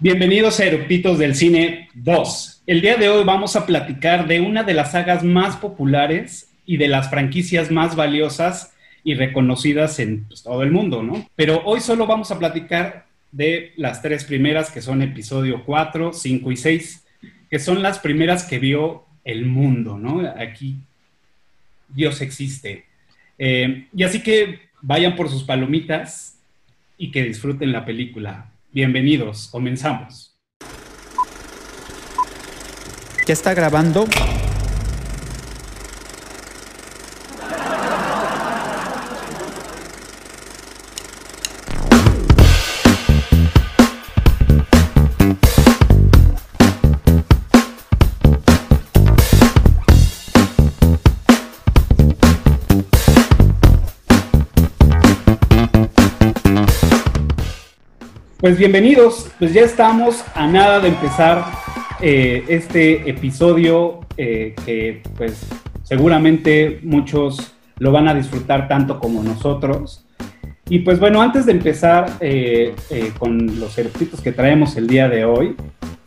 Bienvenidos a Eructitos del Cine 2. El día de hoy vamos a platicar de una de las sagas más populares y de las franquicias más valiosas y reconocidas en pues, todo el mundo, ¿no? Pero hoy solo vamos a platicar de las tres primeras, que son episodio 4, 5 y 6, que son las primeras que vio el mundo, ¿no? Aquí Dios existe. Eh, y así que vayan por sus palomitas y que disfruten la película. Bienvenidos, comenzamos. ¿Ya está grabando? Pues bienvenidos, pues ya estamos a nada de empezar eh, este episodio eh, que pues seguramente muchos lo van a disfrutar tanto como nosotros. Y pues bueno, antes de empezar eh, con los eructitos que traemos el día de hoy,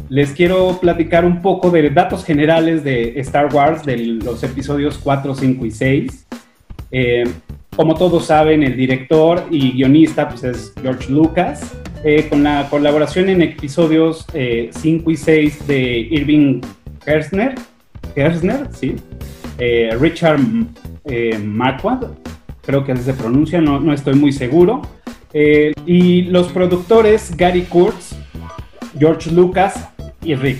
les quiero platicar un poco de datos generales de Star Wars, de los episodios 4, 5 y 6. como todos saben, el director y guionista pues, es George Lucas. Eh, con la colaboración en episodios 5 eh, y 6 de Irving Kersner, Kersner sí, eh, Richard Marquardt, creo que así se pronuncia, no, no estoy muy seguro, y los productores Gary Kurtz, George Lucas y Rick.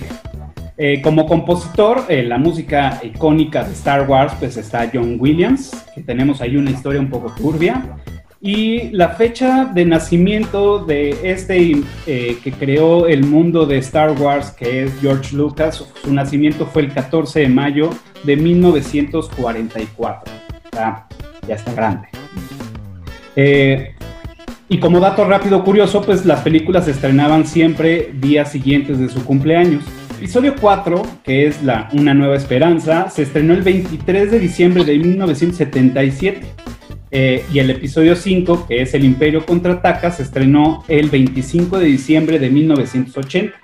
como compositor, la música icónica de Star Wars, pues está John Williams, que tenemos ahí una historia un poco turbia. Y la fecha de nacimiento de este eh, que creó el mundo de Star Wars, que es George Lucas, su nacimiento fue el 14 de mayo de 1944. ya está grande. Eh, y como dato rápido curioso, pues las películas se estrenaban siempre días siguientes de su cumpleaños. Episodio 4, que es la Una Nueva Esperanza, se estrenó el 23 de diciembre de 1977 eh, y el episodio 5, que es El Imperio contraataca, se estrenó el 25 de diciembre de 1980.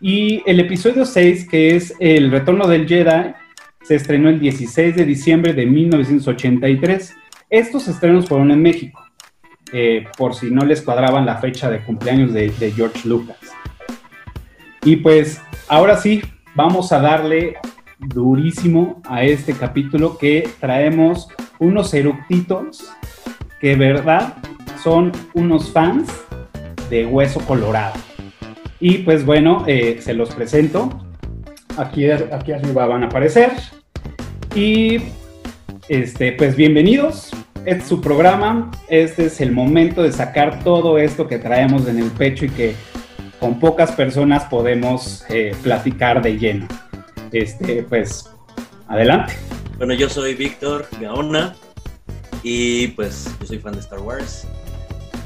Y el episodio 6, que es El Retorno del Jedi, se estrenó el 16 de diciembre de 1983. Estos estrenos fueron en México, eh, por si no les cuadraban la fecha de cumpleaños de, de George Lucas. Y pues ahora sí, vamos a darle durísimo a este capítulo que traemos unos eructitos que, verdad, son unos fans de Hueso Colorado. Y pues bueno, eh, se los presento. Aquí, aquí arriba van a aparecer. Y este, pues bienvenidos. Este es su programa. Este es el momento de sacar todo esto que traemos en el pecho y que con pocas personas podemos eh, platicar de lleno. Este, pues, adelante. Bueno, yo soy Víctor Gaona y pues yo soy fan de Star Wars.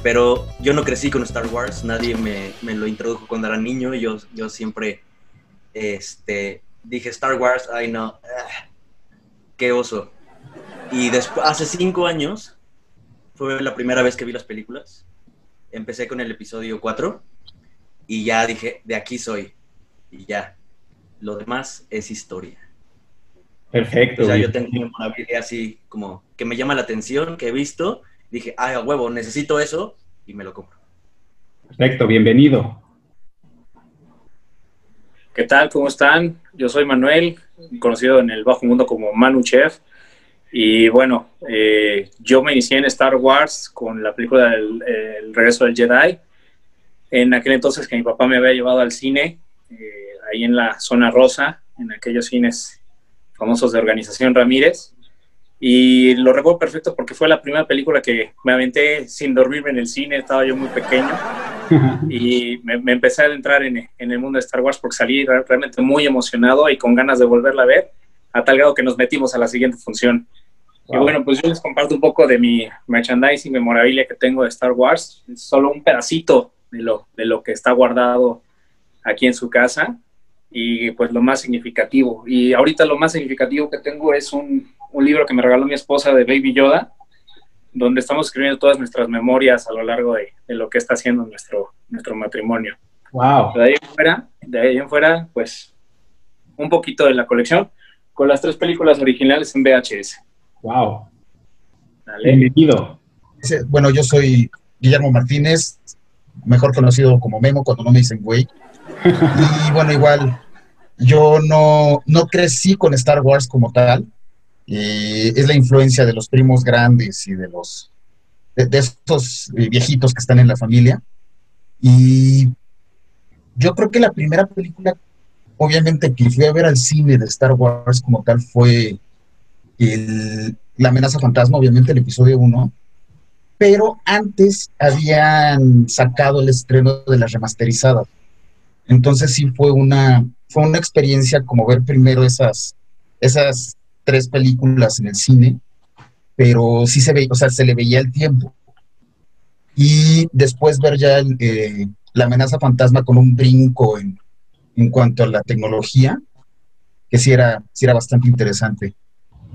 Pero yo no crecí con Star Wars, nadie me, me lo introdujo cuando era niño. Yo, yo siempre este, dije Star Wars, ay no, ah, qué oso. Y después, hace cinco años fue la primera vez que vi las películas. Empecé con el episodio 4 y ya dije, de aquí soy. Y ya, lo demás es historia. Perfecto. O sea, yo tengo una vida así como que me llama la atención, que he visto, dije, ay, a huevo, necesito eso y me lo compro. Perfecto, bienvenido. ¿Qué tal? ¿Cómo están? Yo soy Manuel, conocido en el bajo mundo como Manu Chef. Y bueno, eh, yo me inicié en Star Wars con la película del el Regreso del Jedi. En aquel entonces que mi papá me había llevado al cine, eh, ahí en la zona rosa, en aquellos cines famosos de Organización Ramírez. Y lo recuerdo perfecto porque fue la primera película que me aventé sin dormirme en el cine, estaba yo muy pequeño. y me, empecé a adentrar en, en, el mundo de Star Wars porque salí realmente muy emocionado y con ganas de volverla a ver, a tal grado que nos metimos a la siguiente función. Y bueno, pues yo les comparto un poco de mi merchandising, memorabilia que tengo de Star Wars, es solo un pedacito de lo, de lo que está guardado aquí en su casa y pues lo más significativo. Y ahorita lo más significativo que tengo es un, un, libro que me regaló mi esposa de Baby Yoda, donde estamos escribiendo todas nuestras memorias a lo largo de, de lo que está haciendo nuestro, nuestro matrimonio. Wow. De ahí en fuera, de ahí en fuera, pues un poquito de la colección con las tres películas originales en VHS. Wow. Dale. Bienvenido. Bueno, yo soy Guillermo Martínez, mejor conocido como Memo cuando no me dicen güey. Y bueno, igual, yo no, no crecí con Star Wars como tal. Es la influencia de los primos grandes y de los de, de viejitos que están en la familia. Y yo creo que la primera película, obviamente, que fui a ver al cine de Star Wars como tal fue el- La amenaza fantasma, obviamente, el episodio 1 pero antes habían sacado el estreno de las remasterizadas. Entonces sí fue una, fue una experiencia como ver primero esas, esas tres películas en el cine, pero sí se veía, o sea, se le veía el tiempo. Y después ver ya eh, la amenaza fantasma con un brinco en, en cuanto a la tecnología, que sí era, sí era bastante interesante.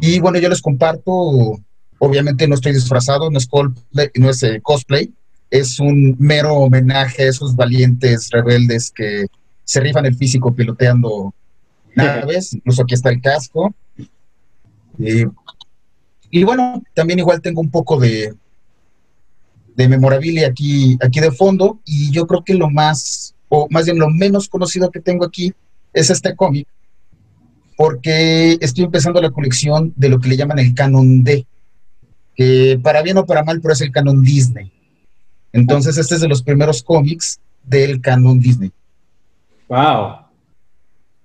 Y bueno, yo les comparto Obviamente no estoy disfrazado, no es, cosplay, no es eh, cosplay, es un mero homenaje a esos valientes rebeldes que se rifan el físico piloteando naves, incluso aquí está el casco. Y bueno, también igual tengo un poco de, de memorabilia aquí, aquí de fondo, y yo creo que lo más, o más bien lo menos conocido que tengo aquí es este cómic, porque estoy empezando la colección de lo que le llaman el canon D que para bien o para mal, pero es el canon Disney. Entonces, este es de los primeros cómics del canon Disney. Wow.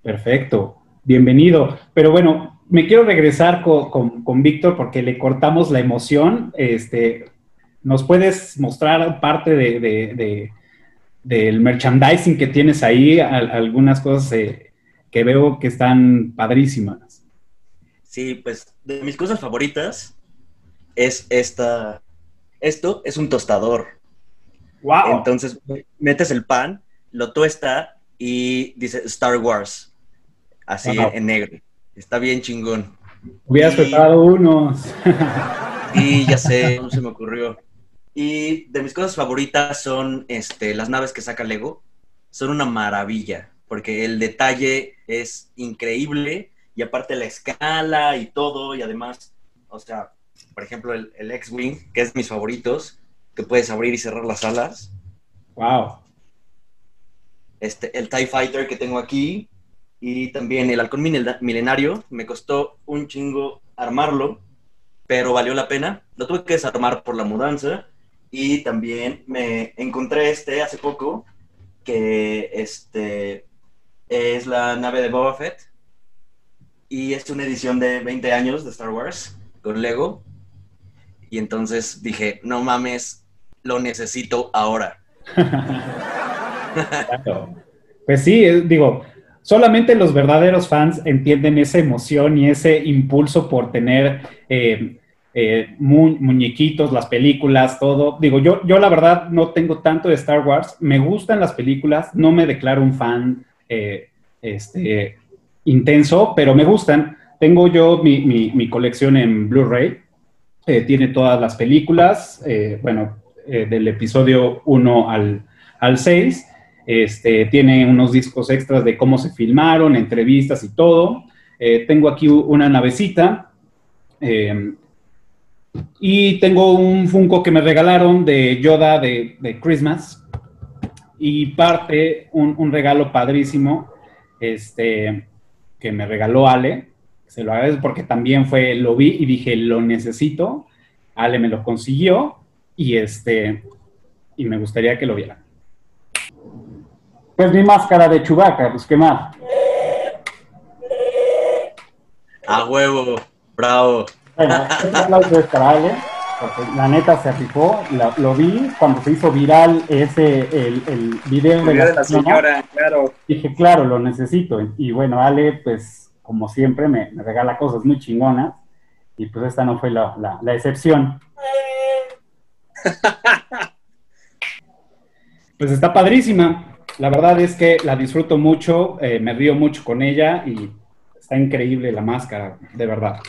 Perfecto. Bienvenido. Pero bueno, me quiero regresar con, con, con Víctor porque le cortamos la emoción. Este, ¿Nos puedes mostrar parte de, de, de, del merchandising que tienes ahí? Al, algunas cosas eh, que veo que están padrísimas. Sí, pues de mis cosas favoritas es esta. Esto es un tostador. ¡Wow! Entonces metes el pan, lo tuesta y dice Star Wars. Así Wow. en negro. Está bien chingón. Hubieras preparado unos. Y ya sé, no se me ocurrió. Y de mis cosas favoritas son este, las naves que saca Lego. Son una maravilla, porque el detalle es increíble y aparte la escala y todo, y además, o sea, por ejemplo, el, el X-Wing, que es de mis favoritos, que puedes abrir y cerrar las alas. ¡Wow! Este, el TIE Fighter que tengo aquí y también el halcón milenario. Me costó un chingo armarlo, pero valió la pena. Lo tuve que desarmar por la mudanza y también me encontré este hace poco, que este es la nave de Boba Fett y es una edición de 20 años de Star Wars con Lego. Y entonces dije, no mames, lo necesito ahora. Pues sí, digo, solamente los verdaderos fans entienden esa emoción y ese impulso por tener eh, eh, mu- muñequitos, las películas, todo. Digo, yo, yo la verdad no tengo tanto de Star Wars, me gustan las películas, no me declaro un fan eh, este, intenso, pero me gustan. Tengo yo mi, mi- colección en Blu-ray, tiene todas las películas, bueno, eh, del episodio 1 al, al 6. Este, tiene unos discos extras de cómo se filmaron, entrevistas y todo. Eh, tengo aquí una navecita. eh, y tengo un Funko que me regalaron de Yoda de, de Christmas. Y parte, un, un regalo padrísimo, este, que me regaló Ale. Se lo agradezco porque también fue, lo vi y dije, lo necesito. Ale me lo consiguió y este, y me gustaría que lo vieran. Pues mi máscara de Chewbacca, pues qué más. A huevo, bravo. Bueno, este aplauso es para Ale, porque la neta se rifó, la- lo vi cuando se hizo viral ese, el, el video de la, de la señora. claro. Dije, claro, lo necesito. Y bueno, Ale, pues, como siempre, me, me regala cosas muy chingonas. Y pues esta no fue la, la- la excepción. Pues está padrísima. La verdad es que la disfruto mucho, eh, me río mucho con ella y está increíble la máscara, de verdad.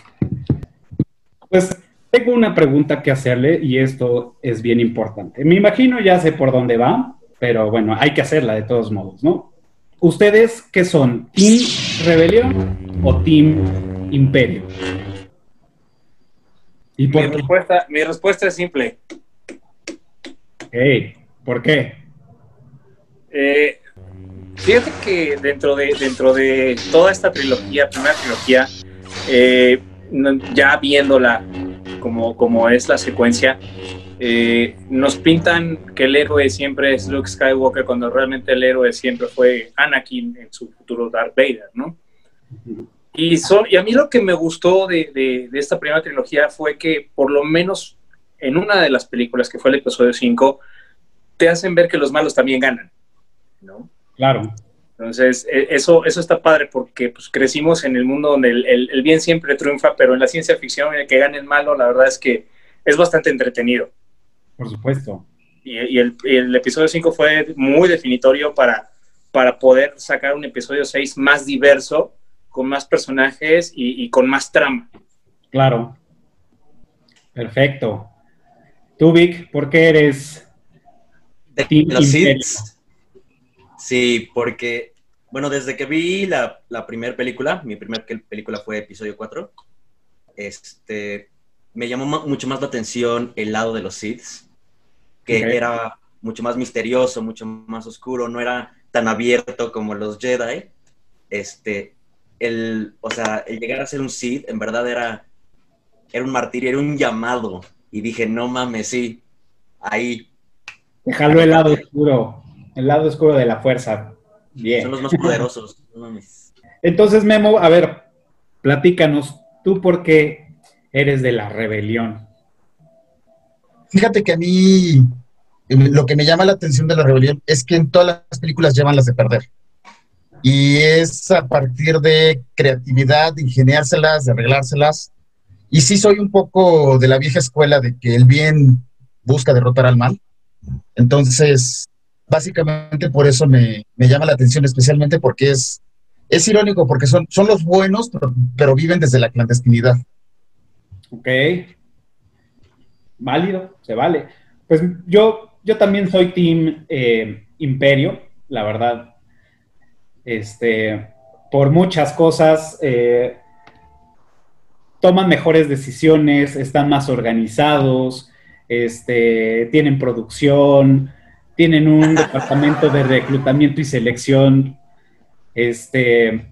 Pues tengo una pregunta que hacerle y esto es bien importante. Me imagino, ya sé por dónde va, pero bueno, hay que hacerla de todos modos, ¿no? ¿Ustedes qué son? ¿Team Rebelión o Team Imperio? ¿Y por mi, respuesta, mi respuesta es simple. Hey, ¿Por qué? Eh, fíjate que dentro de, dentro de toda esta trilogía, primera trilogía, eh, ya viéndola como, como es la secuencia, eh, nos pintan que el héroe siempre es Luke Skywalker cuando realmente el héroe siempre fue Anakin en su futuro Darth Vader, ¿no? Y, y a mí lo que me gustó de, de, de, esta primera trilogía fue que por lo menos en una de las películas, que fue el episodio 5, te hacen ver que los malos también ganan, ¿no? Claro. Entonces, e, eso, eso está padre porque pues, crecimos en el mundo donde el, el, bien siempre triunfa, pero en la ciencia ficción, el que gane el malo, la verdad es que es bastante entretenido. Por supuesto. Y, y, el, el, episodio 5 fue muy definitorio para, para poder sacar un episodio 6 más diverso, con más personajes y, y con más trama. Claro. Perfecto. Tú, Vic, ¿por qué eres de los Seeds. Sí, porque, bueno, desde que vi la, la primera película, mi primera película fue episodio 4, este, me llamó mucho más la atención el lado de los Seeds, que era mucho más misterioso, mucho más oscuro, no era tan abierto como los Jedi. Este, el, o sea, el llegar a ser un Sith en verdad era, era un martirio, era un llamado. Y dije, no mames, sí, ahí Déjalo el lado oscuro, el lado oscuro de la fuerza. Bien. Son los más poderosos. Entonces, Memo, a ver, platícanos, ¿tú por qué eres de la rebelión? Fíjate que a mí lo que me llama la atención de la rebelión es que en todas las películas llevan las de perder. Y es a partir de creatividad, de ingeniárselas, de arreglárselas. Y sí soy un poco de la vieja escuela de que el bien busca derrotar al mal. Entonces, básicamente por eso me, llama la atención, especialmente porque es, es irónico, porque son, son los buenos, pero, viven desde la clandestinidad. Ok. Válido, se vale. Pues yo, yo también soy Team eh, Imperio, la verdad. Este, por muchas cosas, eh, toman mejores decisiones, están más organizados, este, tienen producción, tienen un departamento de reclutamiento y selección, este,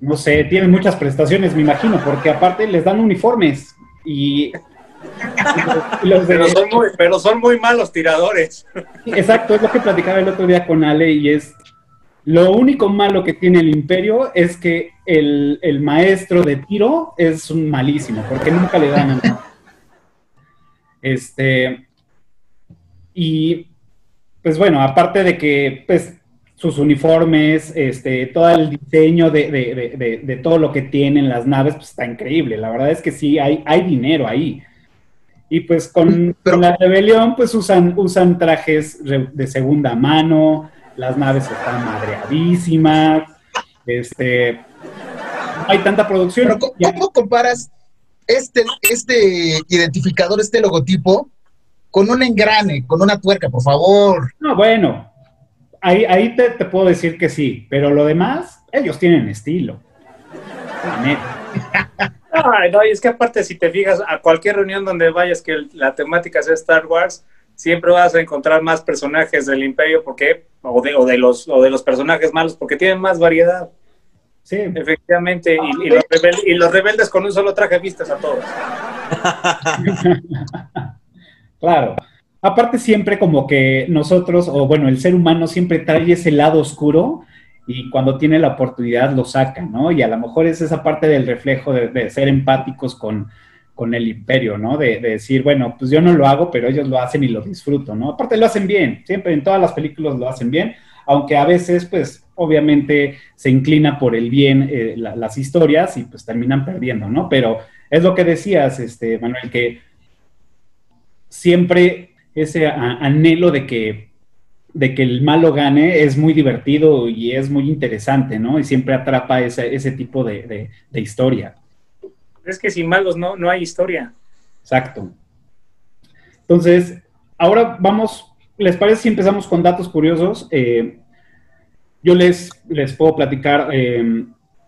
no sé, tienen muchas prestaciones, me imagino, porque aparte les dan uniformes y... pero, son muy, pero son muy malos tiradores. Exacto, es lo que platicaba el otro día con Ale y es, lo único malo que tiene el imperio es que el, el maestro de tiro es un malísimo, porque nunca le dan este, y pues bueno, aparte de que pues, sus uniformes, este, todo el diseño de, todo lo que tienen las naves, pues está increíble. La verdad es que sí, hay, hay dinero ahí. Y pues con, la rebelión, pues usan, usan trajes de segunda mano, las naves están madreadísimas, este, no hay tanta producción. ¿cómo comparas este, este identificador, este logotipo, con un engrane, con una tuerca, por favor. No, bueno, ahí, ahí te, puedo decir que sí, pero lo demás, ellos tienen estilo. Ay, no, y es que aparte, si te fijas, a cualquier reunión donde vayas que la temática sea Star Wars, siempre vas a encontrar más personajes del Imperio, porque o de, o de los, o de los personajes malos, porque tienen más variedad. Sí. Efectivamente, y, los rebeldes, con un solo traje vistas a todos. claro. Aparte siempre como que nosotros, o bueno, el ser humano siempre trae ese lado oscuro y cuando tiene la oportunidad lo saca, ¿no? Y a lo mejor es esa parte del reflejo de, ser empáticos con, con, el imperio, ¿no? De, de, decir, bueno, pues yo no lo hago, pero ellos lo hacen y lo disfruto, ¿no? Aparte lo hacen bien, siempre en todas las películas lo hacen bien, aunque a veces, pues, obviamente se inclina por el bien eh, las historias y pues terminan perdiendo, ¿no? Pero es lo que decías, este, Manuel, que siempre ese anhelo de que, de que el malo gane es muy divertido y es muy interesante, ¿no? Y siempre atrapa ese, ese tipo de, de, historia. Es que sin malos no, no hay historia. Exacto. Entonces, ahora vamos ¿les parece si empezamos con datos curiosos? Eh, yo les, les puedo platicar eh,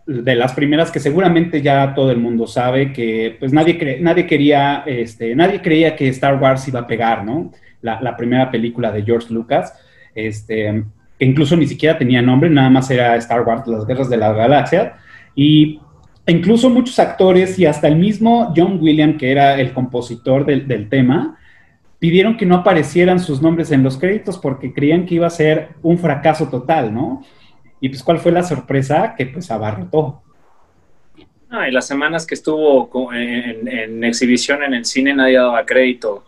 de las primeras que seguramente ya todo el mundo sabe que pues nadie, nadie quería, este, nadie creía que Star Wars iba a pegar, ¿no? La, la primera película de George Lucas, este, que incluso ni siquiera tenía nombre, nada más era Star Wars, las guerras de la galaxia, y incluso muchos actores y hasta el mismo John Williams, que era el compositor del, del tema, pidieron que no aparecieran sus nombres en los créditos porque creían que iba a ser un fracaso total, ¿no? Y pues, ¿cuál fue la sorpresa? Que pues abarrotó. Ah, y las semanas que estuvo en, exhibición en el cine nadie daba crédito.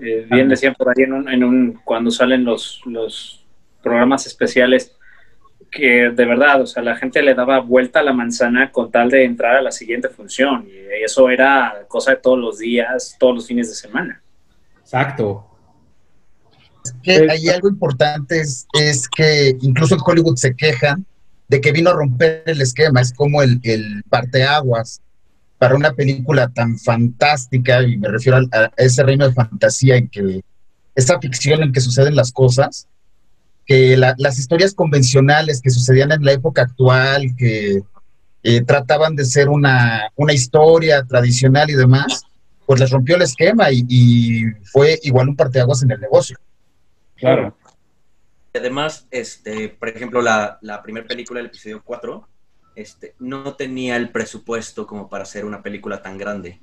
Eh, bien decían por ahí en un, cuando salen los, los programas especiales que de verdad, o sea, la gente le daba vuelta a la manzana con tal de entrar a la siguiente función. Y eso era cosa de todos los días, todos los fines de semana. Exacto. que hay algo importante es, que incluso en Hollywood se quejan de que vino a romper el esquema, es como el, el parteaguas para una película tan fantástica, y me refiero a, ese reino de fantasía en que esa ficción en que suceden las cosas, que las historias convencionales que sucedían en la época actual, que eh, trataban de ser una, una historia tradicional y demás, pues les rompió el esquema y, fue igual un parteaguas en el negocio. Claro. Además, este, por ejemplo, la, primera película, el episodio 4, este, no tenía el presupuesto como para hacer una película tan grande.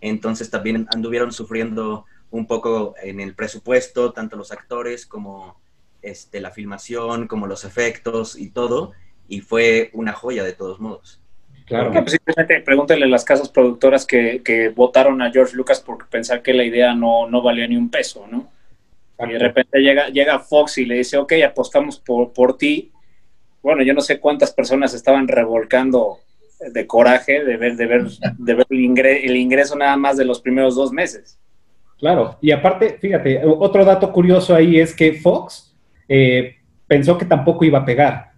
Entonces también anduvieron sufriendo un poco en el presupuesto, tanto los actores como este, la filmación, como los efectos y todo, y fue una joya de todos modos. Claro. Pues, simplemente pregúntale a las casas productoras que, votaron a George Lucas por pensar que la idea no, no valía ni un peso, ¿no? Y de repente llega, llega Fox y le dice, ok, apostamos por, por ti. Bueno, yo no sé cuántas personas estaban revolcando de coraje de ver, de ver, de ver el, ingreso, el ingreso nada más de los primeros dos meses. Claro, y aparte, fíjate, otro dato curioso ahí es que Fox eh, pensó que tampoco iba a pegar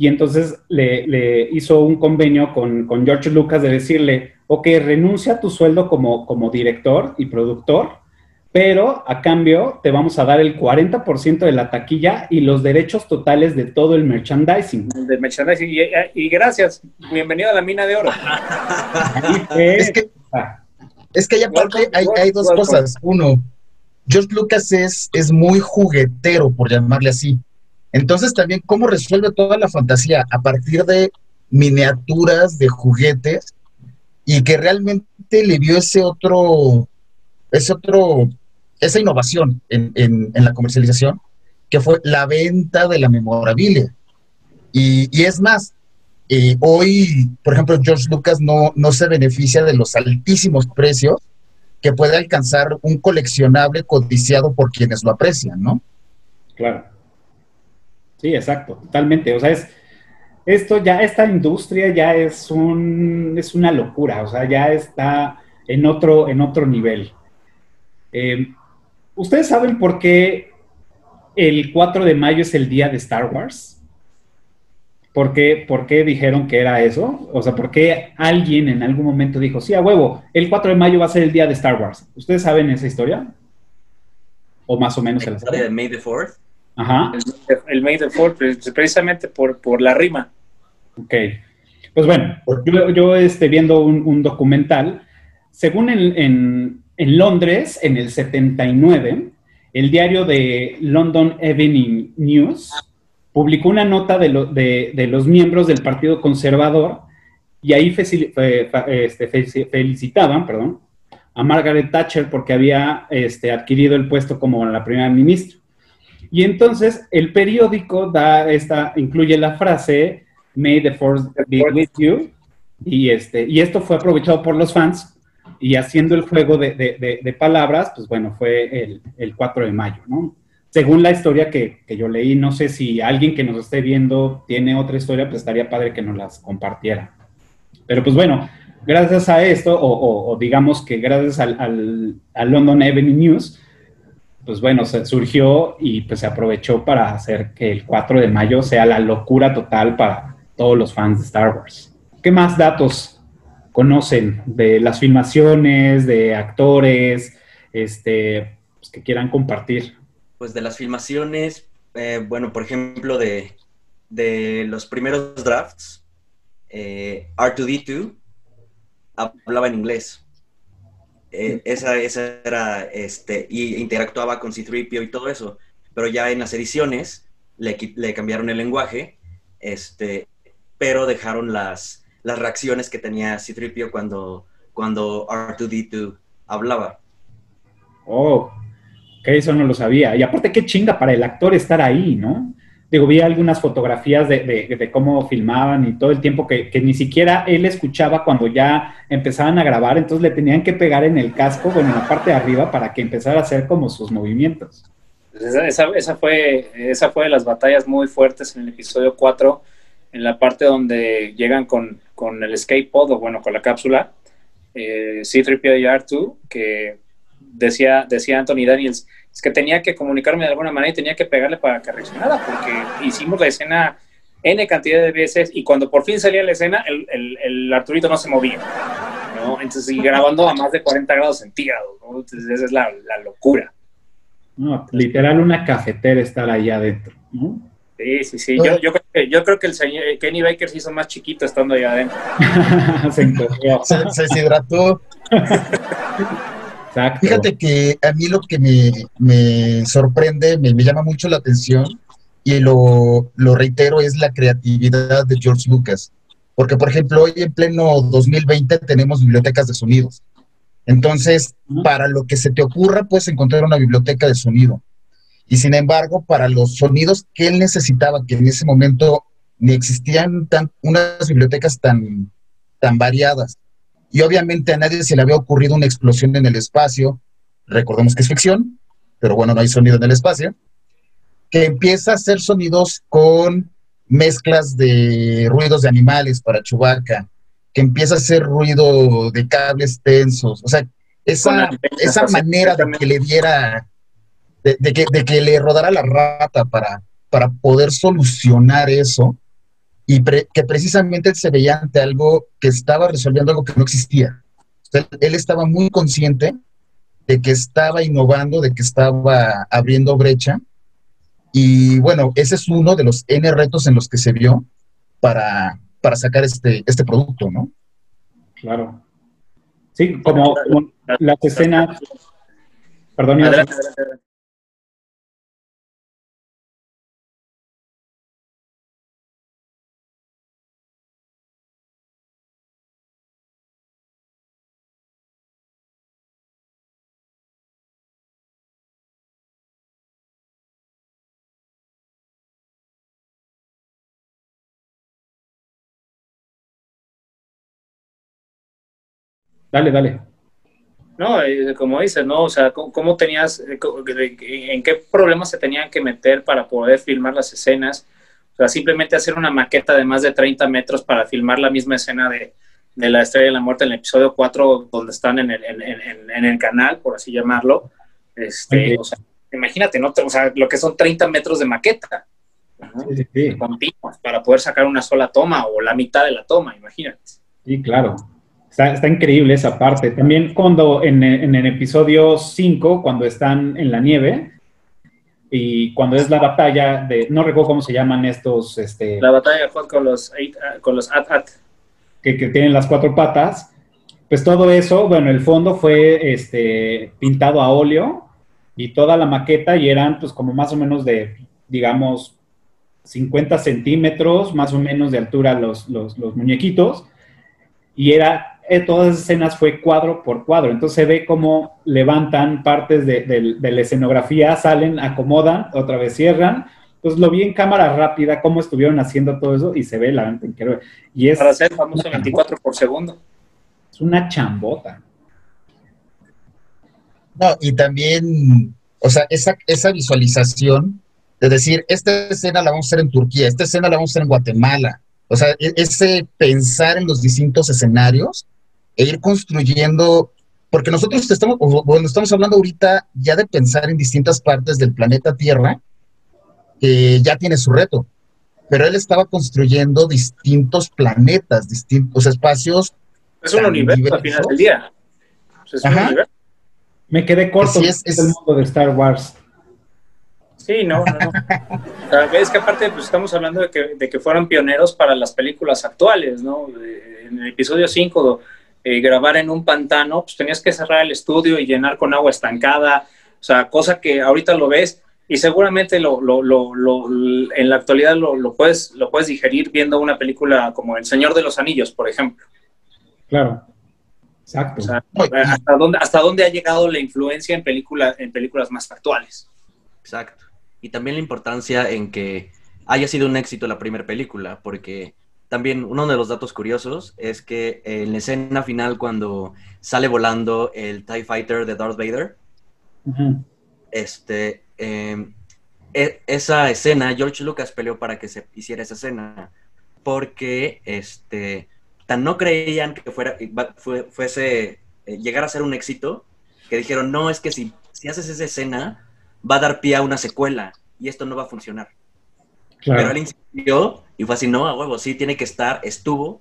y entonces le, hizo un convenio con, George Lucas de decirle, ok, renuncia a tu sueldo como, como director y productor, pero a cambio te vamos a dar el 40% de la taquilla y los derechos totales de todo el merchandising. De merchandising, y, gracias, bienvenido a la mina de oro. es que, es que hay, hay, dos cosas. Uno, George Lucas es, es muy juguetero, por llamarle así. Entonces también cómo resuelve toda la fantasía a partir de miniaturas, de juguetes, y que realmente le vio ese otro, ese otro, esa innovación en, la comercialización, que fue la venta de la memorabilia. Y, es más, eh, hoy, por ejemplo, George Lucas no, no se beneficia de los altísimos precios que puede alcanzar un coleccionable codiciado por quienes lo aprecian, ¿no? Claro. Sí, exacto, totalmente. O sea, es, esto ya, esta industria ya es, un, es una locura, o sea, ya está en otro, en otro nivel. Eh, ¿Ustedes saben por qué el 4 de mayo es el día de Star Wars? ¿Por qué, ¿Por qué dijeron que era eso? O sea, ¿por qué alguien en algún momento dijo, sí, a huevo, el 4 de mayo va a ser el día de Star Wars? ¿Ustedes saben esa historia? ¿O más o menos la historia de May the 4th? Ajá. El, May the precisamente por, por la rima. Ok. Pues bueno, yo, yo este, viendo un, documental, según en, Londres, en el 79, el diario de London Evening News publicó una nota de, de, los miembros del Partido Conservador y ahí este, felicitaban perdón, a Margaret Thatcher porque había este, adquirido el puesto como la primera ministra. Y entonces el periódico da esta, incluye la frase May the force be with you. Y, este, y esto fue aprovechado por los fans y haciendo el juego de, palabras, pues bueno, fue el, 4 de mayo, ¿no? Según la historia que, yo leí, no sé si alguien que nos esté viendo tiene otra historia, pues estaría padre que nos las compartiera. Pero pues bueno, gracias a esto, o, digamos que gracias al, al London Evening News, pues bueno, se surgió y pues se aprovechó para hacer que el 4 de mayo sea la locura total para todos los fans de Star Wars. ¿Qué más datos conocen de las filmaciones, de actores, este, pues, que quieran compartir? Pues de las filmaciones, eh, bueno, por ejemplo, de, de los primeros drafts, eh, R2D2 hablaba en inglés. Eh, esa, esa era, este, y interactuaba con C-3PO y todo eso. Pero ya en las ediciones le, le cambiaron el lenguaje, este, pero dejaron las, las reacciones que tenía C-3PO cuando, cuando R2D2 hablaba. Oh, que eso no lo sabía. Y aparte, qué chinga para el actor estar ahí, ¿no? Digo, vi algunas fotografías de, de, cómo filmaban y todo el tiempo que, que, ni siquiera él escuchaba cuando ya empezaban a grabar, entonces le tenían que pegar en el casco, bueno, en la parte de arriba, para que empezara a hacer como sus movimientos. Esa, esa, esa fue, esa fue de las batallas muy fuertes en el episodio 4, en la parte donde llegan con, con el escape pod, o bueno, con la cápsula, eh, C-3PO y R2, que decía, decía Anthony Daniels, es que tenía que comunicarme de alguna manera y tenía que pegarle para que reaccionara, porque hicimos la escena N cantidad de veces y cuando por fin salía la escena, el, el, el Arturito no se movía. ¿no? Entonces, y grabando a más de 40 grados centígrados, ¿no? Entonces, esa es la, la locura. No, literal una cafetera estar ahí adentro, ¿no? Sí, sí, sí. Yo, yo, creo que, yo creo que el señor Kenny Baker se hizo más chiquito estando ahí adentro. se encogió. Se, se deshidrató. Exacto. Fíjate que a mí lo que me, me sorprende, me, me, llama mucho la atención y lo, lo, reitero, es la creatividad de George Lucas. Porque, por ejemplo, hoy en pleno 2020 tenemos bibliotecas de sonidos. Entonces, para lo que se te ocurra, puedes encontrar una biblioteca de sonido. Y sin embargo, para los sonidos que él necesitaba, que en ese momento ni existían tan, unas bibliotecas tan, tan variadas, y obviamente a nadie se le había ocurrido una explosión en el espacio, recordemos que es ficción, pero bueno, no hay sonido en el espacio, que empieza a hacer sonidos con mezclas de ruidos de animales para Chewbacca, que empieza a hacer ruido de cables tensos, o sea, esa, esa manera de que le diera, de, de, que, de que le rodara la rata para, para poder solucionar eso, y pre que precisamente se veía ante algo que estaba resolviendo algo que no existía. Él, él, estaba muy consciente de que estaba innovando, de que estaba abriendo brecha. Y bueno, ese es uno de los N retos en los que se vio para, para sacar este, este producto, ¿no? Claro. Sí, como, como las escenas... Perdón, adelante, adelante. Dale, dale. No, como dices, ¿no? O sea, ¿cómo, tenías, en qué problemas se tenían que meter para poder filmar las escenas? O sea, simplemente hacer una maqueta de más de 30 metros para filmar la misma escena de, de la Estrella de la Muerte en el episodio 4, donde están en el, en, en, en el canal, por así llamarlo. Este, okay. o sea, imagínate, ¿no? O sea, lo que son 30 metros de maqueta. ¿no? Sí, sí, sí. Continuas, para poder sacar una sola toma o la mitad de la toma, imagínate. Sí, claro. Está, está, increíble esa parte. También cuando en, en, el episodio 5, cuando están en la nieve y cuando es la batalla de, no recuerdo cómo se llaman estos... Este, la batalla con los, con los at-at. Que, que, tienen las cuatro patas. Pues todo eso, bueno, el fondo fue este, pintado a óleo y toda la maqueta y eran pues como más o menos de, digamos, 50 centímetros, más o menos de altura los, los, los muñequitos. Y era todas las escenas fue cuadro por cuadro. Entonces se ve cómo levantan partes de, de, de, la escenografía, salen, acomodan, otra vez cierran. Entonces lo vi en cámara rápida, cómo estuvieron haciendo todo eso y se ve la increíble. Y es Para ser famoso 24 por segundo. Es una chambota. No, y también, o sea, esa, esa visualización de decir, esta escena la vamos a hacer en Turquía, esta escena la vamos a hacer en Guatemala. O sea, ese pensar en los distintos escenarios e ir construyendo, porque nosotros estamos, bueno, estamos hablando ahorita ya de pensar en distintas partes del planeta Tierra, que ya tiene su reto, pero él estaba construyendo distintos planetas, distintos espacios. Es un universo diversos. al final del día. Es un universo. Me quedé corto, sí, es, es, el mundo de Star Wars. Sí, no, no, no. es que aparte pues, estamos hablando de que, de que fueron pioneros para las películas actuales, ¿no? En el episodio 5, eh, grabar en un pantano, pues tenías que cerrar el estudio y llenar con agua estancada, o sea, cosa que ahorita lo ves y seguramente lo, lo, lo, en la actualidad lo, puedes, lo puedes digerir viendo una película como El Señor de los Anillos, por ejemplo. Claro. Exacto. ¿hasta, dónde, ¿Hasta dónde ha llegado la influencia en, película, en películas más actuales? Exacto. Y también la importancia en que haya sido un éxito la primera película, porque también uno de los datos curiosos es que en la escena final cuando sale volando el TIE Fighter de Darth Vader, este, em, e, esa escena, George Lucas peleó para que se hiciera esa escena, porque este, tan no creían que fuera, fuese, eh, llegar a ser un éxito, que dijeron, no, es que si, si haces esa escena, va a dar pie a una secuela y esto no va a funcionar. Pero él insistió y fue así, no, a huevo, sí, tiene que estar, estuvo,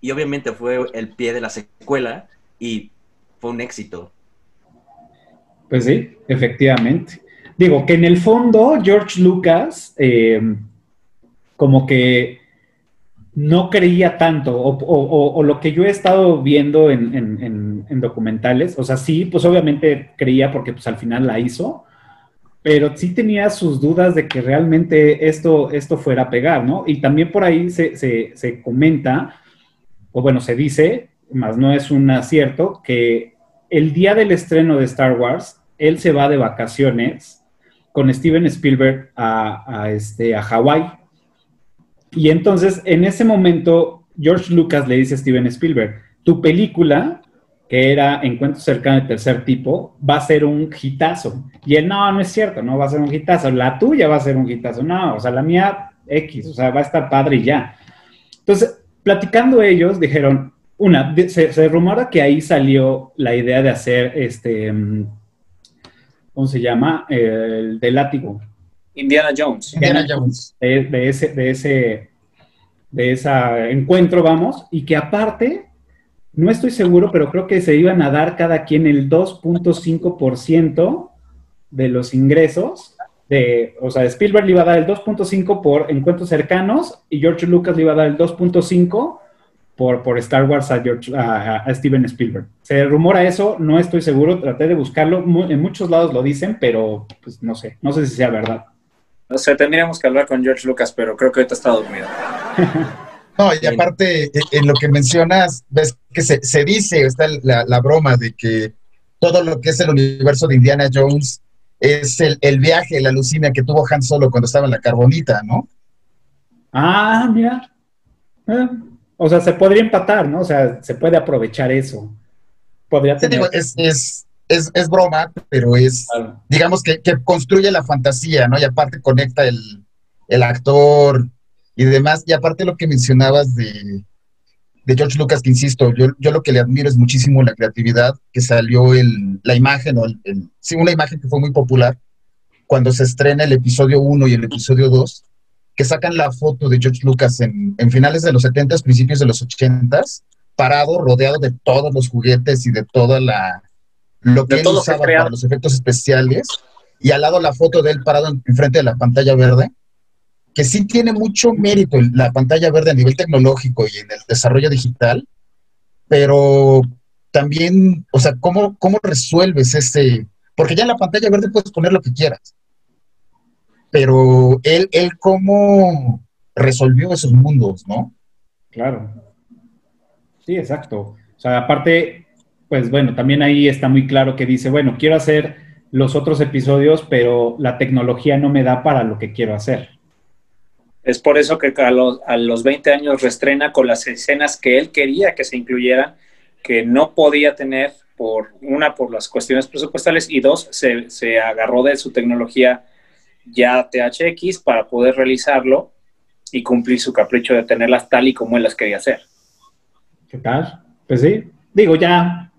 y obviamente fue el pie de la secuela y fue un éxito. Pues sí, efectivamente. Digo que en el fondo George Lucas eh, como que no creía tanto, o, lo que yo he estado viendo en, documentales, o sea, sí, pues obviamente creía porque pues al final la hizo, pero sí tenía sus dudas de que realmente esto, esto fuera a pegar, ¿no? Y también por ahí se, se comenta, o bueno, se dice, más no es un acierto, que el día del estreno de Star Wars, él se va de vacaciones con Steven Spielberg a, este, a Hawái. Y entonces, en ese momento, George Lucas le dice a Steven Spielberg, tu película, que era Encuentro cercano de tercer tipo, va a ser un hitazo. Y él, no, no es cierto, no va a ser un hitazo. La tuya va a ser un hitazo. No, o sea, la mía X, o sea, va a estar padre y ya. Entonces, platicando ellos, dijeron, una, se, se rumora que ahí salió la idea de hacer este ¿cómo se llama? El de látigo. Indiana Jones. Indiana Jones. De, ese, de ese, de ese encuentro, vamos, y que aparte, no estoy seguro, pero creo que se iban a dar cada quien el 2.5% de los ingresos. De, o sea, Spielberg le iba a dar el 2.5 por encuentros cercanos y George Lucas le iba a dar el 2.5 por, Star Wars a, George, a, Steven Spielberg. Se rumora eso, no estoy seguro, traté de buscarlo, en muchos lados lo dicen, pero pues no sé, no sé si sea verdad. No sé, tendríamos que hablar con George Lucas, pero creo que ahorita está dormido. no, y aparte, e, en lo que mencionas, ves que se, dice, está la, broma de que todo lo que es el universo de Indiana Jones es el, viaje, la alucina que tuvo Han Solo cuando estaba en la carbonita, ¿no? Ah, mira. Eh, o sea, se podría empatar, ¿no? O sea, se puede aprovechar eso. Podría tener... es, es, es, es, broma, pero es, digamos que, que, construye la fantasía, ¿no? Y aparte conecta el, el, actor y demás. Y aparte lo que mencionabas de, de George Lucas, que insisto, yo, yo, lo que le admiro es muchísimo la creatividad que salió el, la imagen, o el, sí, una imagen que fue muy popular cuando se estrena el episodio 1 y el episodio 2 que sacan la foto de George Lucas en, finales de los 70 principios de los 80 parado, rodeado de todos los juguetes y de toda la lo que él usaba para los efectos especiales, y al lado la foto de él parado enfrente de la pantalla verde, que sí tiene mucho mérito la pantalla verde a nivel tecnológico y en el desarrollo digital, pero también, o sea, ¿cómo, cómo resuelves ese? Porque ya en la pantalla verde puedes poner lo que quieras pero él, él cómo resolvió esos mundos, ¿no? Claro. Sí, exacto. O sea, aparte, pues bueno, también ahí está muy claro que dice, bueno, quiero hacer los otros episodios, pero la tecnología no me da para lo que quiero hacer. Es por eso que a los, a los 20 años restrena con las escenas que él quería que se incluyeran, que no podía tener, por una, por las cuestiones presupuestales, y dos, se, se agarró de su tecnología ya THX para poder realizarlo y cumplir su capricho de tenerlas tal y como él las quería hacer. ¿Qué tal? Pues sí, digo, ya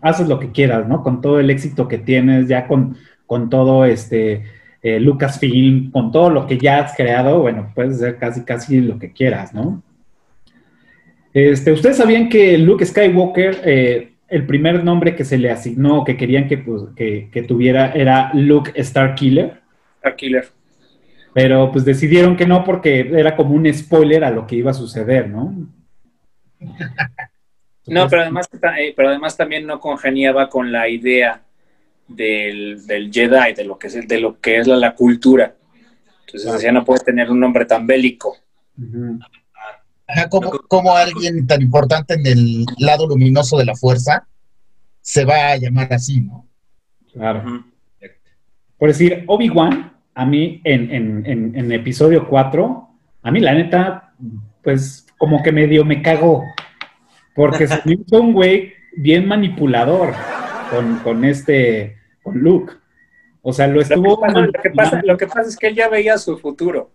haces lo que quieras, ¿no? Con todo el éxito que tienes, ya con, con todo este eh, Lucasfilm, con todo lo que ya has creado, bueno, puedes hacer casi, casi lo que quieras, ¿no? Este, ¿Ustedes sabían que Luke Skywalker, eh, el primer nombre que se le asignó, que querían que, pues, que, que tuviera, era Luke Starkiller? Killer. Pero pues decidieron que no porque era como un spoiler a lo que iba a suceder, ¿no? No, pero además, eh, pero además también no congeniaba con la idea del, Jedi, de lo que es, de lo que es la, cultura. Entonces decía, no puede tener un nombre tan bélico. como, alguien tan importante en el lado luminoso de la fuerza se va a llamar así, ¿no? Claro. Por decir, Obi-Wan, a mí en, en, episodio 4, a mí la neta, pues como que medio me cagó. Porque se hizo un güey bien manipulador con, este, con Luke. O sea, lo estuvo... Lo que, pasa, lo que, pasa, es que él ya veía su futuro.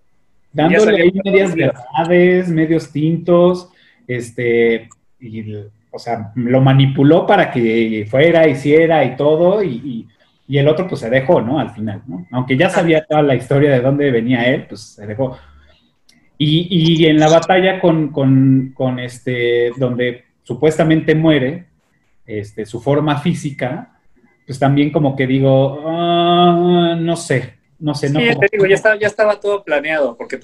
Dándole ahí medias verdades, medios tintos, este, y, o sea, lo manipuló para que fuera, hiciera y todo, y, y, el otro pues se dejó, ¿no? Al final, ¿no? Aunque ya sabía toda la historia de dónde venía él, pues se dejó. Y, y en la batalla con, con, con, este, donde supuestamente muere, este, su forma física, pues también como que digo, ah, no sé, no sé. Sí, no te digo, ya estaba, ya estaba todo planeado, porque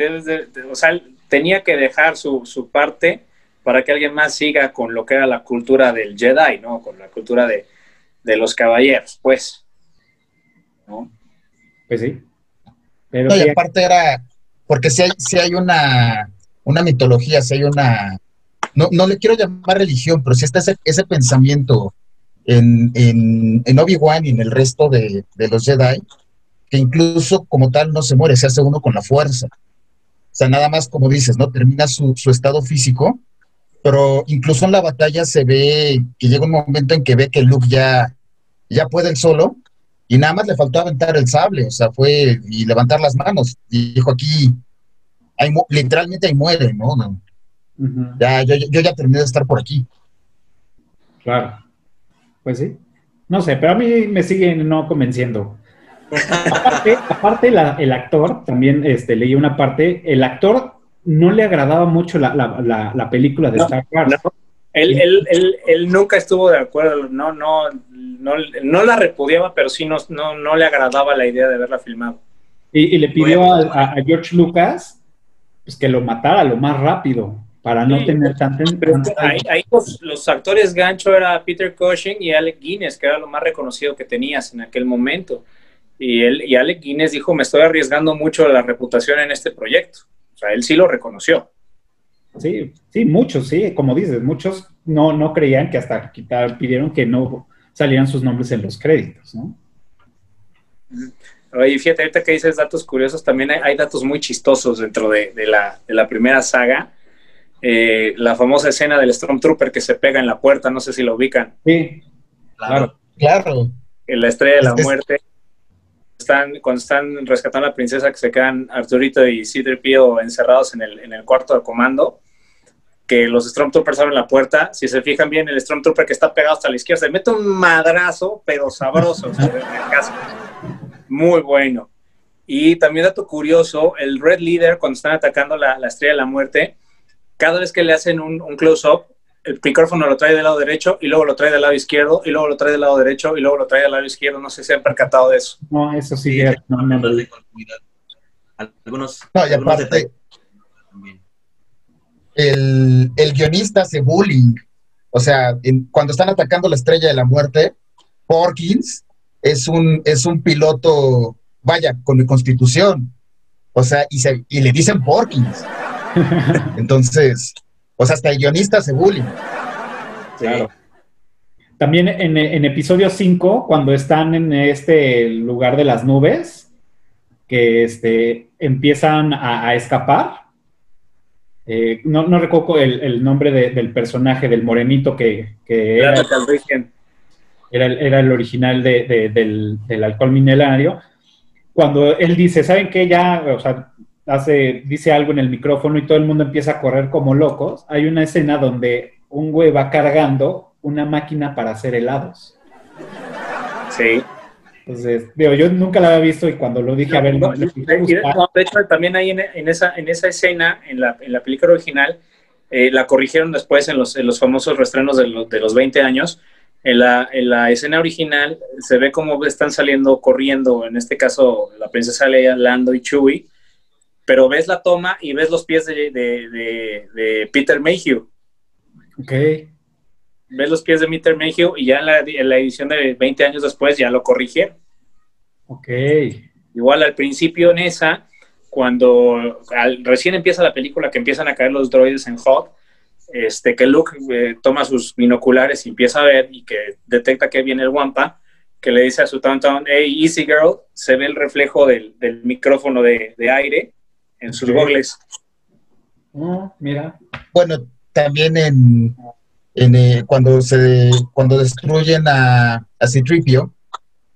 o sea, tenía que dejar su, su, parte para que alguien más siga con lo que era la cultura del Jedi, ¿no? Con la cultura de, de los caballeros, pues. ¿no? Pues sí. Pero y aparte era, porque si hay, si hay una, una mitología, si hay una no, no le quiero llamar religión, pero si está ese, ese pensamiento en, en, Obi-Wan y en el resto de, los Jedi, que incluso como tal no se muere, se hace uno con la fuerza. O sea, nada más como dices, ¿no? Termina su, estado físico, pero incluso en la batalla se ve que llega un momento en que ve que Luke ya, ya puede el solo y nada más le faltó aventar el sable, o sea, fue y levantar las manos. Y dijo aquí, literalmente ahí muere, ¿no? Ya, yo, ya terminé de estar por aquí. Claro. Pues sí. No sé, pero a mí me siguen no convenciendo. aparte, el actor, también este, leí una parte, el actor no le agradaba mucho la, película de Star Wars. Él, él, él, nunca estuvo de acuerdo, no, no, no, la repudiaba, pero sí no, no, le agradaba la idea de haberla filmado. Y, le pidió a, George Lucas pues, que lo matara lo más rápido para no tener tanta... ahí, los, actores gancho era Peter Cushing y Alec Guinness, que era lo más reconocido que tenías en aquel momento. Y, él, y Alec Guinness dijo, me estoy arriesgando mucho la reputación en este proyecto. O sea, él sí lo reconoció. Sí, sí, muchos, sí, como dices, muchos no, no creían que hasta quitar, pidieron que no salieran sus nombres en los créditos, ¿no? Oye, fíjate, ahorita que dices datos curiosos, también hay, datos muy chistosos dentro de, la, de la primera saga eh, la famosa escena del Stormtrooper que se pega en la puerta, no sé si lo ubican. Sí, claro. Claro. En la estrella de la muerte. Están, cuando están rescatando a la princesa, que se quedan Arturito y Pío encerrados en el, en el cuarto de comando, que los Stormtroopers abren la puerta. Si se fijan bien, el Stormtrooper que está pegado hasta la izquierda se mete un madrazo, pero sabroso, sobre el casco. Muy bueno. Y también dato curioso, el Red Leader, cuando están atacando la, la estrella de la muerte, cada vez que le hacen un, close-up, el micrófono lo trae del lado derecho y luego lo trae del lado izquierdo y luego lo trae del lado derecho y luego lo trae del lado izquierdo. No sé si se han percatado de eso. No, eso sí. no, no, Algunos. No, y aparte, el, el, guionista hace bullying. O sea, cuando están atacando la estrella de la muerte, Porkins es un, es un piloto, vaya, con constitución. O sea, y, se, y le dicen Porkins. Entonces, pues hasta el guionista se bullying. Claro. También en, episodio 5, cuando están en este lugar de las nubes, que este, empiezan a, escapar. Eh, no, recuerdo el, nombre del personaje, del morenito que, era, era, el, original del, del, alcohol milenario. Cuando él dice, ¿saben qué? Ya, o sea, hace, dice algo en el micrófono y todo el mundo empieza a correr como locos, hay una escena donde un güey va cargando una máquina para hacer helados. Sí. Entonces, digo, yo nunca la había visto y cuando lo dije, a ver, no, de, hecho, también ahí en, esa, en esa escena, en la, en la película original, eh, la corrigieron después en los, en los famosos restrenos de, de los 20 años, En la, en la escena original se ve como están saliendo corriendo, en este caso la princesa Leia, Lando y Chewie, pero ves la toma y ves los pies de, de, de, de Peter Mayhew. Ok. Ves los pies de Peter Mayhew y ya en la, en la edición de 20 años después ya lo corrigieron. Ok. Igual al principio en esa, cuando al- recién empieza la película, que empiezan a caer los droides en Hot, este, que Luke eh, toma sus binoculares y empieza a ver y que detecta que viene el Wampa, que le dice a su Tauntaun, hey, easy girl, se ve el reflejo del, del micrófono de, de aire en sus gogles. Oh, mira. Bueno, también en, en, eh, cuando se cuando destruyen a, a Citripio,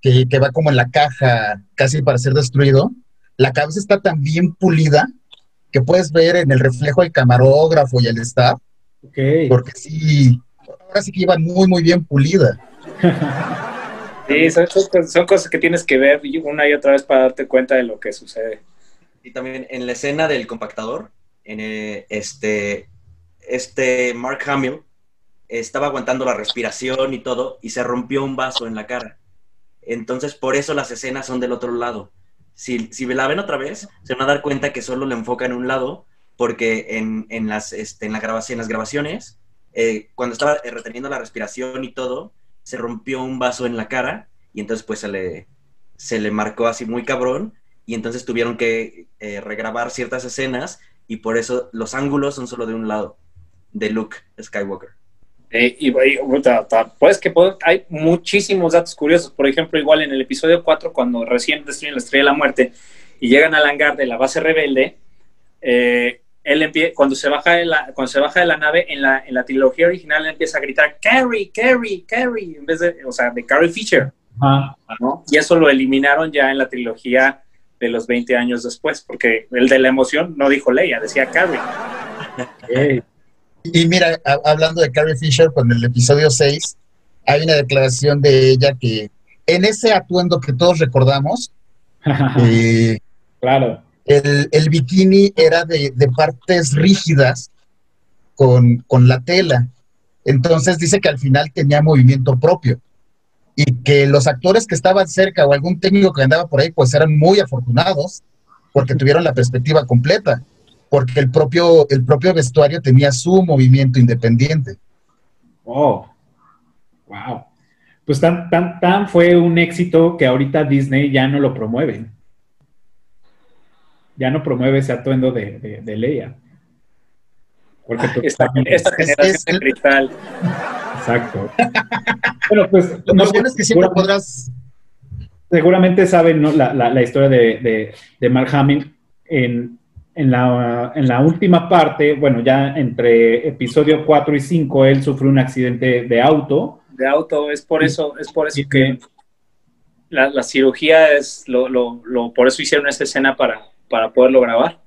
que, que va como en la caja casi para ser destruido, la cabeza está tan bien pulida que puedes ver en el reflejo el camarógrafo y el staff, Ok. porque sí, ahora sí que iban muy, muy bien pulida. Sí, son cosas que tienes que ver una y otra vez para darte cuenta de lo que sucede. Y también en la escena del compactador, en eh, este, este Mark Hamill estaba aguantando la respiración y todo, y se rompió un vaso en la cara. Entonces, por eso las escenas son del otro lado. Si, si la ven otra vez, se van a dar cuenta que solo le enfoca en un lado, porque en, en las, este, en, la grabación, las grabaciones, eh, cuando estaba eh, reteniendo la respiración y todo, se rompió un vaso en la cara, y entonces pues se le, se le marcó así muy cabrón, y entonces tuvieron que eh, regrabar ciertas escenas y por eso los ángulos son solo de un lado, de Luke Skywalker. Eh, y, pues que puedo- hay muchísimos datos curiosos. Por ejemplo, igual en el episodio 4, cuando recién destruyen la estrella de la muerte y llegan al hangar de la base rebelde, eh, él cuando, se baja de la, cuando se baja de la nave, en la, en la trilogía original, él empieza a gritar Carrie, Carrie, Carrie, en vez de, o sea, de Carrie Fisher. ¿no? Y eso lo eliminaron ya en la trilogía de los 20 años después, porque el de la emoción no dijo Leia, decía Carrie. Y mira, hablando de Carrie Fisher, con el episodio 6, hay una declaración de ella que en ese atuendo que todos recordamos, eh, claro. el, el bikini era de, de partes rígidas con, con la tela. Entonces dice que al final tenía movimiento propio y que los actores que estaban cerca o algún técnico que andaba por ahí, pues eran muy afortunados porque tuvieron la perspectiva completa, porque el propio, el propio vestuario tenía su movimiento independiente. Oh. Wow. Pues tan, tan, tan fue un éxito que ahorita Disney ya no lo promueve. Ya no promueve ese atuendo de, de, de Leia. Porque pues, Esta, esta generación de cristal. Exacto. bueno, pues Lo no bueno es que siempre seguramente- podrás seguramente saben ¿no? la, la- la historia de, de, de Mark Hamill en, en, la, en la última parte, bueno, ya entre episodio 4 y 5, él sufrió un accidente de auto. de auto, es por eso, es por eso que la, la cirugía es lo, lo, lo- por eso hicieron esta escena para, para poderlo grabar.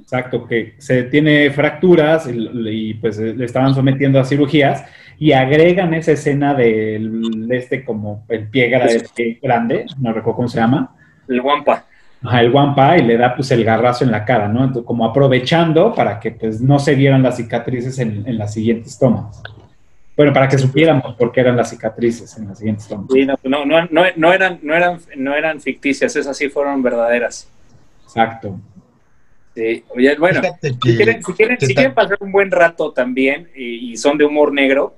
Exacto, que se tiene fracturas y, y, pues le estaban sometiendo a cirugías y agregan esa escena del este como el pie gra- grande, no recuerdo cómo se llama, El guampa. Ajá, el guampa y le da pues el garrazo en la cara, ¿no? Entonces, como aprovechando para que pues no se vieran las cicatrices en, en las siguientes tomas. Bueno, para que supiéramos por qué eran las cicatrices en las siguientes tomas. Sí, no, no, no, no, no eran, no, eran, no eran ficticias, esas sí fueron verdaderas. Exacto. Sí. Oye, bueno, si quieren, si quieren- si pasar un buen rato también y, y son de humor negro,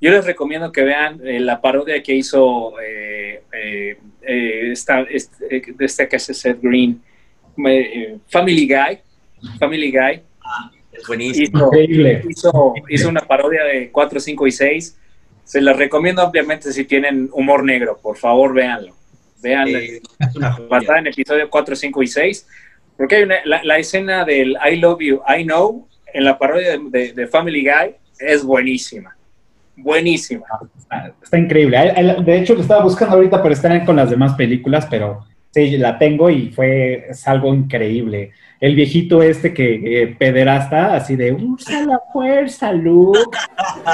yo les recomiendo que vean eh, la parodia que hizo eh, eh, eh, esta, este, de este que hace Seth Green, eh, Family Guy. Family Guy Es buenísimo. hizo, Increíble. hizo, hizo una parodia de 4, 5 y 6. Se las recomiendo ampliamente si tienen humor negro. Por favor, véanlo. Eh, una basada en episodio 4, 5 y 6, porque hay una, la, la escena del I love you, I know, en la parodia de, de- de Family Guy, es buenísima. Buenísima. Está, increíble. De hecho, lo estaba buscando ahorita para estar con las demás películas, pero sí, la tengo y fue es algo increíble. El viejito este que eh, pederasta, así de usa la fuerza, Luke,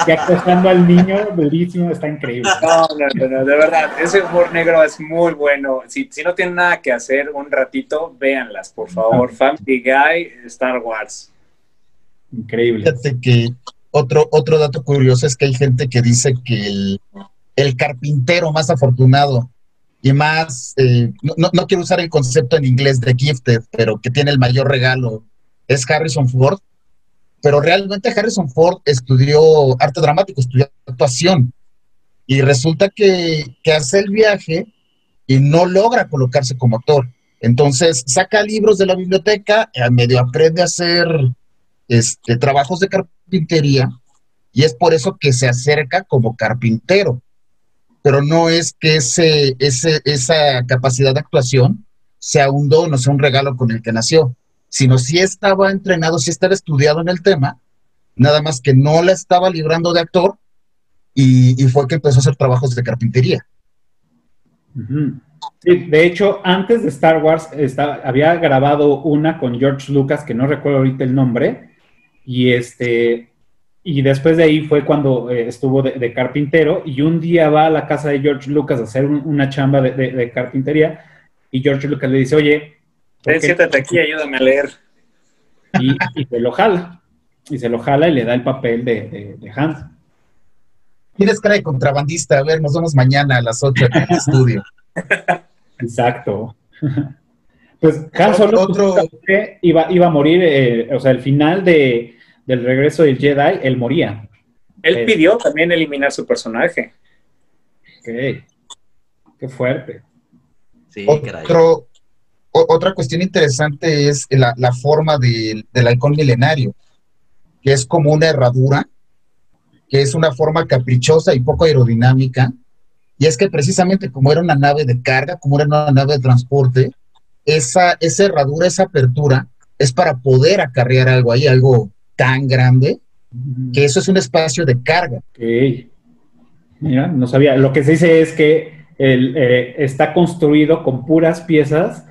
y acosando al niño, durísimo, está increíble. No, no, no, no, de verdad, ese humor negro es muy bueno. Si, si no tienen nada que hacer un ratito, véanlas, por favor. Family Guy, Star Wars. Increíble. Fíjate que otro, otro dato curioso es que hay gente que dice que el, carpintero más afortunado y más, eh, no, no, quiero usar el concepto en inglés de gifted, pero que tiene el mayor regalo, es Harrison Ford. Pero realmente Harrison Ford estudió arte dramático, estudió actuación. Y resulta que, que hace el viaje y no logra colocarse como actor. Entonces saca libros de la biblioteca, a medio aprende a hacer este, trabajos de carpintería y es por eso que se acerca como carpintero. Pero no es que ese, esa capacidad de actuación sea un don o sea un regalo con el que nació, sino si estaba entrenado, si estaba estudiado en el tema, nada más que no la estaba librando de actor y, y fue que empezó a hacer trabajos de carpintería. de hecho, antes de Star Wars había grabado una con George Lucas, que no recuerdo ahorita el nombre, y este y después de ahí fue cuando eh, estuvo de, carpintero y un día va a la casa de George Lucas a hacer una chamba de, carpintería y George Lucas le dice, oye... Ven, siéntate aquí, ayúdame a leer. Y, se lo jala, y se lo jala y le da el papel de, Hans. Tienes cara de contrabandista, a ver, nos vemos mañana a las 8 en el estudio. Exacto. Pues Hans Solo otro... iba, iba a morir, eh, o sea, el final de del regreso del Jedi, él moría. Él pidió también eliminar su personaje. Ok. Qué fuerte. Sí, Otro, otra cuestión interesante es la, forma del halcón milenario, que es como una herradura, que es una forma caprichosa y poco aerodinámica. Y es que precisamente como era una nave de carga, como era una nave de transporte, esa, esa herradura, esa apertura, es para poder acarrear algo ahí, algo tan grande que eso es un espacio de carga. Ok. Mira, no sabía. Lo que se dice es que el, eh, está construido con puras piezas.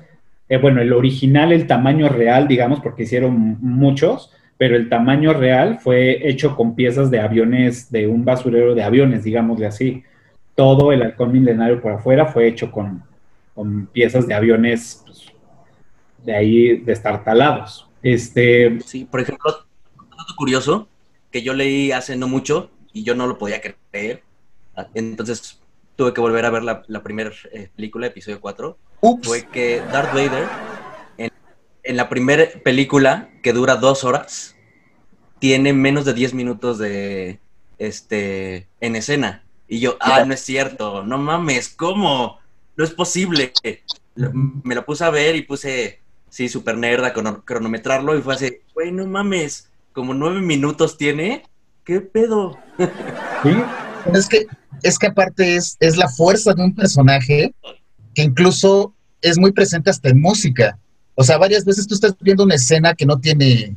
Eh, bueno, el original, el tamaño real, digamos, porque hicieron muchos, pero el tamaño real fue hecho con piezas de aviones, de un basurero de aviones, digámosle así. Todo el halcón milenario por afuera fue hecho con, con piezas de aviones pues, de ahí destartalados. Este, sí, por ejemplo, curioso que yo leí hace no mucho y yo no lo podía creer. Entonces tuve que volver a ver la, primera eh, película, episodio 4. Fue que Darth Vader, en, la primera película, que dura dos horas, tiene menos de 10 minutos de este en escena. Y yo, ah, no es cierto, no mames, ¿cómo? No es posible. Me lo puse a ver y puse, sí, super nerd a cronometrarlo y fue así, güey, no mames, como nueve minutos tiene. ¿Qué pedo? Sí, es que, es que aparte es, es la fuerza de un personaje que incluso es muy presente hasta en música. O sea, varias veces tú estás viendo una escena que no tiene,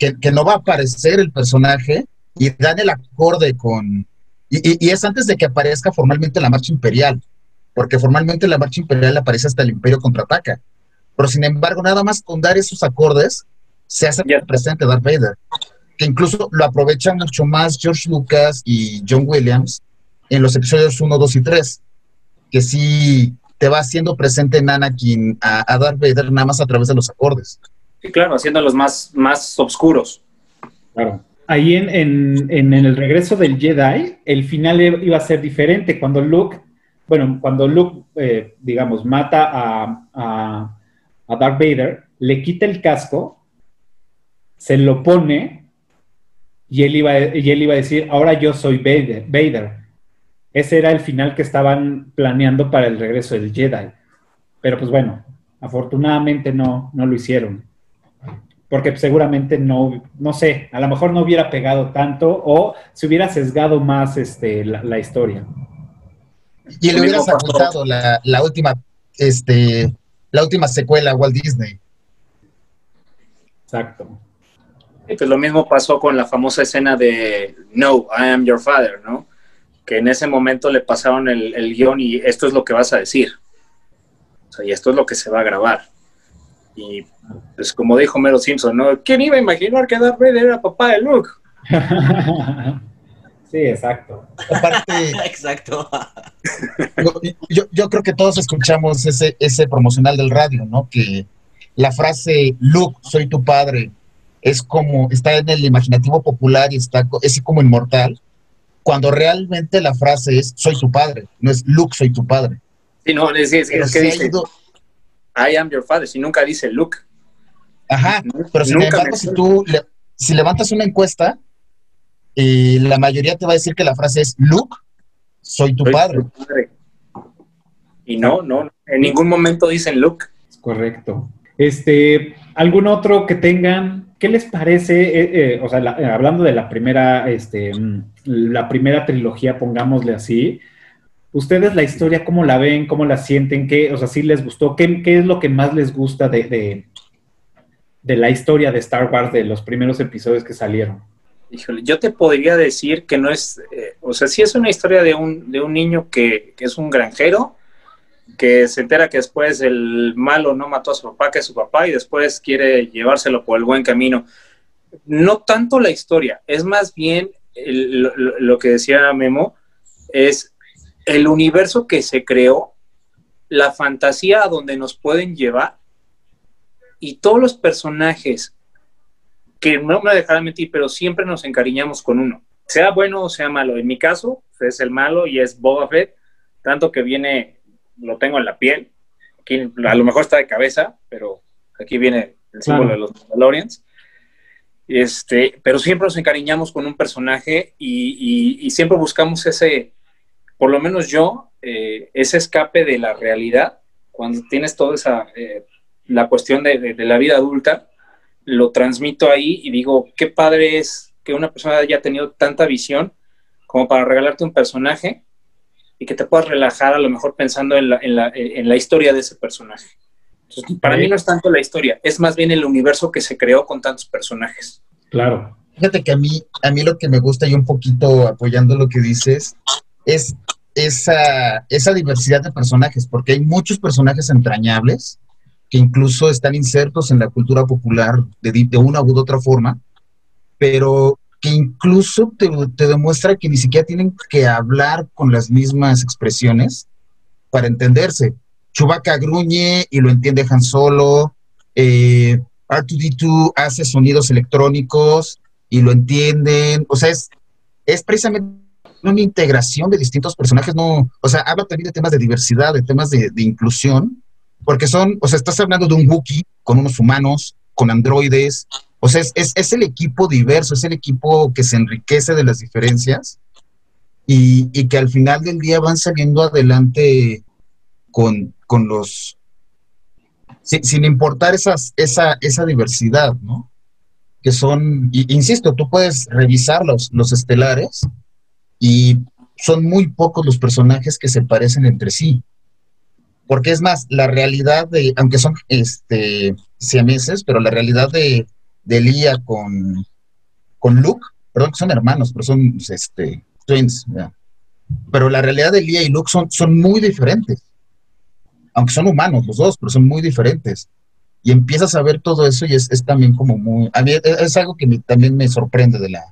que, que no va a aparecer el personaje y dan el acorde con... Y, y, es antes de que aparezca formalmente la marcha imperial, porque formalmente la marcha imperial aparece hasta el imperio contraataca. Pero sin embargo, nada más con dar esos acordes, se hace presente Darth Vader, que incluso lo aprovechan mucho más George Lucas y John Williams en los episodios 1, 2 y 3, que sí te va haciendo presente en Anakin a, Darth Vader nada más a través de los acordes. Sí, claro, haciéndolos más, más oscuros. Claro. Ahí en, en, el regreso del Jedi, el final iba a ser diferente. Cuando Luke, bueno, cuando Luke, eh, digamos, mata a, a, a Darth Vader, le quita el casco se lo pone y él iba, y él iba a decir, ahora yo soy Vader, Vader. Ese era el final que estaban planeando para el regreso del Jedi. Pero pues bueno, afortunadamente no, no lo hicieron. Porque seguramente no, no sé, a lo mejor no hubiera pegado tanto o se hubiera sesgado más este, la, historia. Y le hubieras apuntado la, la, última, este, la última secuela Walt Disney. Exacto. Pues lo mismo pasó con la famosa escena de No, I am your father, ¿no? Que en ese momento le pasaron el, el guion y esto es lo que vas a decir. O sea, y esto es lo que se va a grabar. Y pues como dijo Mero Simpson, ¿no? ¿Quién iba a imaginar que Darth Vader era papá de Luke? sí, exacto. Aparte, exacto. Yo, yo, creo que todos escuchamos ese, ese promocional del radio, ¿no? Que la frase Luke, soy tu padre, es como, está en el imaginativo popular y está, es como inmortal. cuando realmente la frase es soy tu padre, no es Luke, soy tu padre. Sí, no, es, es, es que dice I am your father, si nunca dice Luke. Ajá, pero sin embargo, si tú si levantas una encuesta, eh, la mayoría te va a decir que la frase es Luke, soy tu padre. Y no, no, en ningún momento dicen Luke. Correcto. Este, ¿algún otro que tengan? ¿Qué les parece? Eh, eh, o sea, hablando de la primera, este, mm, la primera trilogía, pongámosle así. ¿Ustedes la historia cómo la ven? ¿Cómo la sienten? ¿Qué, o sea, si les gustó? ¿Qué, ¿Qué, es lo que más les gusta de, de la historia de Star Wars, de los primeros episodios que salieron? Híjole, yo te podría decir que no es, eh, o sea, sí es una historia de un, de un niño que, es un granjero, que se entera que después el malo no mató a su papá, que es su papá, y después quiere llevárselo por el buen camino. No tanto la historia, es más bien lo, que decía Memo, es el universo que se creó, la fantasía a donde nos pueden llevar y todos los personajes que no me dejarán mentir, pero siempre nos encariñamos con uno, sea bueno o sea malo. En mi caso, es el malo y es Boba Fett, tanto que viene, lo tengo en la piel, aquí a lo mejor está de cabeza, pero aquí viene el símbolo de los Mandalorians. Este, pero siempre nos encariñamos con un personaje y, siempre buscamos ese, por lo menos yo, eh, ese escape de la realidad, cuando tienes toda esa eh, la cuestión de, la vida adulta, lo transmito ahí y digo, qué padre es que una persona haya tenido tanta visión como para regalarte un personaje y que te puedas relajar a lo mejor pensando en la, historia de ese personaje. para mí no es tanto la historia, es más bien el universo que se creó con tantos personajes. Claro. Fíjate que a mí, a mí lo que me gusta y un poquito apoyando lo que dices es esa, esa diversidad de personajes, porque hay muchos personajes entrañables que incluso están insertos en la cultura popular de, de una u otra forma, pero que incluso te, te, demuestra que ni siquiera tienen que hablar con las mismas expresiones para entenderse. Chewbacca gruñe y lo entiende Han Solo, eh, R2D2 hace sonidos electrónicos y lo entienden, o sea, es, es precisamente una integración de distintos personajes, no, o sea, habla también de temas de diversidad, de temas de, de inclusión, porque son, o sea, estás hablando de un Wookiee con unos humanos, con androides, o es, el equipo diverso, es el equipo que se enriquece de las diferencias y, que al final del día van saliendo adelante con, con los, sin, importar esas, esa, esa diversidad, ¿no? Que son, insisto, tú puedes revisar los, los estelares y son muy pocos los personajes que se parecen entre sí. Porque es más, la realidad de, aunque son este, siameses, pero la realidad de, de Lía con, con Luke, perdón, que son hermanos, pero son este, twins, pero la realidad de Lía y Luke son, son muy diferentes. Aunque son humanos los dos, pero son muy diferentes. Y empiezas a ver todo eso y es, es también como muy... A mí es, algo que también me sorprende de la,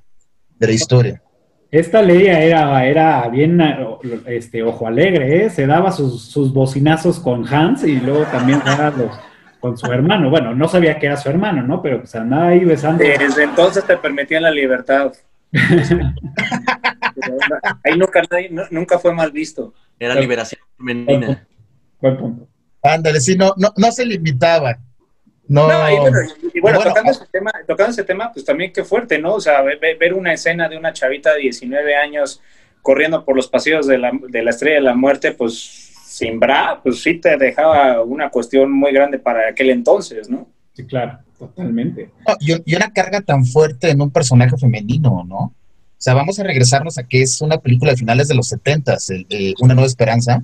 de la historia. Esta Leia era, era bien este, ojo alegre, ¿eh? se daba sus, bocinazos con Hans y luego también los, con su hermano. Bueno, no sabía que era su hermano, ¿no? Pero pues andaba ahí besando. Desde entonces te permitían la libertad. ahí nunca, nunca fue mal visto. Era liberación femenina. Buen punto. Ándale, sí, no, no, no se limitaba. No, y, bueno, tocando, ese tema, tocando ese tema, pues también qué fuerte, ¿no? O sea, ver, una escena de una chavita de 19 años corriendo por los pasillos de la, de la Estrella de la Muerte, pues sin bra, pues sí te dejaba una cuestión muy grande para aquel entonces, ¿no? Sí, claro, totalmente. y, una carga tan fuerte en un personaje femenino, ¿no? O sea, vamos a regresarnos a que es una película de finales de los 70, Una Nueva Esperanza,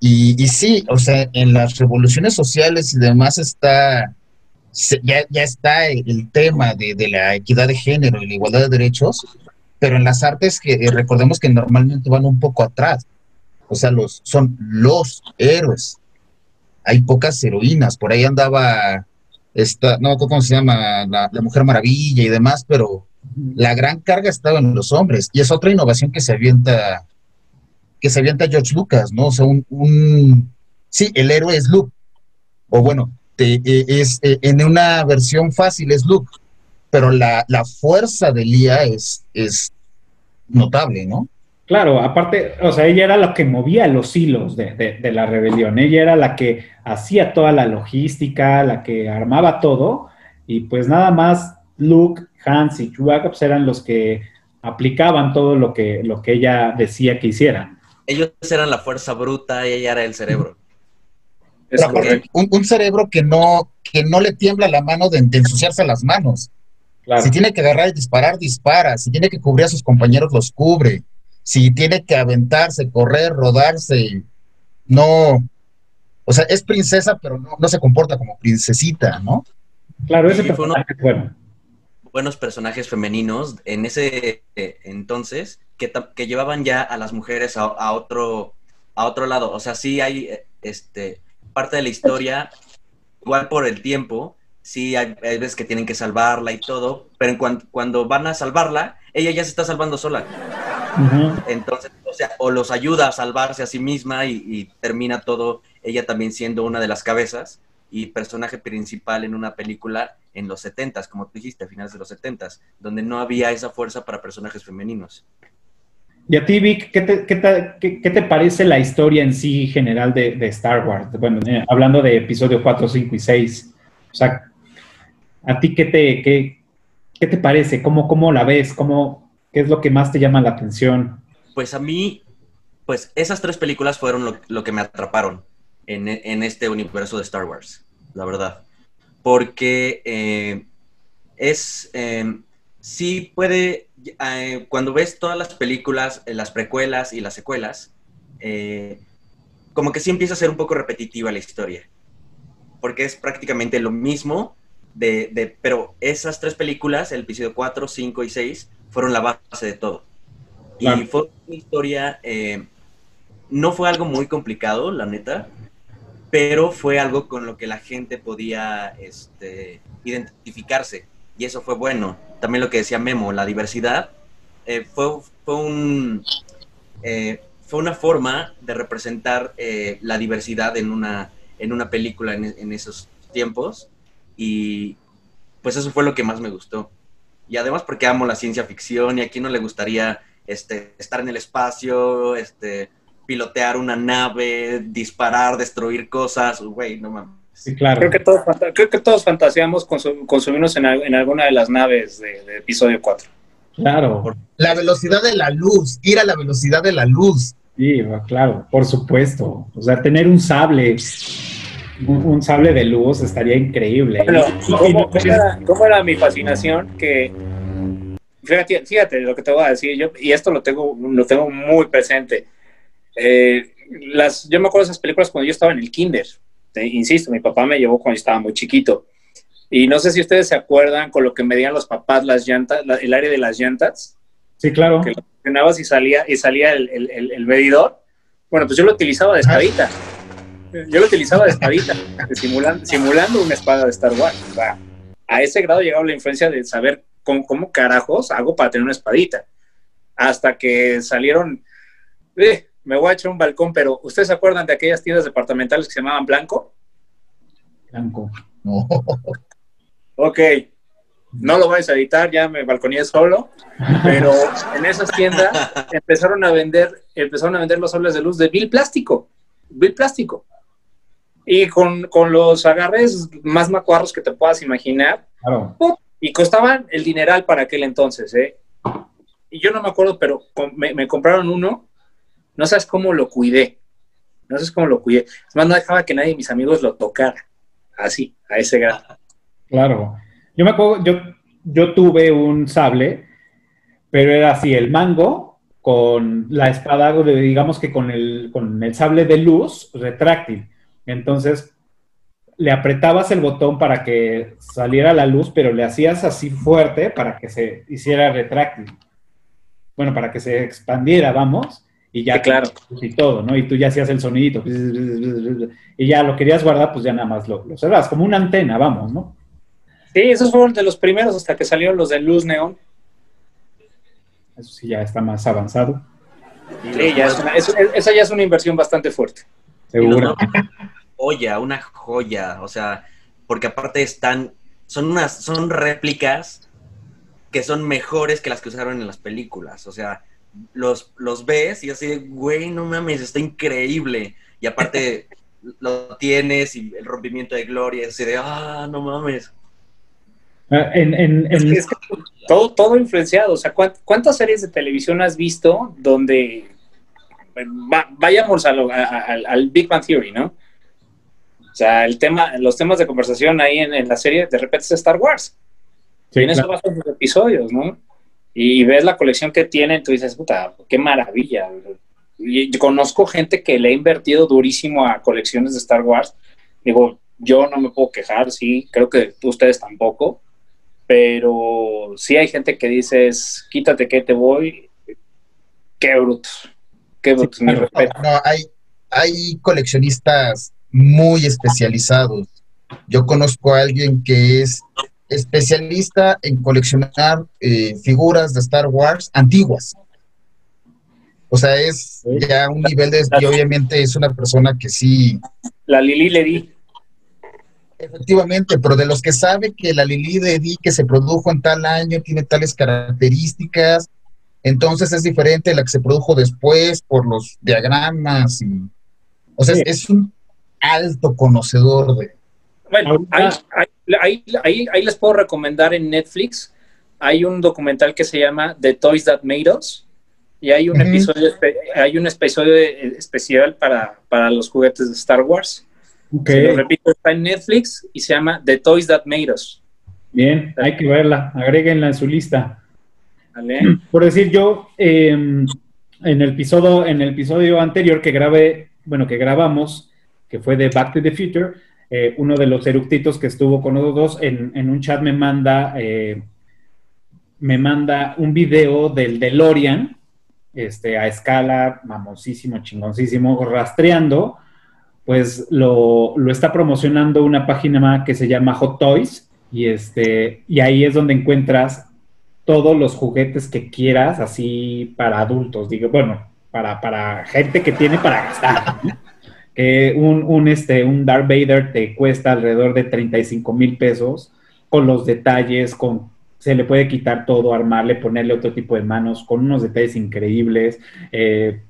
y, sí, o sea, en las revoluciones sociales y demás está, ya, ya está el tema de, la equidad de género y la igualdad de derechos, pero en las artes que eh, recordemos que normalmente van un poco atrás. O sea, los, son los héroes. Hay pocas heroínas. Por ahí andaba esta, no, ¿cómo se llama? La, la Mujer Maravilla y demás, pero la gran carga estaba en los hombres. Y es otra innovación que se avienta que se avienta George Lucas, ¿no? O sea, un, sí, el héroe es Luke, o bueno, te, e, es, e, en una versión fácil es Luke, pero la, fuerza de Lía es, es, notable, ¿no? Claro, aparte, o sea, ella era la que movía los hilos de, de, de, la rebelión, ella era la que hacía toda la logística, la que armaba todo, y pues nada más Luke, Hans y Chewbacca pues eran los que aplicaban todo lo que, lo que ella decía que hicieran. Ellos eran la fuerza bruta y ella era el cerebro. Un, un, cerebro que no, que no le tiembla la mano de, de ensuciarse las manos. Claro. Si tiene que agarrar y disparar, dispara. Si tiene que cubrir a sus compañeros, los cubre si tiene que aventarse, correr, rodarse, no, o sea, es princesa, pero no, no se comporta como princesita, ¿no? Claro, ese personaje es bueno. Buenos personajes femeninos en ese eh, entonces que, que, llevaban ya a las mujeres a, a, otro, a otro lado. O sea, sí hay este, parte de la historia, igual por el tiempo, sí hay, hay veces que tienen que salvarla y todo, pero en cuanto, cuando van a salvarla, ella ya se está salvando sola. Uh -huh. Entonces, o sea, o los ayuda a salvarse a sí misma y, y, termina todo ella también siendo una de las cabezas y personaje principal en una película en los 70 como tú dijiste, a finales de los 70 donde no había esa fuerza para personajes femeninos. Y a ti, Vic, ¿qué te, qué te, qué, qué te parece la historia en sí general de, de Star Wars? Bueno, eh, hablando de episodio 4, 5 y 6. O sea, ¿a ti qué te, qué, qué te parece? ¿Cómo, ¿Cómo la ves? ¿Cómo, ¿Qué es lo que más te llama la atención? Pues a mí, pues esas tres películas fueron lo, que me atraparon en, en, este universo de Star Wars, la verdad. Porque eh, es, eh, sí puede, eh, cuando ves todas las películas, las precuelas y las secuelas, como que sí empieza a ser un poco repetitiva la historia. Porque es prácticamente lo mismo, de, de, pero esas tres películas, el episodio 4, 5 y 6, fueron la base de todo. Claro. Y fue una historia, eh, no fue algo muy complicado, la neta, pero fue algo con lo que la gente podía este, identificarse. Y eso fue bueno. También lo que decía Memo, la diversidad, eh, fue, fue, un, eh, fue una forma de representar la diversidad en una, en una película en, en esos tiempos. Y pues eso fue lo que más me gustó y además porque amo la ciencia ficción y a quién no le gustaría este, estar en el espacio, este, pilotear una nave, disparar, destruir cosas, güey, no mames. Sí, claro. Creo que todos, creo que todos fantaseamos consum consumirnos en, en, alguna de las naves de, de, episodio 4. Claro. La velocidad de la luz, ir a la velocidad de la luz. Sí, claro, por supuesto. O sea, tener un sable, un, un, sable de luz estaría increíble. Bueno, ¿cómo, ¿cómo, era, ¿cómo, era, mi fascinación? Que fíjate, fíjate, lo que te voy a decir yo, y esto lo tengo, lo tengo muy presente. Eh, las, yo me acuerdo de esas películas cuando yo estaba en el kinder. Te, insisto, mi papá me llevó cuando estaba muy chiquito. Y no sé si ustedes se acuerdan con lo que medían los papás las llantas, la, el área de las llantas. Sí, claro. Que lo y salía, y salía el, el, el, medidor. Bueno, pues yo lo utilizaba de espadita. Yo lo utilizaba de espadita, simulando, simulando una espada de Star Wars. O sea, a ese grado llegaba la influencia de saber cómo, cómo, carajos hago para tener una espadita. Hasta que salieron, eh, me voy a echar un balcón, pero ¿ustedes se acuerdan de aquellas tiendas departamentales que se llamaban Blanco? Blanco. No. Ok, no lo vais a editar, ya me balconeé solo, pero en esas tiendas empezaron a vender, empezaron a vender los sables de luz de vil plástico, vil plástico. Y con, con los agarres más macuarros que te puedas imaginar. Claro. Y costaban el dineral para aquel entonces, ¿eh? Y yo no me acuerdo, pero me, me compraron uno, no sabes cómo lo cuidé, no sabes cómo lo cuidé. Es más, no dejaba que nadie de mis amigos lo tocara, así, a ese grado. Claro. Yo me acuerdo, yo, yo tuve un sable, pero era así, el mango con la espada, digamos que con el, con el sable de luz retráctil. Entonces, le apretabas el botón para que saliera la luz, pero le hacías así fuerte para que se hiciera retráctil. Bueno, para que se expandiera, vamos, y ya sí, claro. y todo, ¿no? Y tú ya hacías el sonidito, y ya lo querías guardar, pues ya nada más lo, lo cerras, como una antena, vamos, ¿no? Sí, esos fueron de los primeros hasta que salieron los de luz neón. Eso sí ya está más avanzado. Sí, ya es una, es, esa ya es una inversión bastante fuerte. Seguro. Joya, una joya, o sea, porque aparte están, son unas, son réplicas que son mejores que las que usaron en las películas, o sea, los, los ves y así de, güey, no mames, está increíble. Y aparte lo tienes y el rompimiento de gloria, así de, ah, no mames. Ah, En, en- en- Es que- es que todo, todo influenciado. O sea, ¿cuán- ¿cuántas series de televisión has visto donde va- vayamos a lo- a- a- al, al Big Bang Theory, ¿no? O sea, el tema, los temas de conversación ahí en, en la serie de repente es Star Wars. sí, y en eso claro. sus episodios, ¿no? Y, ves la colección que tienen, tú dices, puta, qué maravilla. Y yo conozco gente que le ha invertido durísimo a colecciones de Star Wars. Digo, yo no me puedo quejar, sí, creo que ustedes tampoco, pero sí hay gente que dices, quítate que te voy, qué brutos, qué brutos, mi claro. respeto. No, hay, hay coleccionistas muy especializados. Yo conozco a alguien que es especialista en coleccionar eh, figuras de Star Wars antiguas. O sea, es ya un nivel de... Y obviamente es una persona que sí, La Lili le di, efectivamente, pero de los que sabe que la Lili de Di que se produjo en tal año tiene tales características, entonces es diferente de la que se produjo después por los diagramas. Y, o sea, Sí. es un alto conocedor de... Bueno, ahí, ahí- ahí- les puedo recomendar en Netflix. Hay un documental que se llama The Toys That Made Us. Y hay un episodio, hay un episodio eh, especial para, para los juguetes de Star Wars. Ok, Se lo repito, está en Netflix y se llama The Toys That Made Us. bien, hay que verla, agréguenla en su lista. ¿vale? Por decir yo, eh, en, el episodio, en el episodio anterior que grabé, bueno, que grabamos, que fue de Back to the Future, eh, uno de los eructitos que estuvo con los dos en, en un chat me manda, eh, me manda un video del DeLorean, este, a escala, mamoncísimo, chingoncísimo, rastreando, pues lo, lo está promocionando una página que se llama Hot Toys, y, este, y ahí es donde encuentras todos los juguetes que quieras, así para adultos, digo, bueno, para, para gente que tiene para gastar. Que un, un, este, un Darth Vader te cuesta alrededor de 35 mil pesos, con los detalles, con se le puede quitar todo, armarle, ponerle otro tipo de manos, con unos detalles increíbles, eh,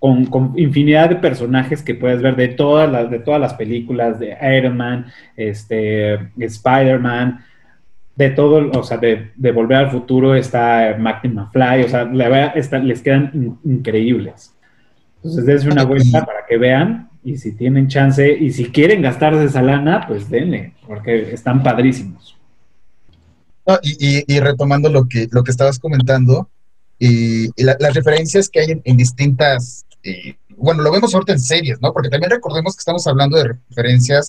con, con, infinidad de personajes que puedes ver de todas las, de todas las películas, de Iron Man, este, Spider-Man, de todo, o sea, de, de, Volver al Futuro está Marty McFly, o sea, la verdad, está, les quedan in, increíbles. Entonces, dense una vuelta para que vean y si tienen chance y si quieren gastarse esa lana, pues denle, porque están padrísimos. Y, y, retomando lo que, lo que estabas comentando, y, y la, las referencias que hay en, en distintas, eh, bueno, lo vemos ahorita en series, ¿no? Porque también recordemos que estamos hablando de referencias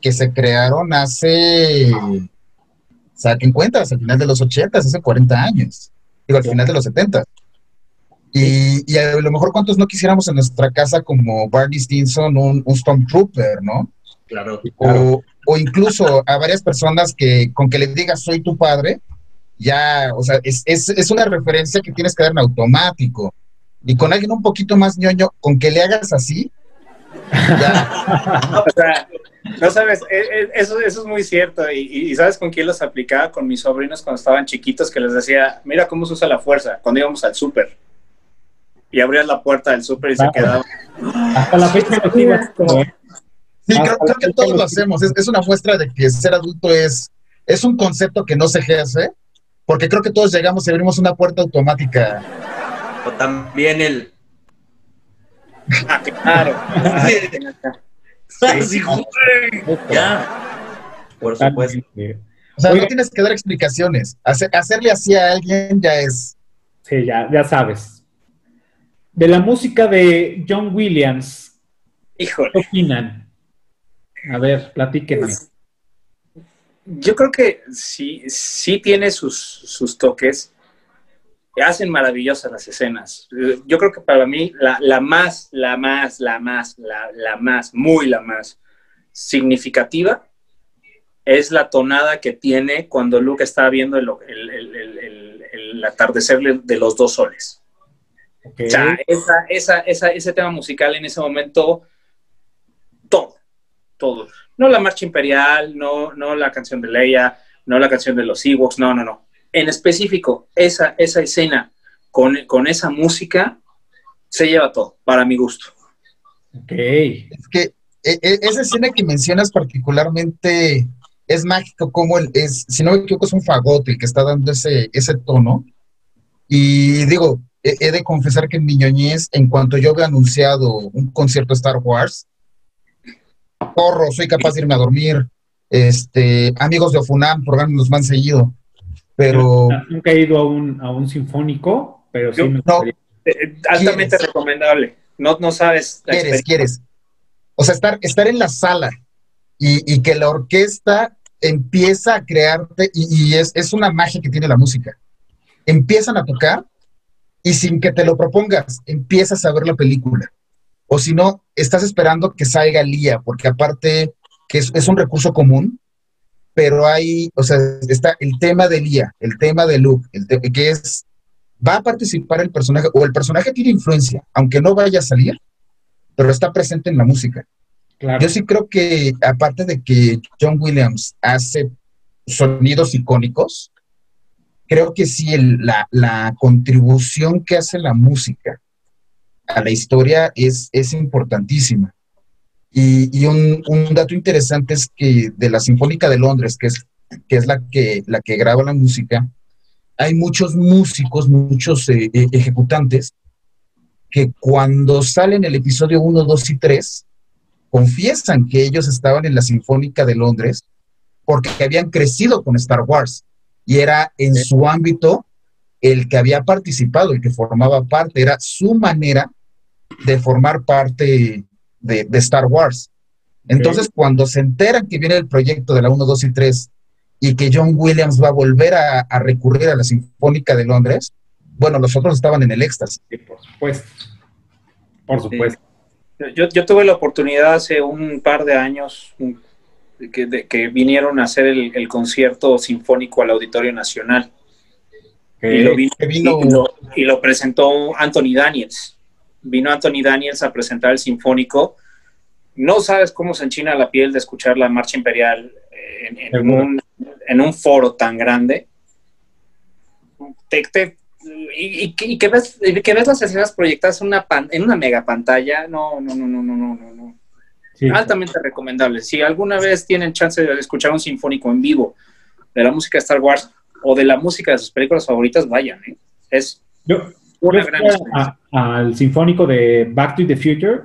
que se crearon hace, saquen cuentas, al final de los 80, hace 40 años, digo, al final de los 70. Y, y, a lo mejor cuántos no quisiéramos en nuestra casa como Barney Stinson, un, un Stormtrooper, ¿no? Claro. O, o, incluso a varias personas que con que les digas soy tu padre, ya, o sea, es, es, es, una referencia que tienes que dar en automático. Y con alguien un poquito más ñoño, con que le hagas así, ya. o sea, no sabes, eso, eso es muy cierto. Y, y, ¿sabes con quién los aplicaba? Con mis sobrinos cuando estaban chiquitos, que les decía, mira cómo se usa la fuerza, cuando íbamos al súper. Y abrías la puerta del súper y claro. se quedaba. Hasta la fecha lo sigo ¿eh? Sí, creo, creo, que todos lo hacemos. Es, es, una muestra de que ser adulto es, es un concepto que no se ejerce, porque creo que todos llegamos y abrimos una puerta automática. O también el. Ah, claro. sí, sí, ya. Por supuesto. O sea, Oye, no tienes que dar explicaciones. Hacer, hacerle así a alguien ya es. Sí, ya, ya sabes. De la música de John Williams, Híjole. ¿qué opinan? A ver, platíquenme. Yo creo que sí, sí tiene sus, sus toques. Hacen maravillosas las escenas. Yo creo que para mí la, la más, la más, la más, la, la, más, muy la más significativa es la tonada que tiene cuando Luke está viendo el, el, el, el atardecer de los dos soles. Okay. O sea, esa, esa, esa, ese tema musical en ese momento, todo, todo. No la marcha imperial, no, no la canción de Leia, no la canción de los Ewoks, no, no, no. En específico, esa, esa escena con, con esa música se lleva todo, para mi gusto. Ok. Es que e- e- esa escena que mencionas particularmente es mágico, como el, es, si no me equivoco, es un fagote el que está dando ese, ese tono. Y digo, he, de confesar que en mi ñoñez, en cuanto yo veo anunciado un concierto Star Wars, corro, soy capaz de irme a dormir. Este, amigos de Ofunam, programas los más seguido. Pero Nunca he ido a un, a un sinfónico, pero sí Yo- me no. gustaría. Eh, altamente ¿Quieres? recomendable. No, no sabes. la quieres, quieres. O sea, estar, estar en la sala y, y que la orquesta empieza a crearte, y, y es, es una magia que tiene la música. Empiezan a tocar y sin que te lo propongas, empiezas a ver la película. O si no, estás esperando que salga Lía, porque aparte que es, es un recurso común, pero hay, o sea, está el tema de Lía, el tema de Luke, el te- que es, va a participar el personaje, o el personaje tiene influencia, aunque no vaya a salir, pero está presente en la música. Claro. Yo sí creo que, aparte de que John Williams hace sonidos icónicos, creo que sí la, contribución que hace la música a la historia es, es importantísima. Y, un, dato interesante es que de la Sinfónica de Londres, que es, que es la, que, la que graba la música, hay muchos músicos, muchos eh, eh, ejecutantes, que cuando salen el episodio 1, 2 y 3, confiesan que ellos estaban en la Sinfónica de Londres porque habían crecido con Star Wars y era en su ámbito el que había participado, el que formaba parte, era su manera de formar parte de, de Star Wars. Entonces, cuando se enteran que viene el proyecto de la 1, 2 y 3 y que John Williams va a volver a, a recurrir a la Sinfónica de Londres, bueno, los otros estaban en el éxtasis. Sí, por supuesto. Por supuesto. Yo, yo tuve la oportunidad hace un par de años un- que, de- que vinieron a hacer el, el concierto sinfónico al Auditorio Nacional. Y, lo vi- Que vino- y lo, y lo presentó Anthony Daniels. Vino Anthony Daniels a presentar el sinfónico. No sabes cómo se enchina la piel de escuchar la marcha imperial eh, en, un, en un foro tan grande. Te- te- y, y que- ves, y que ves las escenas proyectadas en una, pan- en una mega pantalla. No, no, no, no, no, no, no. Sí. Altamente recomendable. Si alguna vez tienen chance de escuchar un sinfónico en vivo de la música de Star Wars o de la música de sus películas favoritas, vayan. ¿eh? Es Yo, una yo gran fui experiencia. a- al sinfónico de Back to the Future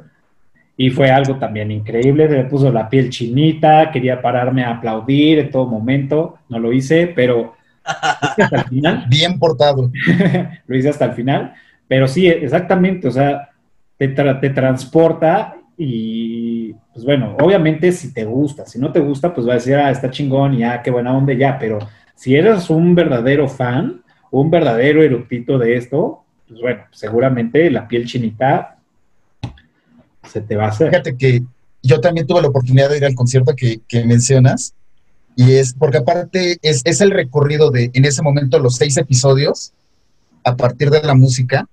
y fue algo también increíble. Me puso la piel chinita, quería pararme a aplaudir en todo momento. No lo hice, pero hasta el final. Bien portado. lo hice hasta el final. Pero sí, exactamente, o sea, te, tra- te transporta y, pues bueno, obviamente si te gusta, si no te gusta, pues va a decir, ah, está chingón y ah, qué buena onda ya, pero si eres un verdadero fan, un verdadero erudito de esto, pues bueno, seguramente la piel chinita se te va a hacer. Fíjate que yo también tuve la oportunidad de ir al concierto que, que mencionas, y es porque aparte es, es el recorrido de, en ese momento, los seis episodios a partir de la música,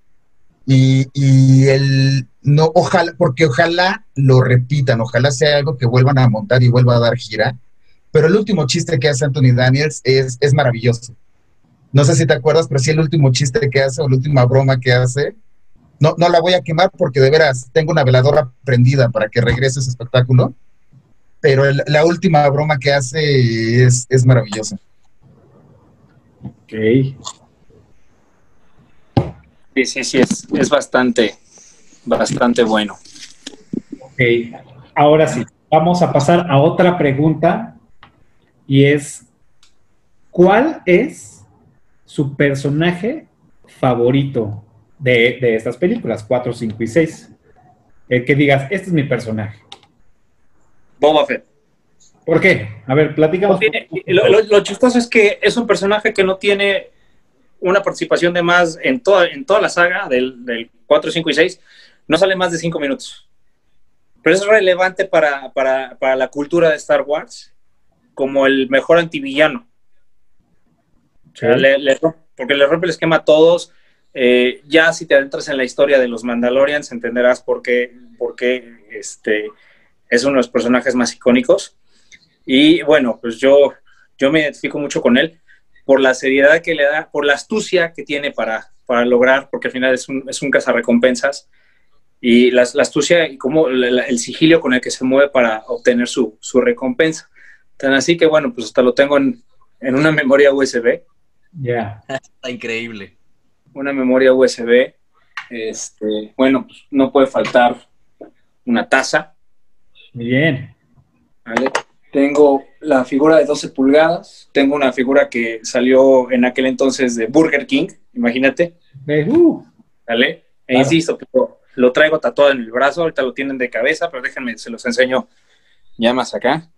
y, y el, no, ojalá, porque ojalá lo repitan, ojalá sea algo que vuelvan a montar y vuelva a dar gira, pero el último chiste que hace Anthony Daniels es, es maravilloso. No sé si te acuerdas, pero sí el último chiste que hace o la última broma que hace, no, no la voy a quemar porque de veras tengo una veladora prendida para que regrese ese espectáculo. Pero la última broma que hace es, es maravillosa. Ok. Sí, sí, sí, es, es bastante, bastante bueno. Ok, ahora sí, vamos a pasar a otra pregunta y es, ¿cuál es su personaje favorito de, de estas películas, 4, 5 y 6? El que digas, este es mi personaje. Boba Fett. ¿Por qué? A ver, platicamos. No tiene- lo, lo- lo chistoso es que es un personaje que no tiene una participación de más en toda, en toda la saga del, del 4, 5 y 6. No sale más de 5 minutos. Pero es relevante para, para- para la cultura de Star Wars como el mejor antivillano. O sea, le- le porque le rompe el esquema a todos. Eh, ya si te adentras en la historia de los Mandalorians, entenderás por qué, por qué este, es uno de los personajes más icónicos. Y bueno, pues yo, yo me identifico mucho con él. por la seriedad que le da, por la astucia que tiene para, para lograr, porque al final es un, es un cazarrecompensas, y la, la astucia y como el sigilio con el que se mueve para obtener su, su, recompensa. Tan así que, bueno, pues hasta lo tengo en, en una memoria USB. Ya. Está increíble. Una memoria USB. Este, bueno, pues no puede faltar una taza. Bien. ¿Vale? Tengo la figura de 12 pulgadas. Tengo una figura que salió en aquel entonces de Burger King, imagínate. Uh. ¿Vale? E insisto, pero lo traigo tatuado en el brazo, ahorita lo tienen de cabeza, pero déjenme, se los enseño ya más acá.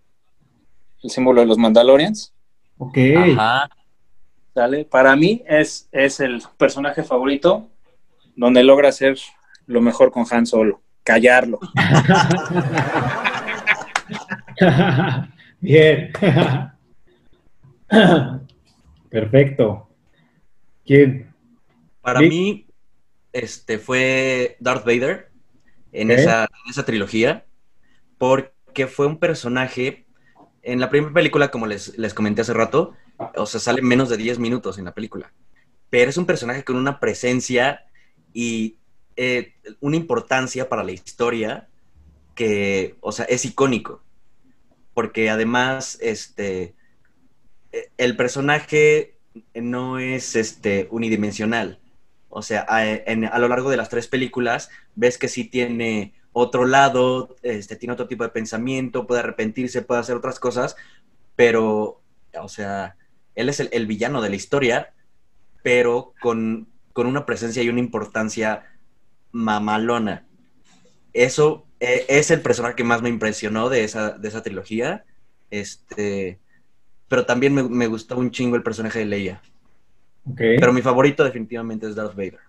El símbolo de los Mandalorians. Ok. Ajá. ¿Sale? Para mí es, es el personaje favorito donde logra hacer lo mejor con Han Solo, callarlo. Bien. Perfecto. ¿Quién? Para mí, este fue Darth Vader en, esa, en esa trilogía, porque fue un personaje. En la primera película, como les, les comenté hace rato, o sea, sale menos de 10 minutos en la película. Pero es un personaje con una presencia y eh, una importancia para la historia que, o sea, es icónico. Porque además, este, e, el personaje no es este, unidimensional. O sea, a, lo largo de las tres películas ves que sí tiene otro lado, este, tiene otro tipo de pensamiento, puede arrepentirse, puede hacer otras cosas, pero, o sea, él es el, villano de la historia, pero con, con, una presencia y una importancia mamalona. Eso eh, es el personaje que más me impresionó de esa, de esa trilogía. Este, pero también me, me gustó un chingo el personaje de Leia. Okay. Pero mi favorito definitivamente es Darth Vader.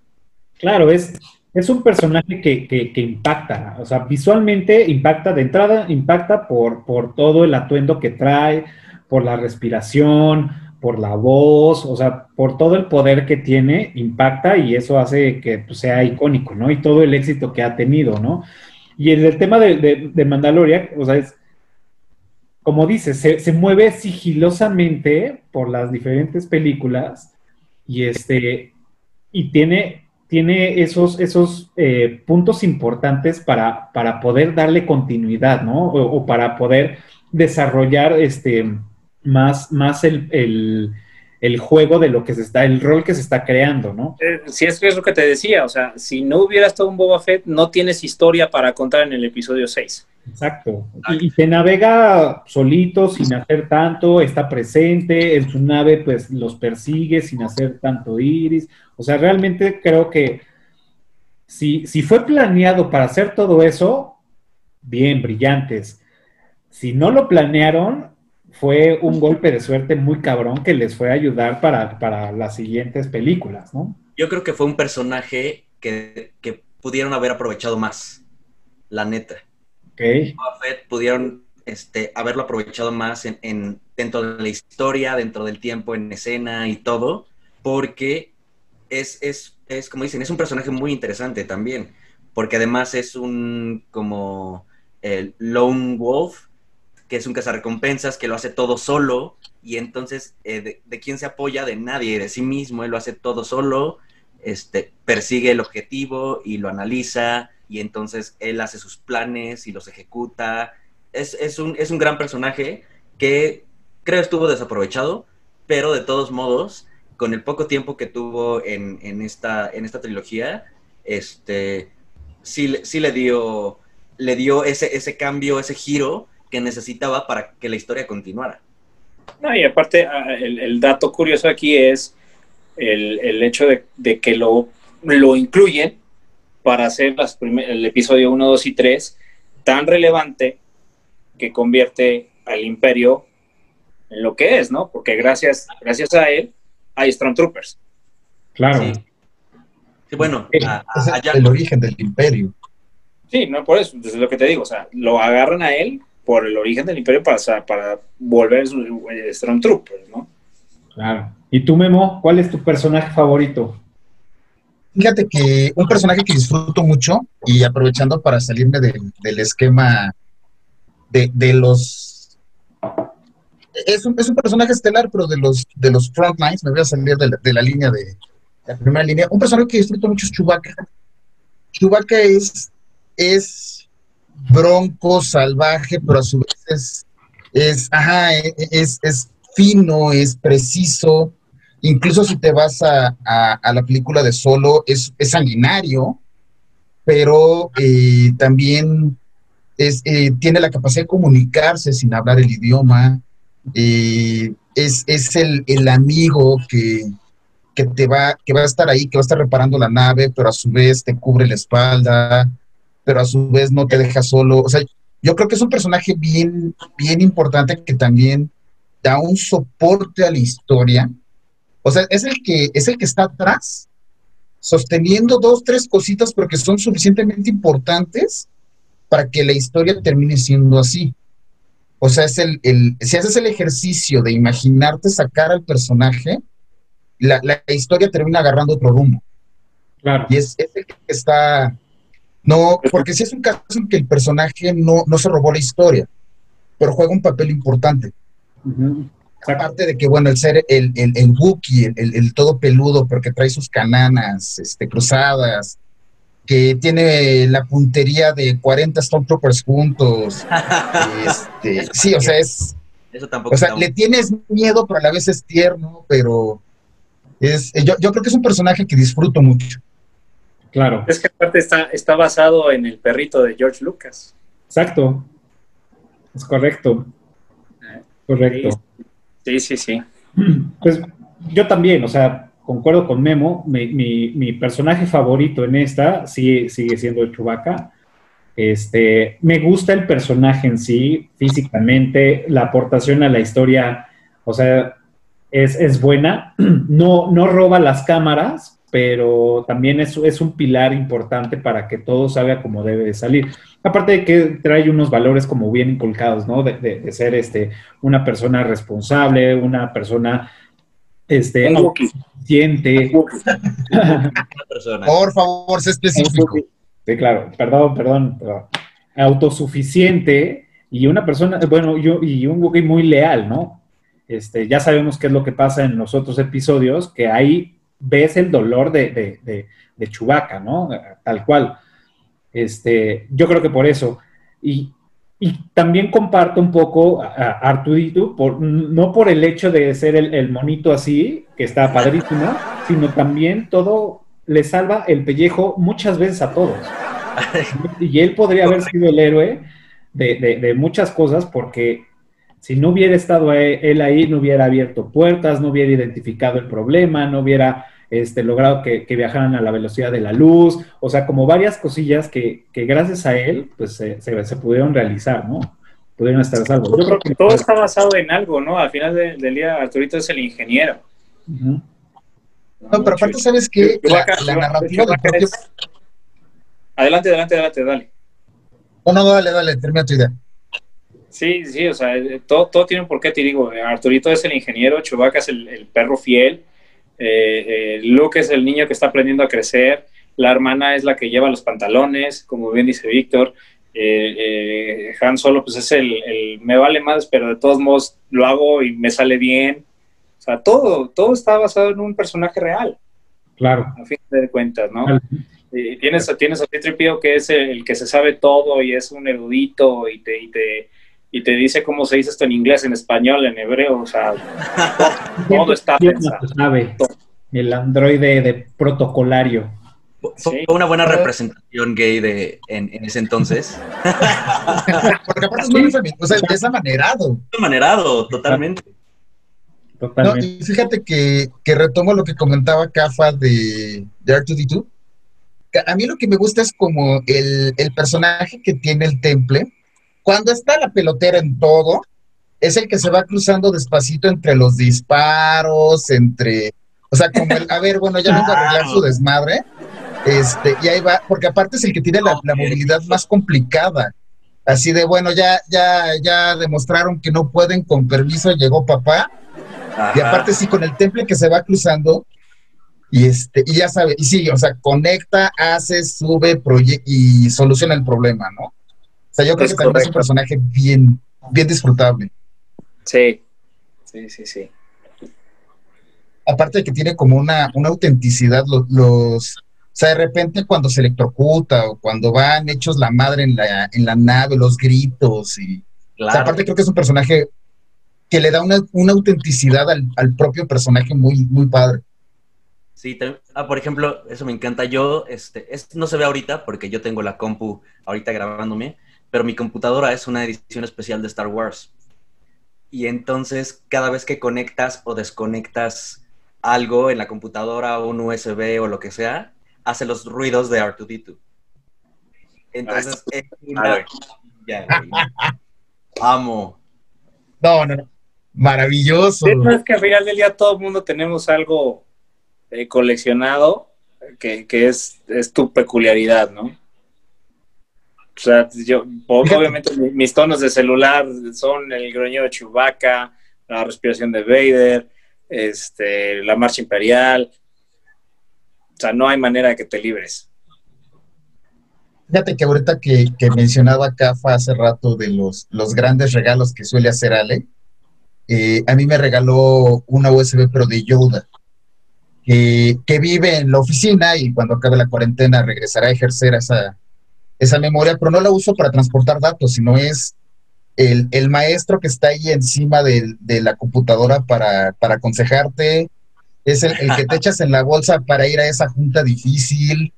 Claro, es, es un personaje que, que, que, impacta, o sea, visualmente impacta, de entrada impacta por, por todo el atuendo que trae, por la respiración, por la voz, o sea, por todo el poder que tiene, impacta y eso hace que pues, sea icónico, ¿no? Y todo el éxito que ha tenido, ¿no? Y en el tema de, de, de Mandalorian, o sea, es, como dices, se, se mueve sigilosamente por las diferentes películas y este y tiene tiene esos, esos eh, puntos importantes para, para, poder darle continuidad, ¿no? O, para poder desarrollar este, más, más el, el, juego de lo que se está, el rol que se está creando, ¿no? Eh, si es que es lo que te decía, o sea, si no hubiera estado un Boba Fett, no tienes historia para contar en el episodio 6. Exacto. Y, y, se navega solito, sin hacer tanto, está presente, en su nave pues los persigue sin hacer tanto iris. O sea, realmente creo que si, si fue planeado para hacer todo eso, bien, brillantes. Si no lo planearon, fue un golpe de suerte muy cabrón que les fue a ayudar para, para las siguientes películas, ¿no? Yo creo que fue un personaje que, que pudieron haber aprovechado más, la neta. Okay. Buffett pudieron este, haberlo aprovechado más en, en, dentro de la historia, dentro del tiempo, en escena y todo, porque es, es, es, como dicen, es un personaje muy interesante también, porque además es un como el lone wolf, que es un cazarrecompensas, que lo hace todo solo, y entonces, eh, de, de, quién se apoya? De nadie, de sí mismo, él lo hace todo solo, este, persigue el objetivo y lo analiza, y entonces él hace sus planes y los ejecuta. Es, es, un, es un gran personaje que creo estuvo desaprovechado, pero de todos modos, con el poco tiempo que tuvo en, en, esta, en esta trilogía, este, sí, sí le dio, le dio ese, ese cambio, ese giro que necesitaba para que la historia continuara. No, y aparte, ah, el, el dato curioso aquí es el, el hecho de, de, que lo, lo incluyen para hacer las primer, el episodio 1, 2 y 3 tan relevante que convierte al imperio en lo que es, ¿no? Porque gracias, gracias a él hay Stormtroopers. Claro. Sí. Sí, bueno, a, a, a el origen del imperio. Sí, no por eso, es lo que te digo, o sea, lo agarran a él por el origen del imperio para, para volver Stormtroopers, ¿no? Claro. ¿Y tú, Memo, cuál es tu personaje favorito? Fíjate que un personaje que disfruto mucho y aprovechando para salirme de, del esquema de, de los es un, es un personaje estelar, pero de los, de los frontlines, me voy a salir de la, de la línea de la primera línea. Un personaje que disfruto mucho es Chewbacca. Chewbacca es, es bronco, salvaje, pero a su vez es, es, ajá, es, es fino, es preciso. Incluso si te vas a, a, a la película de Solo, es, es sanguinario, pero eh, también es, eh, tiene la capacidad de comunicarse sin hablar el idioma. Eh, es, es el, el, amigo que, que, te va, que va a estar ahí, que va a estar reparando la nave, pero a su vez te cubre la espalda, pero a su vez no te deja solo. O sea, yo creo que es un personaje bien, bien importante que también da un soporte a la historia. O sea, es el que, es el que está atrás, sosteniendo dos, tres cositas, porque son suficientemente importantes para que la historia termine siendo así. O sea, es el, el, si haces el ejercicio de imaginarte sacar al personaje, la, la historia termina agarrando otro rumbo. Claro. Y es, es, el que está. No, porque si es un caso en que el personaje no, no se robó la historia, pero juega un papel importante. Uh -huh. Aparte de que, bueno, el ser el, el, el Wookiee, el, el, el, todo peludo, porque trae sus cananas este, cruzadas, que tiene la puntería de 40 Stormtroopers juntos. este, sí, o sea, es. Eso tampoco o sea, le tienes miedo, pero a la vez es tierno, pero es, yo, yo creo que es un personaje que disfruto mucho. Claro. Es que aparte está, está basado en el perrito de George Lucas. Exacto. Es correcto. Correcto. Sí, sí, sí. Pues yo también, o sea, concuerdo con Memo, mi, mi, mi personaje favorito en esta sigue, sigue siendo Chewbacca. Este, me gusta el personaje en sí, físicamente, la aportación a la historia, o sea, es, es buena. No, no roba las cámaras, pero también es, es, un pilar importante para que todo salga como debe de salir. Aparte de que trae unos valores como bien inculcados, ¿no? De, de, de ser este, una persona responsable, una persona este, autosuficiente. Por favor, sé específico. Sí, claro, perdón, perdón, perdón. Autosuficiente y una persona, bueno, yo, y un Wookiee muy leal, ¿no? Este, ya sabemos qué es lo que pasa en los otros episodios, que ahí ves el dolor de, de, de, de Chewbacca, ¿no? Tal cual. Este, yo creo que por eso. Y, y también comparto un poco a, a Arturito, por, no por el hecho de ser el, el, monito así, que está padrísimo, sino también todo le salva el pellejo muchas veces a todos. Y él podría haber sido el héroe de, de, de muchas cosas porque si no hubiera estado él ahí, no hubiera abierto puertas, no hubiera identificado el problema, no hubiera este, logrado que, que, viajaran a la velocidad de la luz, o sea, como varias cosillas que, que gracias a él, pues se, se, se, pudieron realizar, ¿no? Pudieron estar a salvo. Yo creo que todo está basado en algo, ¿no? Al final de, del día, Arturito es el ingeniero. Uh -huh. No, pero aparte, ¿sabes qué? La, la narrativa del propio... Es... Adelante, adelante, adelante, dale. No, no, dale, dale, termina tu idea. Sí, sí, o sea, todo, todo tiene un porqué, te digo. Arturito es el ingeniero, Chewbacca es el, el perro fiel, eh, eh, Luke es el niño que está aprendiendo a crecer, la hermana es la que lleva los pantalones, como bien dice Víctor, eh, Han Solo pues es el, el, me vale más, pero de todos modos lo hago y me sale bien. O sea, todo, todo está basado en un personaje real. Claro. A fin de cuentas, ¿no? Claro. Y tienes, tienes a Tripio que es el, el, que se sabe todo y es un erudito y te, y te y te dice cómo se dice esto en inglés, en español, en hebreo, o sea, todo, todo está pensado. Sabe. El androide de protocolario. Fue una buena representación gay de, en, en ese entonces. Porque aparte es muy femenino, o sea, es amanerado. Es amanerado, totalmente. Totalmente. No, y fíjate que, que, retomo lo que comentaba Cafa de, de R2D2. A mí lo que me gusta es como el, el personaje que tiene el temple, cuando está la pelotera en todo, es el que se va cruzando despacito entre los disparos, entre, o sea, como el, a ver, bueno, ya vengo a arreglar su desmadre, este, y ahí va, porque aparte es el que tiene la, la movilidad más complicada, así de, bueno, ya, ya, ya demostraron que no pueden, con permiso llegó papá, Ajá. y aparte sí, con el temple que se va cruzando, y este, y ya sabe, y sigue, o sea, conecta, hace, sube, y soluciona el problema, ¿no? Sea, yo creo es que también correcto. es un personaje bien, bien disfrutable. Sí, Sí, sí, sí. Aparte de que tiene como una, una autenticidad, los, los, o sea, de repente cuando se electrocuta o cuando van hechos la madre en la, en la nave, los gritos y... Claro. O sea, aparte creo que es un personaje que le da una, una autenticidad al, al, propio personaje muy, muy padre. Sí, te, ah, por ejemplo, eso me encanta. Yo, este, es, no se ve ahorita porque yo tengo la compu ahorita grabándome, pero mi computadora es una edición especial de Star Wars. Y entonces, cada vez que conectas o desconectas algo en la computadora o un USB o lo que sea, hace los ruidos de R2D2. Entonces, es una... ya, Amo. No, no, no. Maravilloso. Es que al final del día todo el mundo tenemos algo eh, coleccionado que, que es, es, tu peculiaridad, ¿no? O sea, yo, obviamente mis tonos de celular son el gruñido de Chewbacca, la respiración de Vader, este, la marcha imperial. O sea, no hay manera de que te libres. Fíjate que ahorita que, que mencionaba Cafa hace rato de los, los grandes regalos que suele hacer Ale, eh, a mí me regaló una USB, pero de Yoda, que, que, vive en la oficina y cuando acabe la cuarentena regresará a ejercer esa, esa memoria, pero no la uso para transportar datos, sino es el, el maestro que está ahí encima de, de la computadora para, para aconsejarte, es el, el, que te echas en la bolsa para ir a esa junta difícil,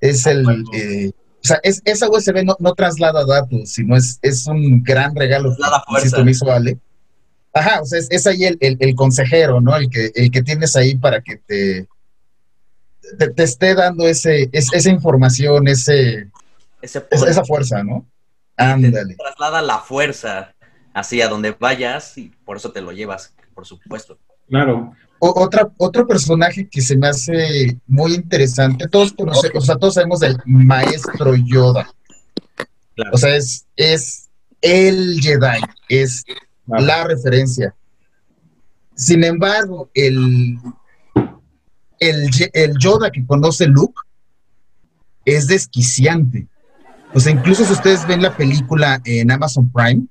es el... Eh, o sea, es, esa USB no, no, traslada datos, sino es, es un gran regalo. Que me hizo Ale. Ajá, o sea, es, es ahí el, el, el, consejero, ¿no? El que, el que tienes ahí para que te, te, te esté dando ese, es, esa información, ese, ese esa, esa fuerza, ¿no? Ándale. Traslada la fuerza hacia donde vayas y por eso te lo llevas, por supuesto. Claro. O, otra, otro personaje que se me hace muy interesante, todos conocemos, o sea, todos sabemos del maestro Yoda. Claro. O sea, es, es el Jedi, es claro. la referencia. Sin embargo, el, el, el Yoda que conoce Luke es desquiciante. O sea, incluso si ustedes ven la película en Amazon Prime,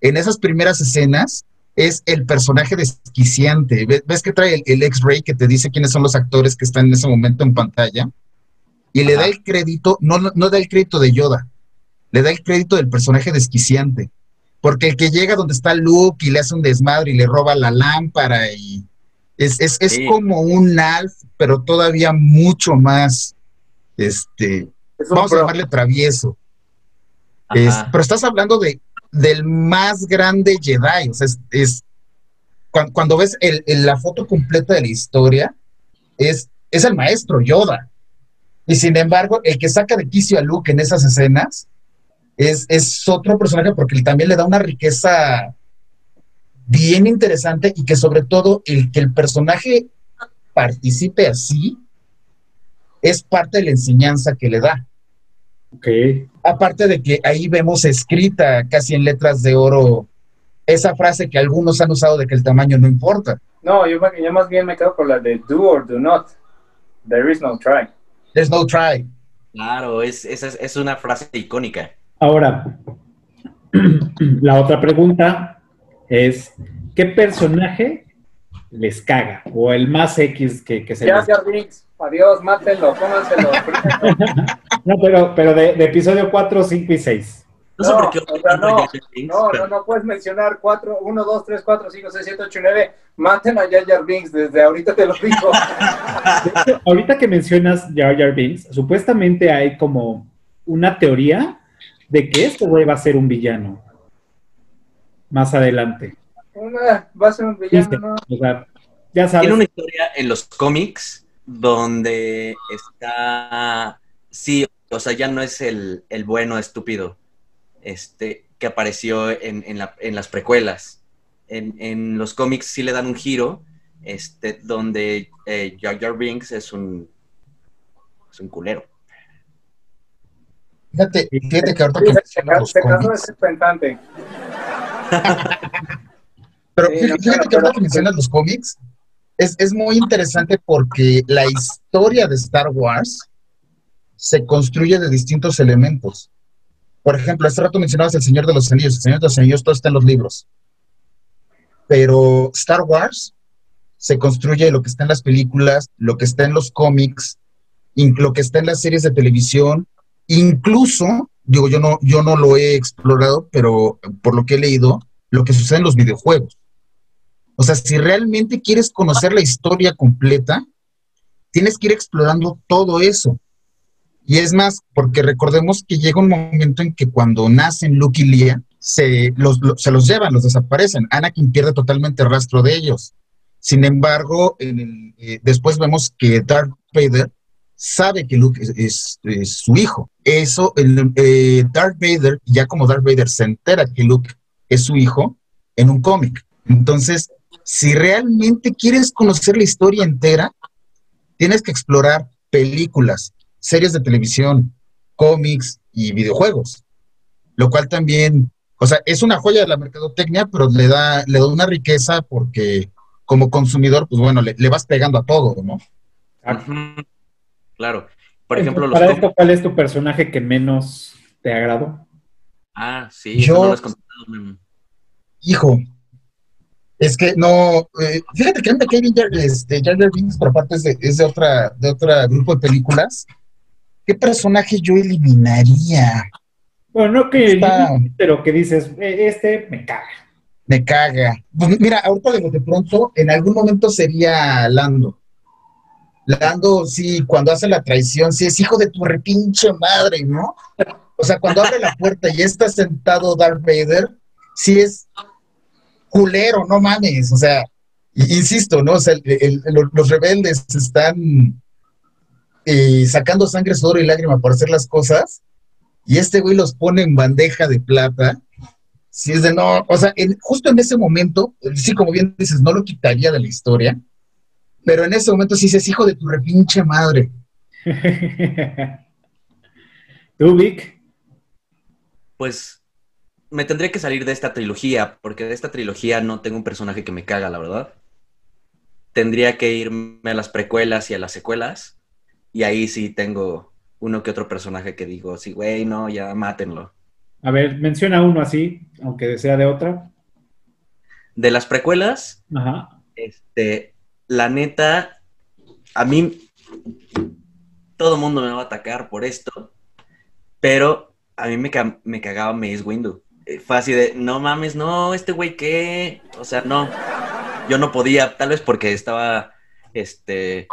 en esas primeras escenas es el personaje desquiciante. ¿Ves que trae el, el X-Ray que te dice quiénes son los actores que están en ese momento en pantalla? Y le da el crédito, no, no, no da el crédito de Yoda, le da el crédito del personaje desquiciante. Porque el que llega donde está Luke y le hace un desmadre y le roba la lámpara y es, es, es sí. como un Alf, pero todavía mucho más, este, vamos a llamarle travieso. Es, pero estás hablando de, del más grande Jedi, o sea, es, es cuando, cuando, ves el, el, la foto completa de la historia, es, es el maestro Yoda. Y sin embargo, el que saca de quicio a Luke en esas escenas es, es otro personaje porque también le da una riqueza bien interesante y que sobre todo el que el personaje participe así es parte de la enseñanza que le da. Okay. Aparte de que ahí vemos escrita casi en letras de oro esa frase que algunos han usado de que el tamaño no importa. No, yo, yo más bien me quedo con la de do or do not. There is no try. There's no try. Claro, es, es, es una frase icónica. Ahora, la otra pregunta es, ¿qué personaje les caga? O el más X que, que se ya, les... Adiós, mátenlo, pónganselo. no, pero, pero de, de, episodio 4, 5 y 6. No, no, sé por qué. O sea, no, no, no, no, puedes mencionar 4, 1, 2, 3, 4, 5, 6, 7, 8, 9. Maten a Jar Jar Binks, desde ahorita te lo digo. hecho, ahorita que mencionas Jar Jar Binks, supuestamente hay como una teoría de que este güey va a ser un villano. Más adelante. Una, va a ser un villano, ¿no? O sea, ya sabes. Tiene una historia en los cómics donde está, sí, o sea, ya no es el, el bueno estúpido este, que apareció en, en, la, en las precuelas. En, en, los cómics sí le dan un giro, este, donde eh, Jar Jar Binks es un, es un culero. Fíjate, fíjate que ahorita que se, se de ser pentante. Pero fíjate, que ahorita que mencionas los cómics, es, es, muy interesante porque la historia de Star Wars se construye de distintos elementos. Por ejemplo, hace rato mencionabas El Señor de los Anillos. El Señor de los Anillos todo está en los libros. pero Star Wars se construye lo que está en las películas, lo que está en los cómics, lo que está en las series de televisión, incluso, digo, yo no, yo no lo he explorado, pero por lo que he leído, lo que sucede en los videojuegos. O sea, si realmente quieres conocer la historia completa, tienes que ir explorando todo eso. Y es más, porque recordemos que llega un momento en que cuando nacen Luke y Leia, se los, se los llevan, los desaparecen. Anakin pierde totalmente el rastro de ellos. Sin embargo, eh, después vemos que Darth Vader sabe que Luke es, su hijo. Eso, eh, Darth Vader, ya como Darth Vader se entera que Luke es su hijo en un cómic. Entonces, si realmente quieres conocer la historia entera, tienes que explorar películas, series de televisión, cómics y videojuegos, lo cual también, o sea, es una joya de la mercadotecnia, pero le da, le da una riqueza porque como consumidor, pues bueno, le, vas pegando a todo, ¿no? Claro. Por ejemplo, Para esto, ¿cuál es tu personaje que menos te agradó? Ah, sí, yo, no lo Hijo, es que no, eh, fíjate que anda Kevin este, Jar Jar Binks por parte es de, es de otra, de otro grupo de películas. ¿Qué personaje yo eliminaría? Bueno, no que pero que dices, e, este me caga me caga. Pues mira, ahorita de, de pronto, en algún momento sería Lando. Lando, sí, cuando hace la traición, sí es hijo de tu repinche madre, ¿no? O sea, cuando abre la puerta y está sentado Darth Vader, sí es culero, no mames. O sea, insisto, ¿no? O sea, los rebeldes están eh, sacando sangre, sudor y lágrima por hacer las cosas, y este güey los pone en bandeja de plata si es de no, o sea, justo en ese momento, sí, como bien dices, no lo quitaría de la historia, pero en ese momento sí dices, hijo de tu repinche madre. ¿Tú, Vic? Pues me tendría que salir de esta trilogía, porque de esta trilogía no tengo un personaje que me caga, la verdad. Tendría que irme a las precuelas y a las secuelas, y ahí sí tengo uno que otro personaje que digo, sí, güey, no, ya mátenlo. A ver, menciona uno así, aunque sea de otra. De las precuelas, Ajá. este, la neta, a mí todo el mundo me va a atacar por esto, pero a mí me, me cagaba Maze Windu. Eh, fue así de, no mames, no, este güey qué, o sea, no, yo no podía, tal vez porque estaba, este,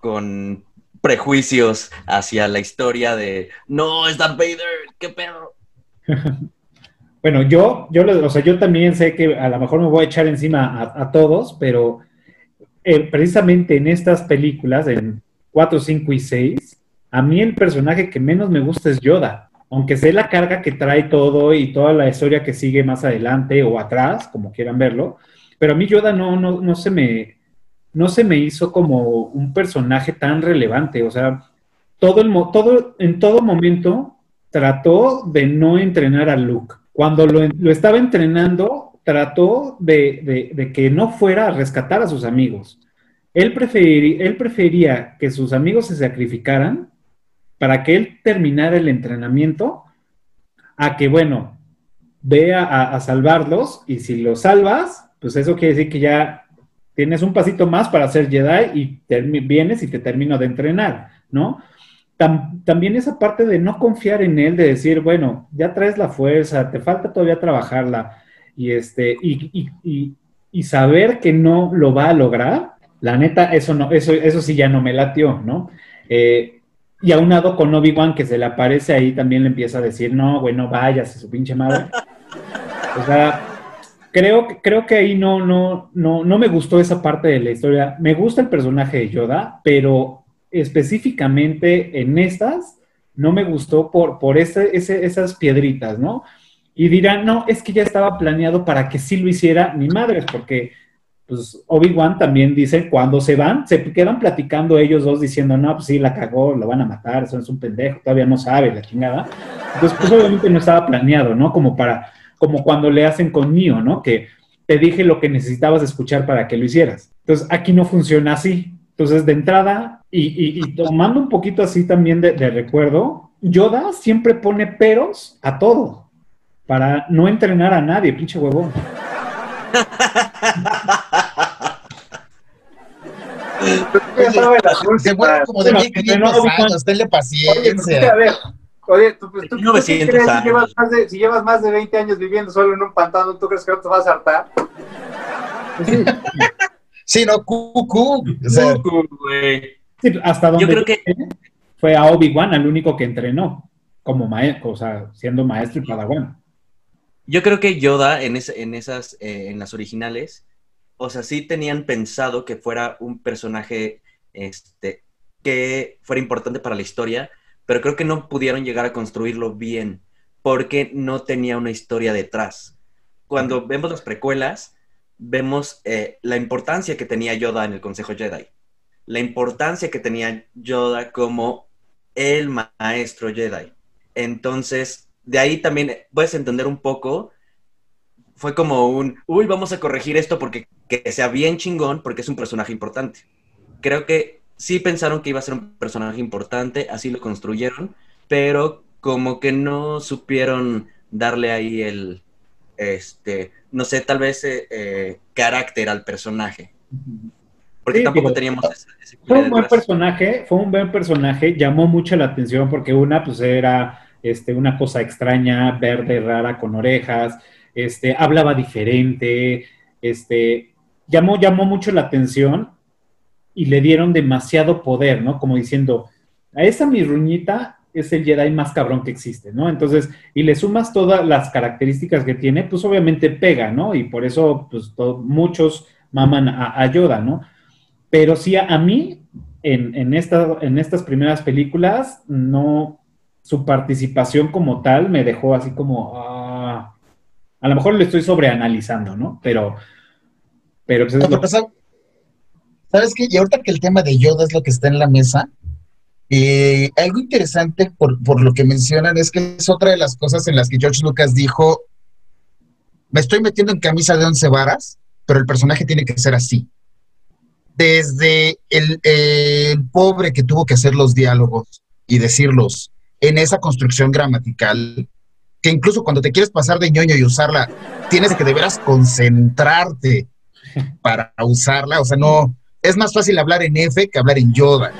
con prejuicios hacia la historia de, no, es Darth Vader, qué perro. bueno, yo, yo, o sea, yo también sé que a lo mejor me voy a echar encima a, todos, pero eh, precisamente en estas películas, en 4, 5 y 6, a mí el personaje que menos me gusta es Yoda. Aunque sé la carga que trae todo y toda la historia que sigue más adelante o atrás, como quieran verlo, pero a mí Yoda no, no, no se me, no se me hizo como un personaje tan relevante. O sea, todo el, todo, en todo momento trató de no entrenar a Luke. Cuando lo, estaba entrenando, trató de, que no fuera a rescatar a sus amigos. Él, él prefería que sus amigos se sacrificaran para que él terminara el entrenamiento a que, bueno, vea a, salvarlos y si los salvas, pues eso quiere decir que ya tienes un pasito más para ser Jedi y vienes y te termino de entrenar, ¿no? también esa parte de no confiar en él, de decir, bueno, ya traes la fuerza, te falta todavía trabajarla y, este, y, y, saber que no lo va a lograr, la neta, eso, no, eso, eso sí ya no me latió, ¿no? Eh, y aunado con Obi-Wan que se le aparece ahí, también le empieza a decir, no, güey, no vayas, su pinche madre. O sea, creo, creo que ahí no, no, no, no me gustó esa parte de la historia. Me gusta el personaje de Yoda, pero específicamente en estas, no me gustó por, por ese, esas piedritas, ¿no? Y dirán, no, es que ya estaba planeado para que sí lo hiciera mi madre, porque pues Obi-Wan también dice, cuando se van, se quedan platicando ellos dos diciendo, no, pues sí, la cagó, lo van a matar, eso es un pendejo, todavía no sabe la chingada. Entonces, pues obviamente no estaba planeado, ¿no? Como para, como cuando le hacen con mío, ¿no? Que te dije lo que necesitabas escuchar para que lo hicieras. Entonces, aquí no funciona así. Entonces, de entrada, y, tomando un poquito así también de, recuerdo, Yoda siempre pone peros a todo para no entrenar a nadie, pinche huevón. Se vuelve como de Bueno, 1500 no, años, tenle Oye, pues, es que, a paciencia. ver, oye, tú, pues, tú, tú 900 qué crees si llevas, más de, si llevas más de 20 años viviendo solo en un pantano, ¿tú crees que no te vas a hartar? Sí, no, cucú. O sea, Güey. Sí, hasta donde Yo creo que fue a Obi-Wan el único que entrenó como maestro, o sea, siendo maestro y padawan. Yo creo que Yoda en, ese- en esas, eh, en las originales, o sea, sí tenían pensado que fuera un personaje este, que fuera importante para la historia, pero creo que no pudieron llegar a construirlo bien porque no tenía una historia detrás. Cuando vemos las precuelas, vemos eh, la importancia que tenía Yoda en el Consejo Jedi, la importancia que tenía Yoda como el maestro Jedi. Entonces, de ahí también puedes entender un poco. Fue como un, uy, vamos a corregir esto porque que sea bien chingón, porque es un personaje importante. Creo que sí pensaron que iba a ser un personaje importante, así lo construyeron, pero como que no supieron darle ahí el, este, no sé, tal vez eh, eh, carácter al personaje. Porque Sí, tampoco teníamos ese, ese Fue un buen personaje, fue un buen personaje, llamó mucho la atención porque una, pues era este, una cosa extraña, verde, rara, con orejas, este, hablaba diferente, este, llamó, llamó mucho la atención y le dieron demasiado poder, ¿no? Como diciendo, a esa mi ruñita es el Jedi más cabrón que existe, ¿no? Entonces, y le sumas todas las características que tiene, pues obviamente pega, ¿no? Y por eso, pues muchos maman a, a Yoda, ¿no? Pero sí, a, a mí, en, en, esta- en estas primeras películas, no, su participación como tal me dejó así como, ah, a lo mejor lo estoy sobreanalizando, ¿no? Pero, pero pues es No, lo- pero, ¿sab- ¿Sabes qué? Y ahorita que el tema de Yoda es lo que está en la mesa, eh, algo interesante por, por lo que mencionan es que es otra de las cosas en las que George Lucas dijo, me estoy metiendo en camisa de once varas, pero el personaje tiene que ser así. Desde el, eh, el pobre que tuvo que hacer los diálogos y decirlos en esa construcción gramatical, que incluso cuando te quieres pasar de ñoño y usarla, tienes que de veras concentrarte para usarla, o sea, no, es más fácil hablar en F que hablar en Yoda.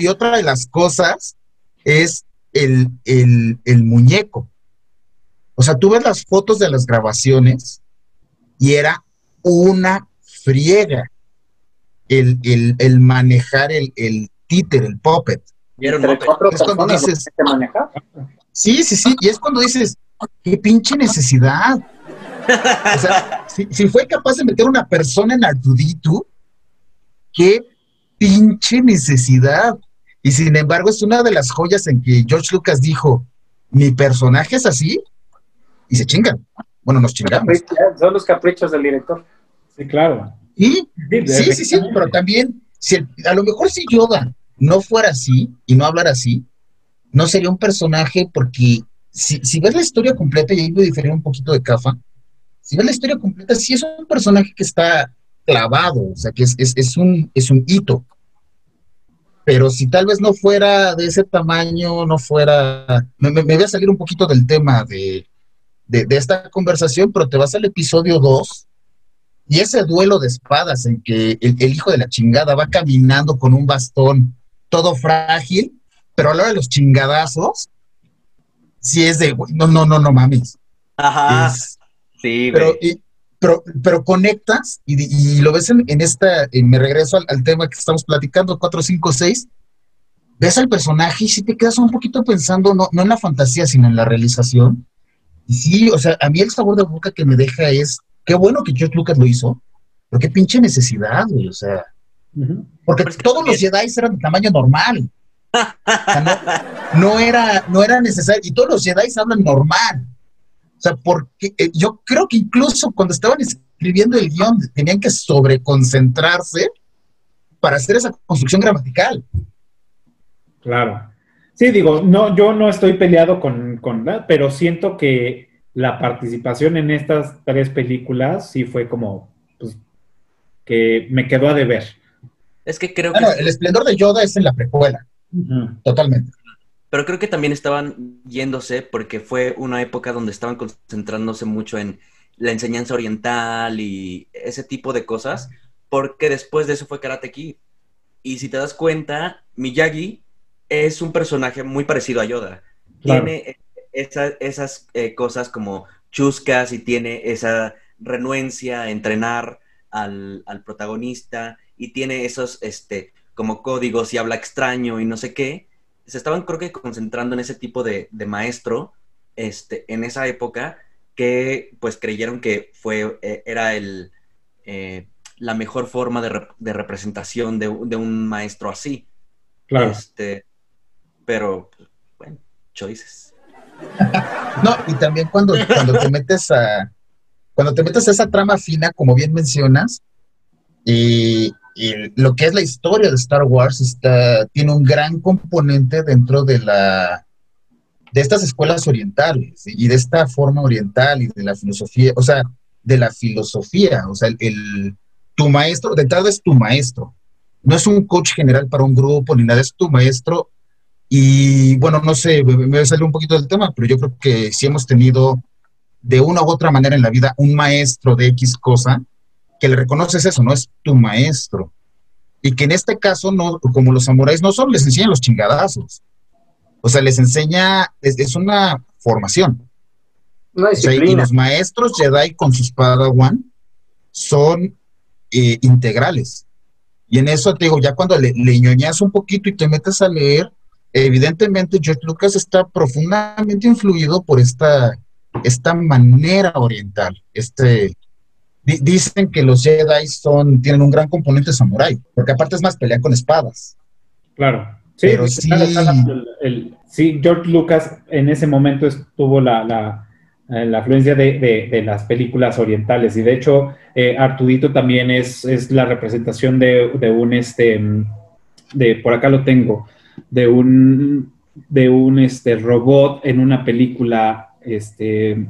Y, otra de las cosas es el, el- el muñeco. O sea, tú ves las fotos de las grabaciones y era una friega el, el- el manejar el, el títere, el puppet. Y era un Entre cuatro Es cuando dices- que. Sí, sí, sí, y es cuando dices, qué pinche necesidad. O sea, si, si fue capaz de meter una persona en Artudito, qué pinche necesidad. Y sin embargo, es una de las joyas en que George Lucas dijo, mi personaje es así, y se chingan. Bueno, nos chingamos. Son los caprichos del director. sí, claro. Y Sí, sí, sí, pero también, si el- a lo mejor si Yoda no fuera así y no hablara así, no sería un personaje porque si, si ves la historia completa, y ahí voy a diferir un poquito de Cafa, si ves la historia completa, sí es un personaje que está clavado, o sea, que es, es, es un, es un hito. Pero si tal vez no fuera de ese tamaño, no fuera... Me, voy a salir un poquito del tema de, de, de esta conversación, pero te vas al episodio 2 y ese duelo de espadas en que el, el hijo de la chingada va caminando con un bastón todo frágil, pero a la hora de los chingadazos, sí es de, no, no, no, no mames. Ajá. Es- Sí, pero, y- pero, pero conectas y, y lo ves en, en esta, en- me regreso al, al tema que estamos platicando, 4, 5, 6, ves al personaje y sí te quedas un poquito pensando, no, no en la fantasía, sino en la realización. Y sí, o sea, a mí el sabor de boca que me deja es, qué bueno que George Lucas lo hizo, pero qué pinche necesidad, güey, o sea, porque Pero es que todos los Jedi eran de tamaño normal. O sea, no, no era, no era necesario. Y todos los Jedi hablan normal. O sea, porque eh, yo creo que incluso cuando estaban escribiendo el guion tenían que sobreconcentrarse para hacer esa construcción gramatical. Claro. Sí, digo, no, yo no estoy peleado con, con la- pero siento que la participación en estas tres películas sí fue como, pues, que me quedó a deber. Es que creo que... el esplendor de Yoda es en la precuela, totalmente. Pero creo que también estaban yéndose porque fue una época donde estaban concentrándose mucho en, la enseñanza oriental y ese tipo de cosas, porque después de eso fue Karate Kid. Y si te das cuenta, Miyagi es un personaje muy parecido a Yoda. Tiene esas eh, cosas como chuscas y tiene esa renuencia a entrenar al, protagonista y tiene esos este, como códigos y habla extraño y no sé qué. Se estaban creo que concentrando en ese tipo de, maestro este, en esa época que pues creyeron que fue, eh, era el, eh, la mejor forma de, representación de, un maestro así. Claro. Este, pero, bueno, choices. no, y también cuando, cuando te metes a cuando te metes a esa trama fina, como bien mencionas, y, lo que es la historia de Star Wars está, tiene un gran componente dentro de la de estas escuelas orientales y de esta forma oriental y de la filosofía, o sea, de la filosofía, o sea, el, tu maestro, de entrada es tu maestro, no es un coach general para un grupo ni nada, es tu maestro. Y bueno, no sé, me, salir un poquito del tema, pero yo creo que sí hemos tenido de una u otra manera en la vida un maestro de X cosa, que le reconoces eso, no es tu maestro. Y que en este caso, no, como los samuráis no solo les enseñan los chingadazos, o sea, les enseña, es, una formación. Una y los maestros Jedi con sus Padawan son eh, integrales. Y en eso te digo, ya cuando le, le ñoñas un poquito y te metes a leer, evidentemente George Lucas está profundamente influido por esta, esta manera oriental. Este, dicen que los Jedi son, tienen un gran componente samurai, porque aparte es más, pelean con espadas. Claro. Sí, Pero sí, sí, George Lucas en ese momento estuvo la, la, eh, la afluencia de, de, las películas orientales y de hecho eh, Artudito también es, es la representación de, de, un, este, de, por acá lo tengo, de un, de un este, robot en una película este,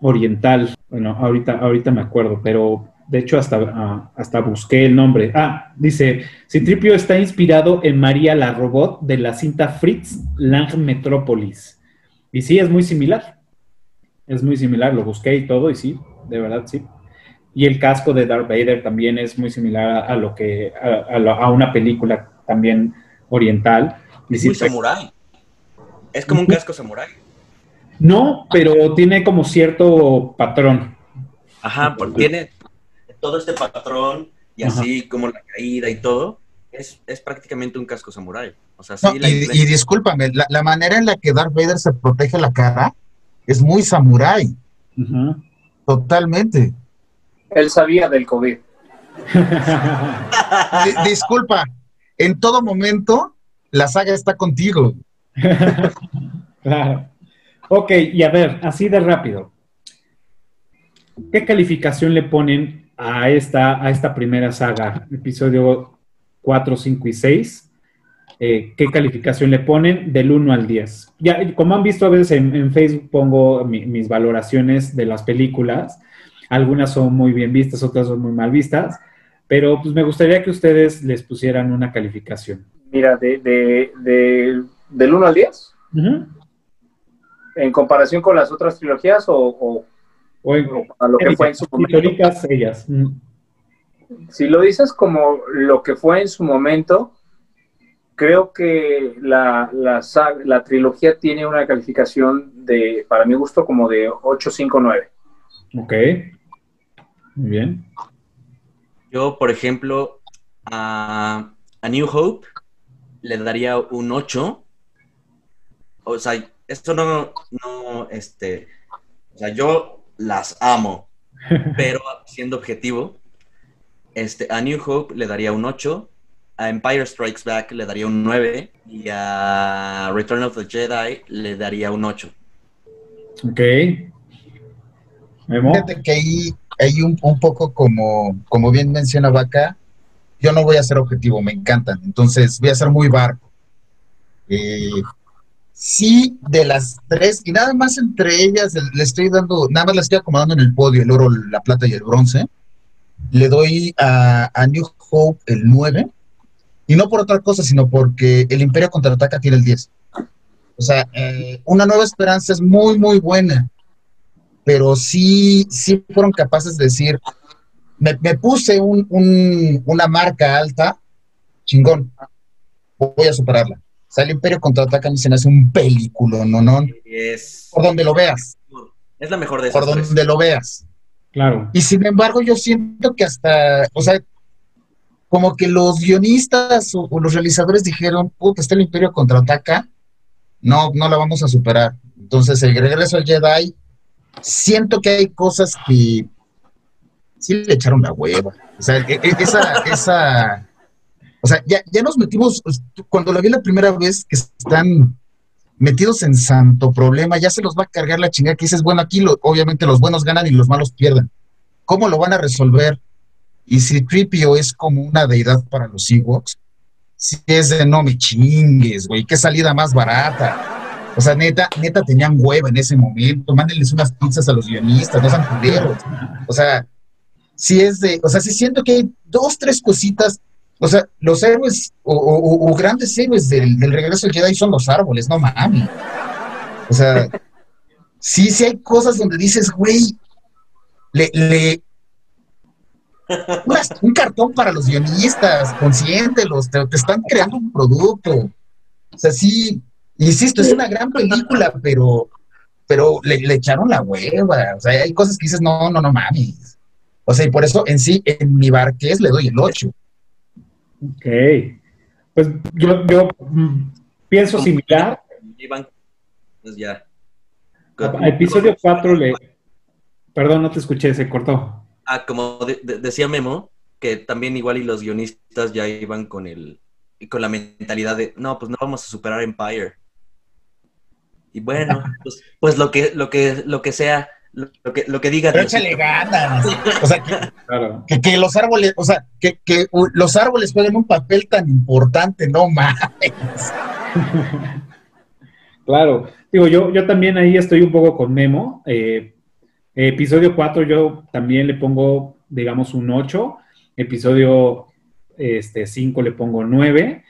oriental. Bueno, ahorita, ahorita me acuerdo, pero de hecho hasta, ah, hasta busqué el nombre. Ah, dice, Citripio está inspirado en María la Robot de la cinta Fritz Lang Metropolis. Y sí, es muy similar. Es muy similar, lo busqué y todo, y sí, de verdad sí. Y el casco de Darth Vader también es muy similar a, lo que, a, una película también oriental. Es muy samurai. Es como un casco samurai. No, pero tiene como cierto patrón. Ajá, porque tiene todo este patrón y así como la caída y todo. Es, prácticamente un casco samurái. O sea, sí, y, discúlpame, la, manera en la que Darth Vader se protege la cara es muy samurái. Totalmente. Él sabía del COVID. disculpa, en todo momento la saga está contigo. claro. Ok, y a ver, así de rápido. ¿Qué calificación le ponen a esta, a esta primera saga, episodio 4, 5 y 6? Eh, ¿Qué calificación le ponen del 1 al 10? Ya, como han visto a veces en, Facebook pongo mis valoraciones de las películas. Algunas son muy bien vistas, otras son muy mal vistas, pero pues me gustaría que ustedes les pusieran una calificación. Mira, de, del 1 al 10 en comparación con las otras trilogías o, a lo que fue en su momento. ellas. Mm. Si lo dices como lo que fue en su momento, creo que la, la, trilogía tiene una calificación de, para mi gusto, como de 859. Ok. Muy bien. Yo, por ejemplo, a, a New Hope le daría un 8. O sea, esto no, no, este, o sea, yo las amo, pero siendo objetivo, este, a New Hope le daría un 8, a Empire Strikes Back le daría un 9 y a Return of the Jedi le daría un 8. Ok. Fíjate que ahí, hay un, un, poco como, como bien menciona acá, yo no voy a ser objetivo, me encantan, entonces voy a ser muy barco. Eh, sí, de las tres, y nada más entre ellas le estoy dando, nada más le estoy acomodando en el podio, el oro, la plata y el bronce. Le doy a, New Hope el 9, y no por otra cosa, sino porque el Imperio contraataca tiene el 10. O sea, eh, una nueva esperanza es muy, muy buena. pero sí, sí fueron capaces de decir, me, me puse un, un- una marca alta, chingón, voy a superarla. O sea, el Imperio contraataca mí se me hace un película, no, no, Es, por donde lo veas, es la mejor de esas por tres. donde lo veas. Claro. Y sin embargo, yo siento que hasta, o sea, como que los guionistas o, o los realizadores dijeron, puta, está el Imperio contraataca, no, no la vamos a superar. Entonces, el regreso al Jedi, siento que hay cosas que sí le echaron la hueva. O sea, e- e- esa, esa, o sea, ya, ya nos metimos, cuando la vi la primera vez que están metidos en santo problema, ya se los va a cargar la chingada que dices, bueno, aquí lo- obviamente los buenos ganan y los malos pierden. ¿Cómo lo van a resolver? Y si Tripio es como una deidad para los Ewoks, si es de no me chingues, güey, qué salida más barata. O sea, neta, neta tenían hueva en ese momento, mándenles unas pizzas a los guionistas, no sean culeros. O sea, si es de, o sea, sí siento que hay dos, tres cositas. O sea, los héroes o, grandes héroes del, regreso del Jedi son los árboles, no mami. O sea, sí, sí hay cosas donde dices, güey, le, le un cartón para los guionistas, consiéntelos, te, te están creando un producto. O sea, sí, insisto, es una gran película, pero, pero le, le echaron la hueva. O sea, hay cosas que dices, no, no, no mames. O sea, y por eso en sí, en mi barqués le doy el 8. Ok. Pues yo, yo mm, pienso similar. Iban, pues ya. A episodio 4 le... Perdón, no te escuché, se cortó. Ah, como de- de- decía Memo, que también igual y los guionistas ya iban con el con la mentalidad de no, pues no vamos a superar Empire. Y bueno, pues, pues lo que lo que lo que sea, lo, que lo que diga Pero échale ganas. O sea, que, Claro. que, que los árboles, o sea, que, que los árboles jueguen un papel tan importante, no mames. Claro. Digo, yo, yo también ahí estoy un poco con Memo. Eh, episodio 4 yo también le pongo, digamos, un 8. Episodio este, 5 le pongo 9.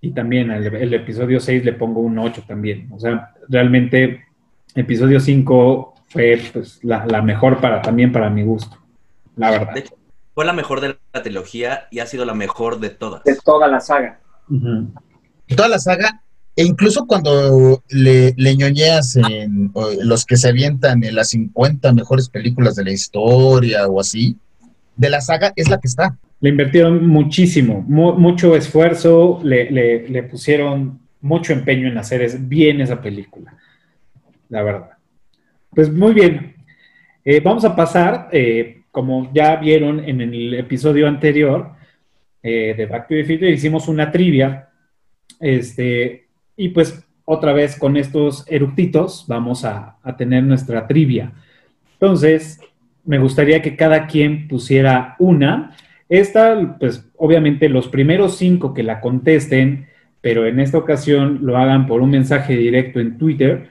Y también el, el episodio 6 le pongo un 8 también. O sea, realmente episodio 5 fue pues, la, la mejor para también para mi gusto. La verdad. De hecho, fue la mejor de la trilogía y ha sido la mejor de todas. de toda la saga. Ujú. Toda la saga, e incluso cuando le, le ñoñeas en o, los que se avientan en las 50 mejores películas de la historia o así, de la saga es la que está. Le invirtieron muchísimo, mu- mucho esfuerzo, le, le- le pusieron mucho empeño en hacer es- bien esa película, la verdad. Pues muy bien, Eh, vamos a pasar, eh, como ya vieron en el episodio anterior eh, de Back to the Future, hicimos una trivia, este, y pues otra vez con estos eructitos vamos a, a tener nuestra trivia. Entonces, me gustaría que cada quien pusiera una. Esta, pues obviamente los primeros cinco que la contesten, pero en esta ocasión lo hagan por un mensaje directo en Twitter,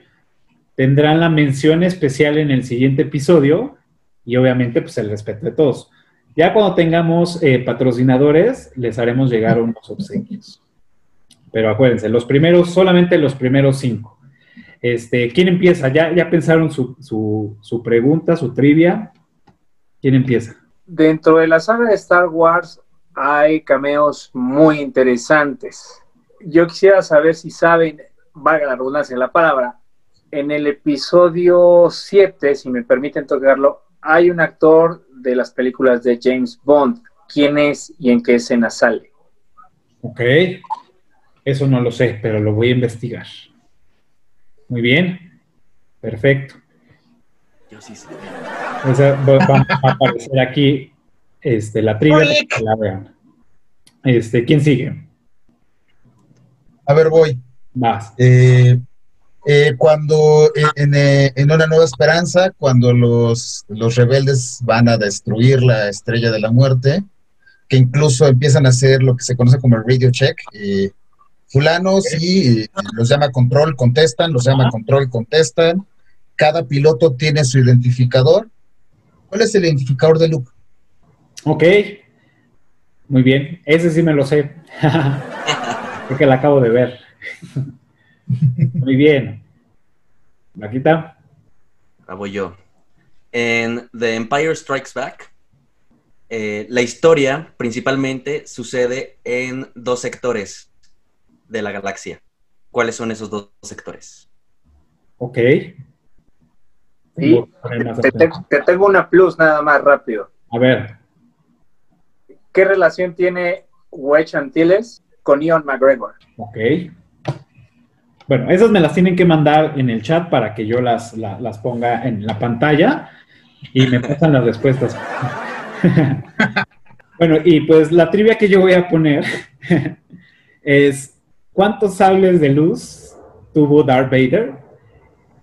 tendrán la mención especial en el siguiente episodio y obviamente pues el respeto de todos. Ya cuando tengamos eh, patrocinadores, les haremos llegar unos obsequios. Pero acuérdense, los primeros, solamente los primeros cinco. Este, ¿Quién empieza? ¿Ya, ya pensaron su, su, su pregunta, su trivia? ¿Quién empieza? Dentro de la saga de Star Wars hay cameos muy interesantes. Yo quisiera saber si saben, valga la redundancia la palabra, en el episodio 7, si me permiten tocarlo, hay un actor de las películas de James Bond. ¿Quién es y en qué escena sale? Ok. Eso no lo sé, pero lo voy a investigar. Muy bien. Perfecto. Yo sí sé. Esa va, va a aparecer aquí este, la trivia para que la vean. Este, ¿Quién sigue? A ver, voy. Vas. Eh, eh, cuando eh, en, eh, en Una Nueva Esperanza, cuando los, los rebeldes van a destruir la Estrella de la Muerte, que incluso empiezan a hacer lo que se conoce como el radio check, eh, fulanos y eh, los llama control, contestan, los llama control, contestan, cada piloto tiene su identificador. ¿Cuál es el identificador de Luke? Ok. Muy bien. Ese sí me lo sé. Porque la acabo de ver. Muy bien. Vaquita. Ahora voy yo. En The Empire Strikes Back, eh, la historia principalmente sucede en dos sectores de la galaxia. ¿Cuáles son esos dos sectores? Ok. Sí, te tengo una plus nada más rápido. A ver, ¿Qué relación tiene Wedge Antilles con Ian McGregor? ok. Bueno, esas me las tienen que mandar en el chat para que yo las, la- las ponga en la pantalla y me pasan las respuestas. bueno, y pues la trivia que yo voy a poner es ¿cuántos sables de luz tuvo Darth Vader?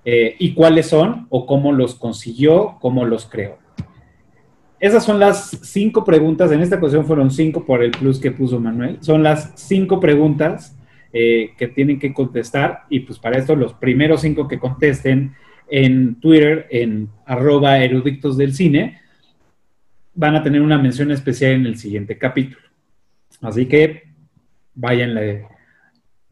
Eh, ¿Y cuáles son? ¿O cómo los consiguió? ¿Cómo los creó? Esas son las cinco preguntas. En esta ocasión fueron cinco por el plus que puso Manuel. Son las cinco preguntas eh, que tienen que contestar. Y pues para esto, los primeros cinco que contesten en Twitter, en arroba eruditos del cine, van a tener una mención especial en el siguiente capítulo. Así que váyanle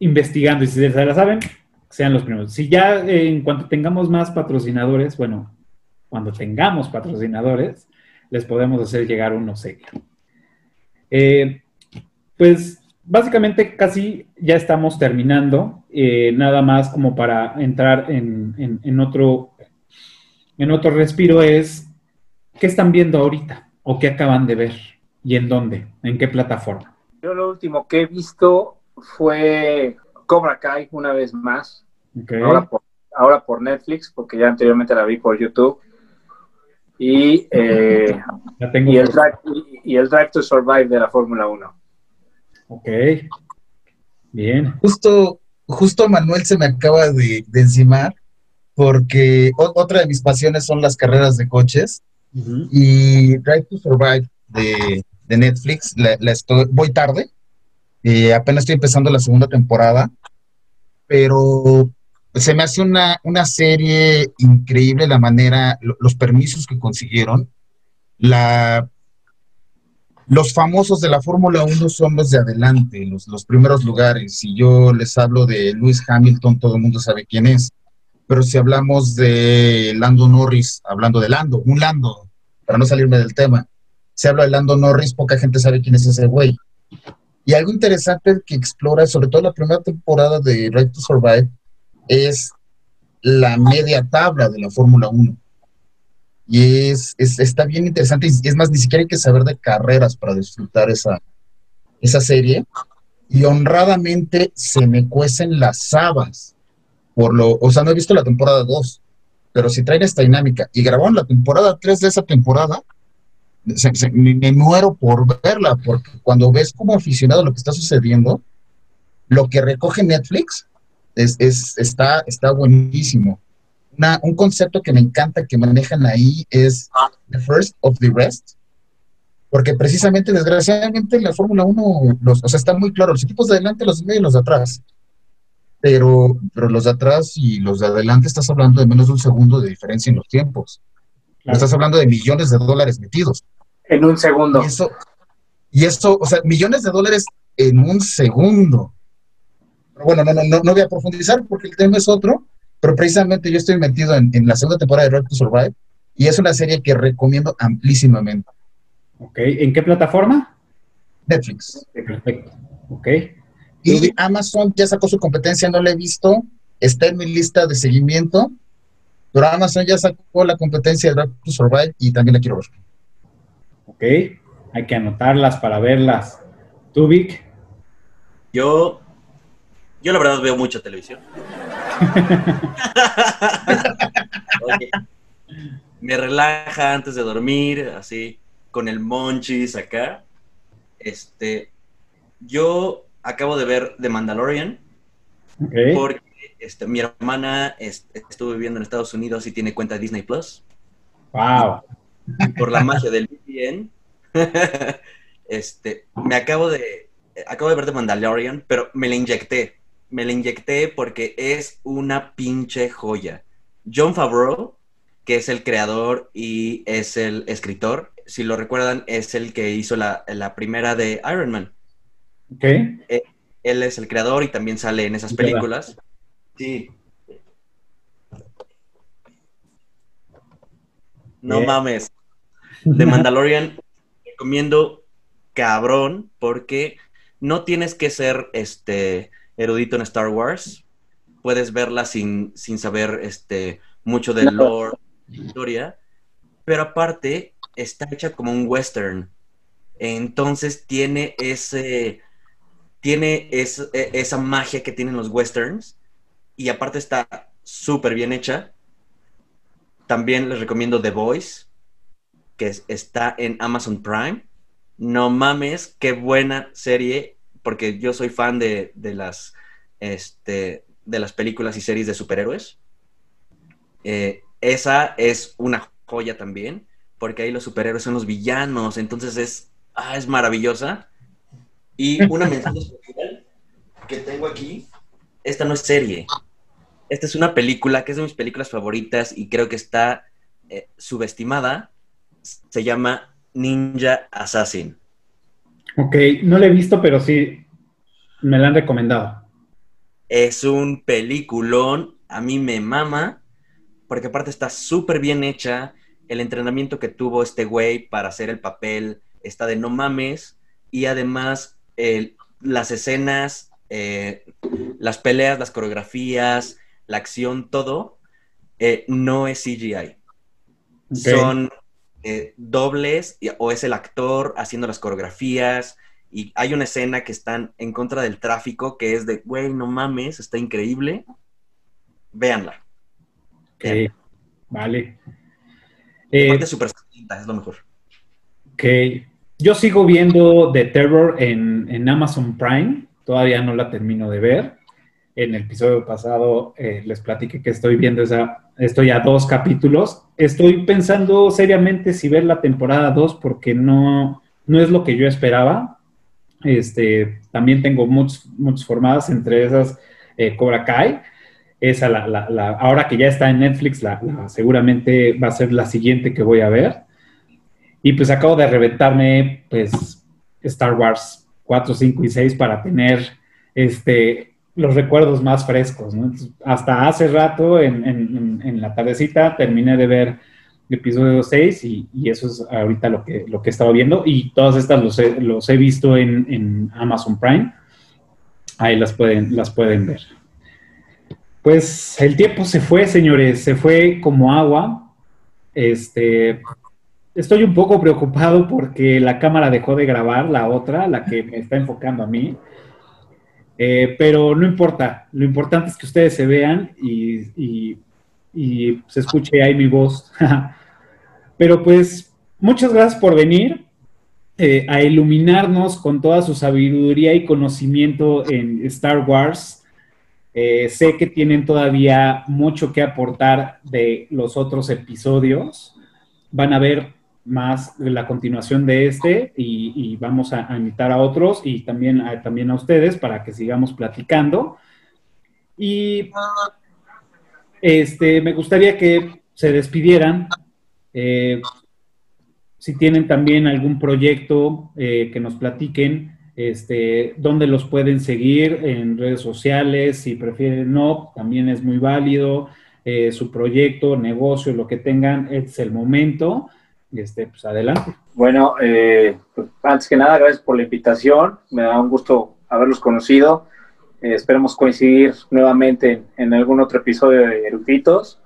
investigando y si se la saben, sean los primeros. Si ya eh, en cuanto tengamos más patrocinadores, bueno, cuando tengamos patrocinadores, les podemos hacer llegar uno serio. Eh, pues básicamente casi ya estamos terminando, eh, nada más como para entrar en, en- en otro, en otro respiro es, ¿qué están viendo ahorita? ¿O qué acaban de ver? ¿Y en dónde? ¿En qué plataforma? Yo lo último que he visto fue Cobra Kai una vez más. Ahora por, ahora por Netflix, porque ya anteriormente la vi por YouTube. Y, eh, tengo. y, el drive, y, y el Drive to Survive de la Fórmula 1. Ok. Bien. Justo, justo Manuel se me acaba de, de encimar porque o- otra de mis pasiones son las carreras de coches y Drive to Survive de, de Netflix, la, la estoy, voy tarde, eh, apenas estoy empezando la segunda temporada, pero se me hace una, una serie increíble la manera, lo- los permisos que consiguieron, la, los famosos de la Fórmula 1 son los de adelante, los, los primeros lugares. Si yo les hablo de Lewis Hamilton, todo el mundo sabe quién es. Pero si hablamos de Lando Norris, hablando de Lando, un Lando, para no salirme del tema, se habla de Lando Norris, poca gente sabe quién es ese güey. Y algo interesante que explora, sobre todo la primera temporada de Right to Survive, es la media tabla de la Fórmula 1. Y es, es- está bien interesante. Y es más, ni siquiera hay que saber de carreras para disfrutar esa, esa serie. Y honradamente se me cuecen las habas. Por lo, o sea, no he visto la temporada 2, pero si traen esta dinámica y grabaron la temporada 3 de esa temporada, me, muero por verla, porque cuando ves como aficionado lo que está sucediendo, lo que recoge Netflix es- está, está buenísimo. Una- un concepto que me encanta que manejan ahí es the first of the rest, porque precisamente, desgraciadamente, en la Fórmula 1, los, o sea, está muy claro, los equipos de adelante, los de medio y los de atrás. Pero, pero los de atrás y los de adelante estás hablando de menos de un segundo de diferencia en los tiempos. Claro. Estás hablando de millones de dólares metidos. En un segundo. Y eso, y eso, o sea, millones de dólares en un segundo. Pero bueno, no, no, no, no voy a profundizar porque el tema es otro, pero precisamente yo estoy metido en, en la segunda temporada de Red to Survive y es una serie que recomiendo amplísimamente. Ok. ¿En qué plataforma? Netflix. Perfecto. Ok. Y Amazon ya sacó su competencia, no la he visto, está en mi lista de seguimiento, pero Amazon ya sacó la competencia de Red to Survive y también la quiero ver. Ok. Hay que anotarlas para verlas. ¿Tú, Vic? Yo, yo la verdad veo mucha televisión. Oye, me relaja antes de dormir, así, con el monchis acá. Este, yo acabo de ver The Mandalorian porque este, mi hermana es- estuvo viviendo en Estados Unidos y tiene cuenta de Disney Plus. Wow. Por la magia del VPN, este, me acabo de, acabo de ver The Mandalorian, pero me la inyecté. Me la inyecté porque es una pinche joya. John Favreau, que es el creador y es el escritor, si lo recuerdan, es el que hizo la, la primera de Iron Man. Ok. Él es el creador y también sale en esas películas. Sí. No Bien. mames. The Mandalorian recomiendo cabrón porque no tienes que ser este erudito en Star Wars. Puedes verla sin, sin saber este mucho del lore, historia, pero aparte está hecha como un western. Entonces tiene ese tiene es- e- esa magia que tienen los westerns y aparte está súper bien hecha. También les recomiendo The Voice, que es- está en Amazon Prime. No mames, qué buena serie, porque yo soy fan de, de las, este, de las películas y series de superhéroes. Eh, esa es una joya también, porque ahí los superhéroes son los villanos, entonces es, ah, es maravillosa. Y una mención especial que tengo aquí, esta no es serie, esta es una película que es de mis películas favoritas y creo que está eh, subestimada. Se llama Ninja Assassin. Ok, no la he visto, pero sí me la han recomendado. Es un peliculón, a mí me mama, porque aparte está súper bien hecha. El entrenamiento que tuvo este güey para hacer el papel está de no mames. Y además, las escenas, eh, las peleas, las coreografías, la acción, todo, eh, no es CGI. Son eh, dobles o es el actor haciendo las coreografías. Y hay una escena que están en contra del tráfico que es de, güey, no mames, está increíble. Véanla. Ok, vale. Eh, es lo mejor. Ok. Yo sigo viendo The Terror en, en Amazon Prime. Todavía no la termino de ver. En el episodio pasado eh, les platiqué que estoy viendo esa. Estoy a dos capítulos. Estoy pensando seriamente si ver la temporada 2 porque no, no es lo que yo esperaba. Este, también tengo muchos, muchas formadas, entre esas eh, Cobra Kai. Esa, la, la- la- ahora que ya está en Netflix, la- seguramente va a ser la siguiente que voy a ver. Y pues acabo de reventarme, pues, Star Wars 4, 5 y 6 para tener este, los recuerdos más frescos, ¿no? Hasta hace rato, en, en- en la tardecita, terminé de ver el episodio 6 y, y eso es ahorita lo que, lo que he estado viendo. Y todas estas los he, los he visto en, en Amazon Prime. Ahí las pueden, las pueden ver. Pues el tiempo se fue, señores, se fue como agua. Este, estoy un poco preocupado porque la cámara dejó de grabar, la otra, la que me está enfocando a mí. Eh, pero no importa, lo importante es que ustedes se vean y, se escuche ahí mi voz. pero pues, muchas gracias por venir eh, a iluminarnos con toda su sabiduría y conocimiento en Star Wars. Eh, sé que tienen todavía mucho que aportar de los otros episodios. Van a ver más la continuación de este y, vamos a, a invitar a otros y también a, también a ustedes para que sigamos platicando. Y este, me gustaría que se despidieran. Eh, si tienen también algún proyecto eh, que nos platiquen, este, dónde los pueden seguir en redes sociales, si prefieren no, también es muy válido. Eh, su proyecto, negocio, lo que tengan, es el momento. Este, pues adelante. Bueno, eh, pues, antes que nada, gracias por la invitación. Me da un gusto haberlos conocido. Eh, esperemos coincidir nuevamente en, algún otro episodio de Eruditos.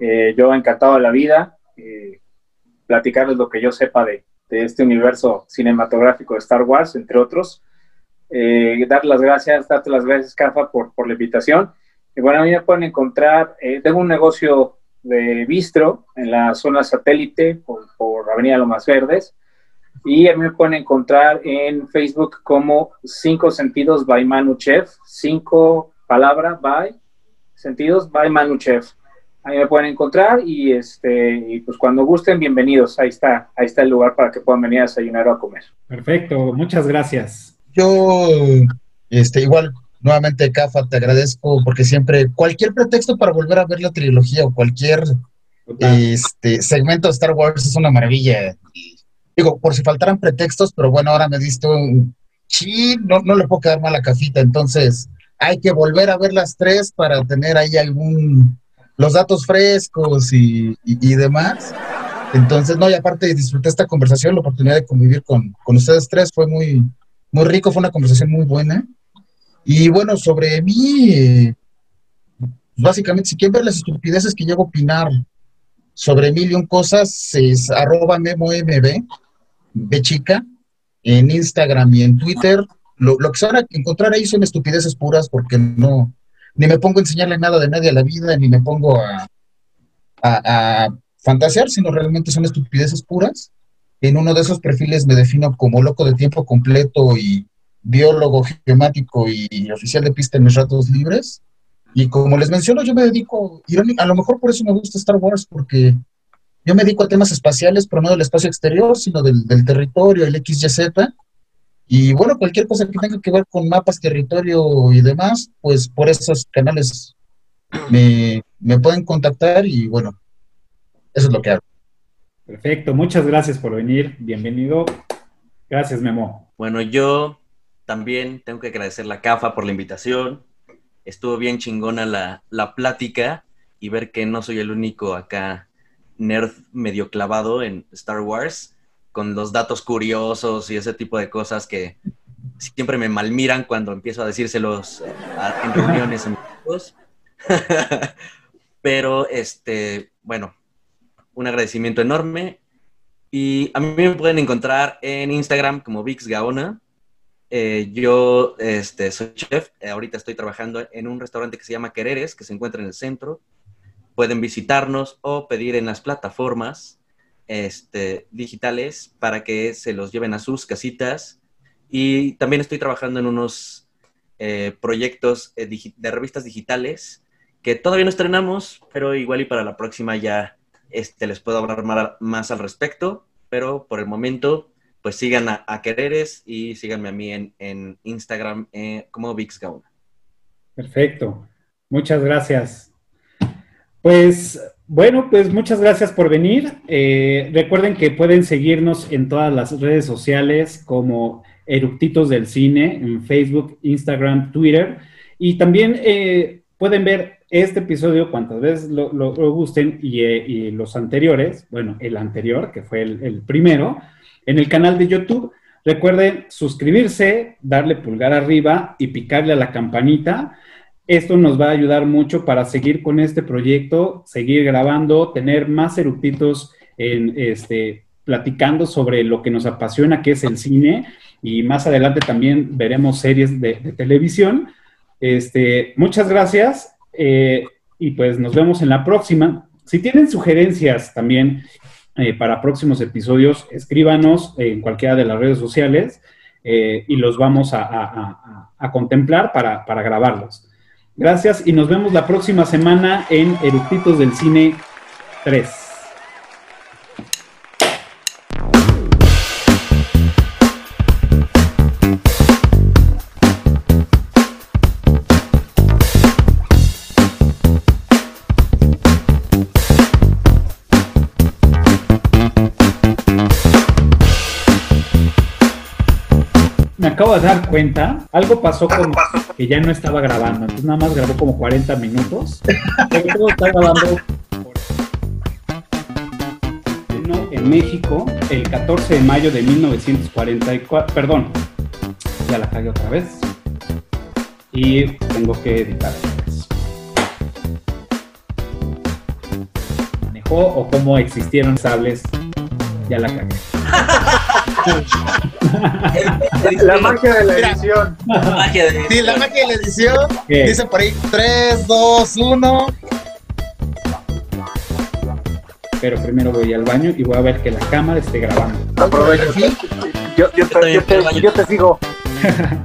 Eh, yo encantado de la vida, eh, platicarles lo que yo sepa de, de este universo cinematográfico de Star Wars, entre otros. Eh, dar las gracias, darte las gracias, Cafa, por, por la invitación. Y bueno, a mí me pueden encontrar, tengo un negocio de bistro en la zona satélite por, por Avenida Lomas Verdes. Y a mí me pueden encontrar en Facebook como Cinco Sentidos by Manu Chef. Cinco palabras by Sentidos by Manu Chef. Ahí me pueden encontrar y, este, y pues cuando gusten, bienvenidos. Ahí está, ahí está el lugar para que puedan venir a desayunar o a comer. Perfecto, muchas gracias. Yo, este, igual, nuevamente, Cafa, te agradezco porque siempre, cualquier pretexto para volver a ver la trilogía o cualquier este, segmento de Star Wars es una maravilla. Digo, por si faltaran pretextos, pero bueno, ahora me diste un... Sí, no, no le puedo quedar mal a Cafita, entonces hay que volver a ver las tres para tener ahí algún... los datos frescos y, y- y demás. Entonces, no, y aparte disfruté esta conversación, la oportunidad de convivir con, con ustedes tres fue muy, muy rico, fue una conversación muy buena. Y bueno, sobre mí, básicamente, si quieren ver las estupideces que llego a opinar sobre mil y un cosas, es arroba memoMB, B chica, en Instagram y en Twitter. Lo, que se van a encontrar ahí son estupideces puras porque no, ni me pongo a enseñarle nada de nadie a la vida, ni me pongo a, a fantasear, sino realmente son estupideces puras. En uno de esos perfiles me defino como loco de tiempo completo y biólogo geomático y oficial de pista en mis ratos libres. Y como les menciono, yo me dedico, a lo mejor por eso me gusta Star Wars, porque yo me dedico a temas espaciales, pero no del espacio exterior, sino del, del territorio, el XYZ. Y bueno, cualquier cosa que tenga que ver con mapas, territorio y demás, pues por esos canales me, me pueden contactar y bueno, eso es lo que hago. Perfecto, muchas gracias por venir. Bienvenido. Gracias, Memo. Bueno, yo también tengo que agradecer la CAFA por la invitación. Estuvo bien chingona la, la plática y ver que no soy el único acá nerd medio clavado en Star Wars, con los datos curiosos y ese tipo de cosas que siempre me malmiran cuando empiezo a decírselos en reuniones en. Pero, este, bueno, un agradecimiento enorme. Y a mí me pueden encontrar en Instagram como Vix Gaona. Eh, yo este, soy chef. Eh, ahorita estoy trabajando en un restaurante que se llama Quereres, que se encuentra en el centro. Pueden visitarnos o pedir en las plataformas este, digitales para que se los lleven a sus casitas. Y también estoy trabajando en unos eh, proyectos eh, de revistas digitales que todavía no estrenamos, pero igual y para la próxima ya este, les puedo hablar más al respecto. Pero por el momento, pues sigan a, Quereres y síganme a mí en, en Instagram eh, como Vix Gauna. Perfecto. Muchas gracias. Pues bueno, pues muchas gracias por venir. Eh, recuerden que pueden seguirnos en todas las redes sociales como Eructitos del Cine, en Facebook, Instagram, Twitter. Y también eh, pueden ver este episodio cuantas veces lo, gusten y, y los anteriores, bueno, el anterior, que fue el, el primero, en el canal de YouTube. Recuerden suscribirse, darle pulgar arriba y picarle a la campanita. Esto nos va a ayudar mucho para seguir con este proyecto, seguir grabando, tener más eructitos este, platicando sobre lo que nos apasiona, que es el cine, y más adelante también veremos series de, de televisión. Este, muchas gracias eh, y pues nos vemos en la próxima. Si tienen sugerencias también eh, para próximos episodios, escríbanos en cualquiera de las redes sociales eh, y los vamos a, contemplar para, para grabarlos. Gracias y nos vemos la próxima semana en Eructitos del Cine 3. Dar cuenta, algo pasó con que ya no estaba grabando, entonces nada más grabó como 40 minutos. Pero todo está grabando en México el 14 de mayo de 1944, perdón, ya la cagué otra vez. Y tengo que editar. ¿Manejó o cómo existieron sables? Ya la cagué. La magia de la Mira. edición. Magia de- Sí, la magia de la edición. ¿Qué? Dice por ahí 3, 2, 1. Pero primero voy al baño y voy a ver que la cámara esté grabando. Aprovecho. Yo, yo, yo te- yo te sigo.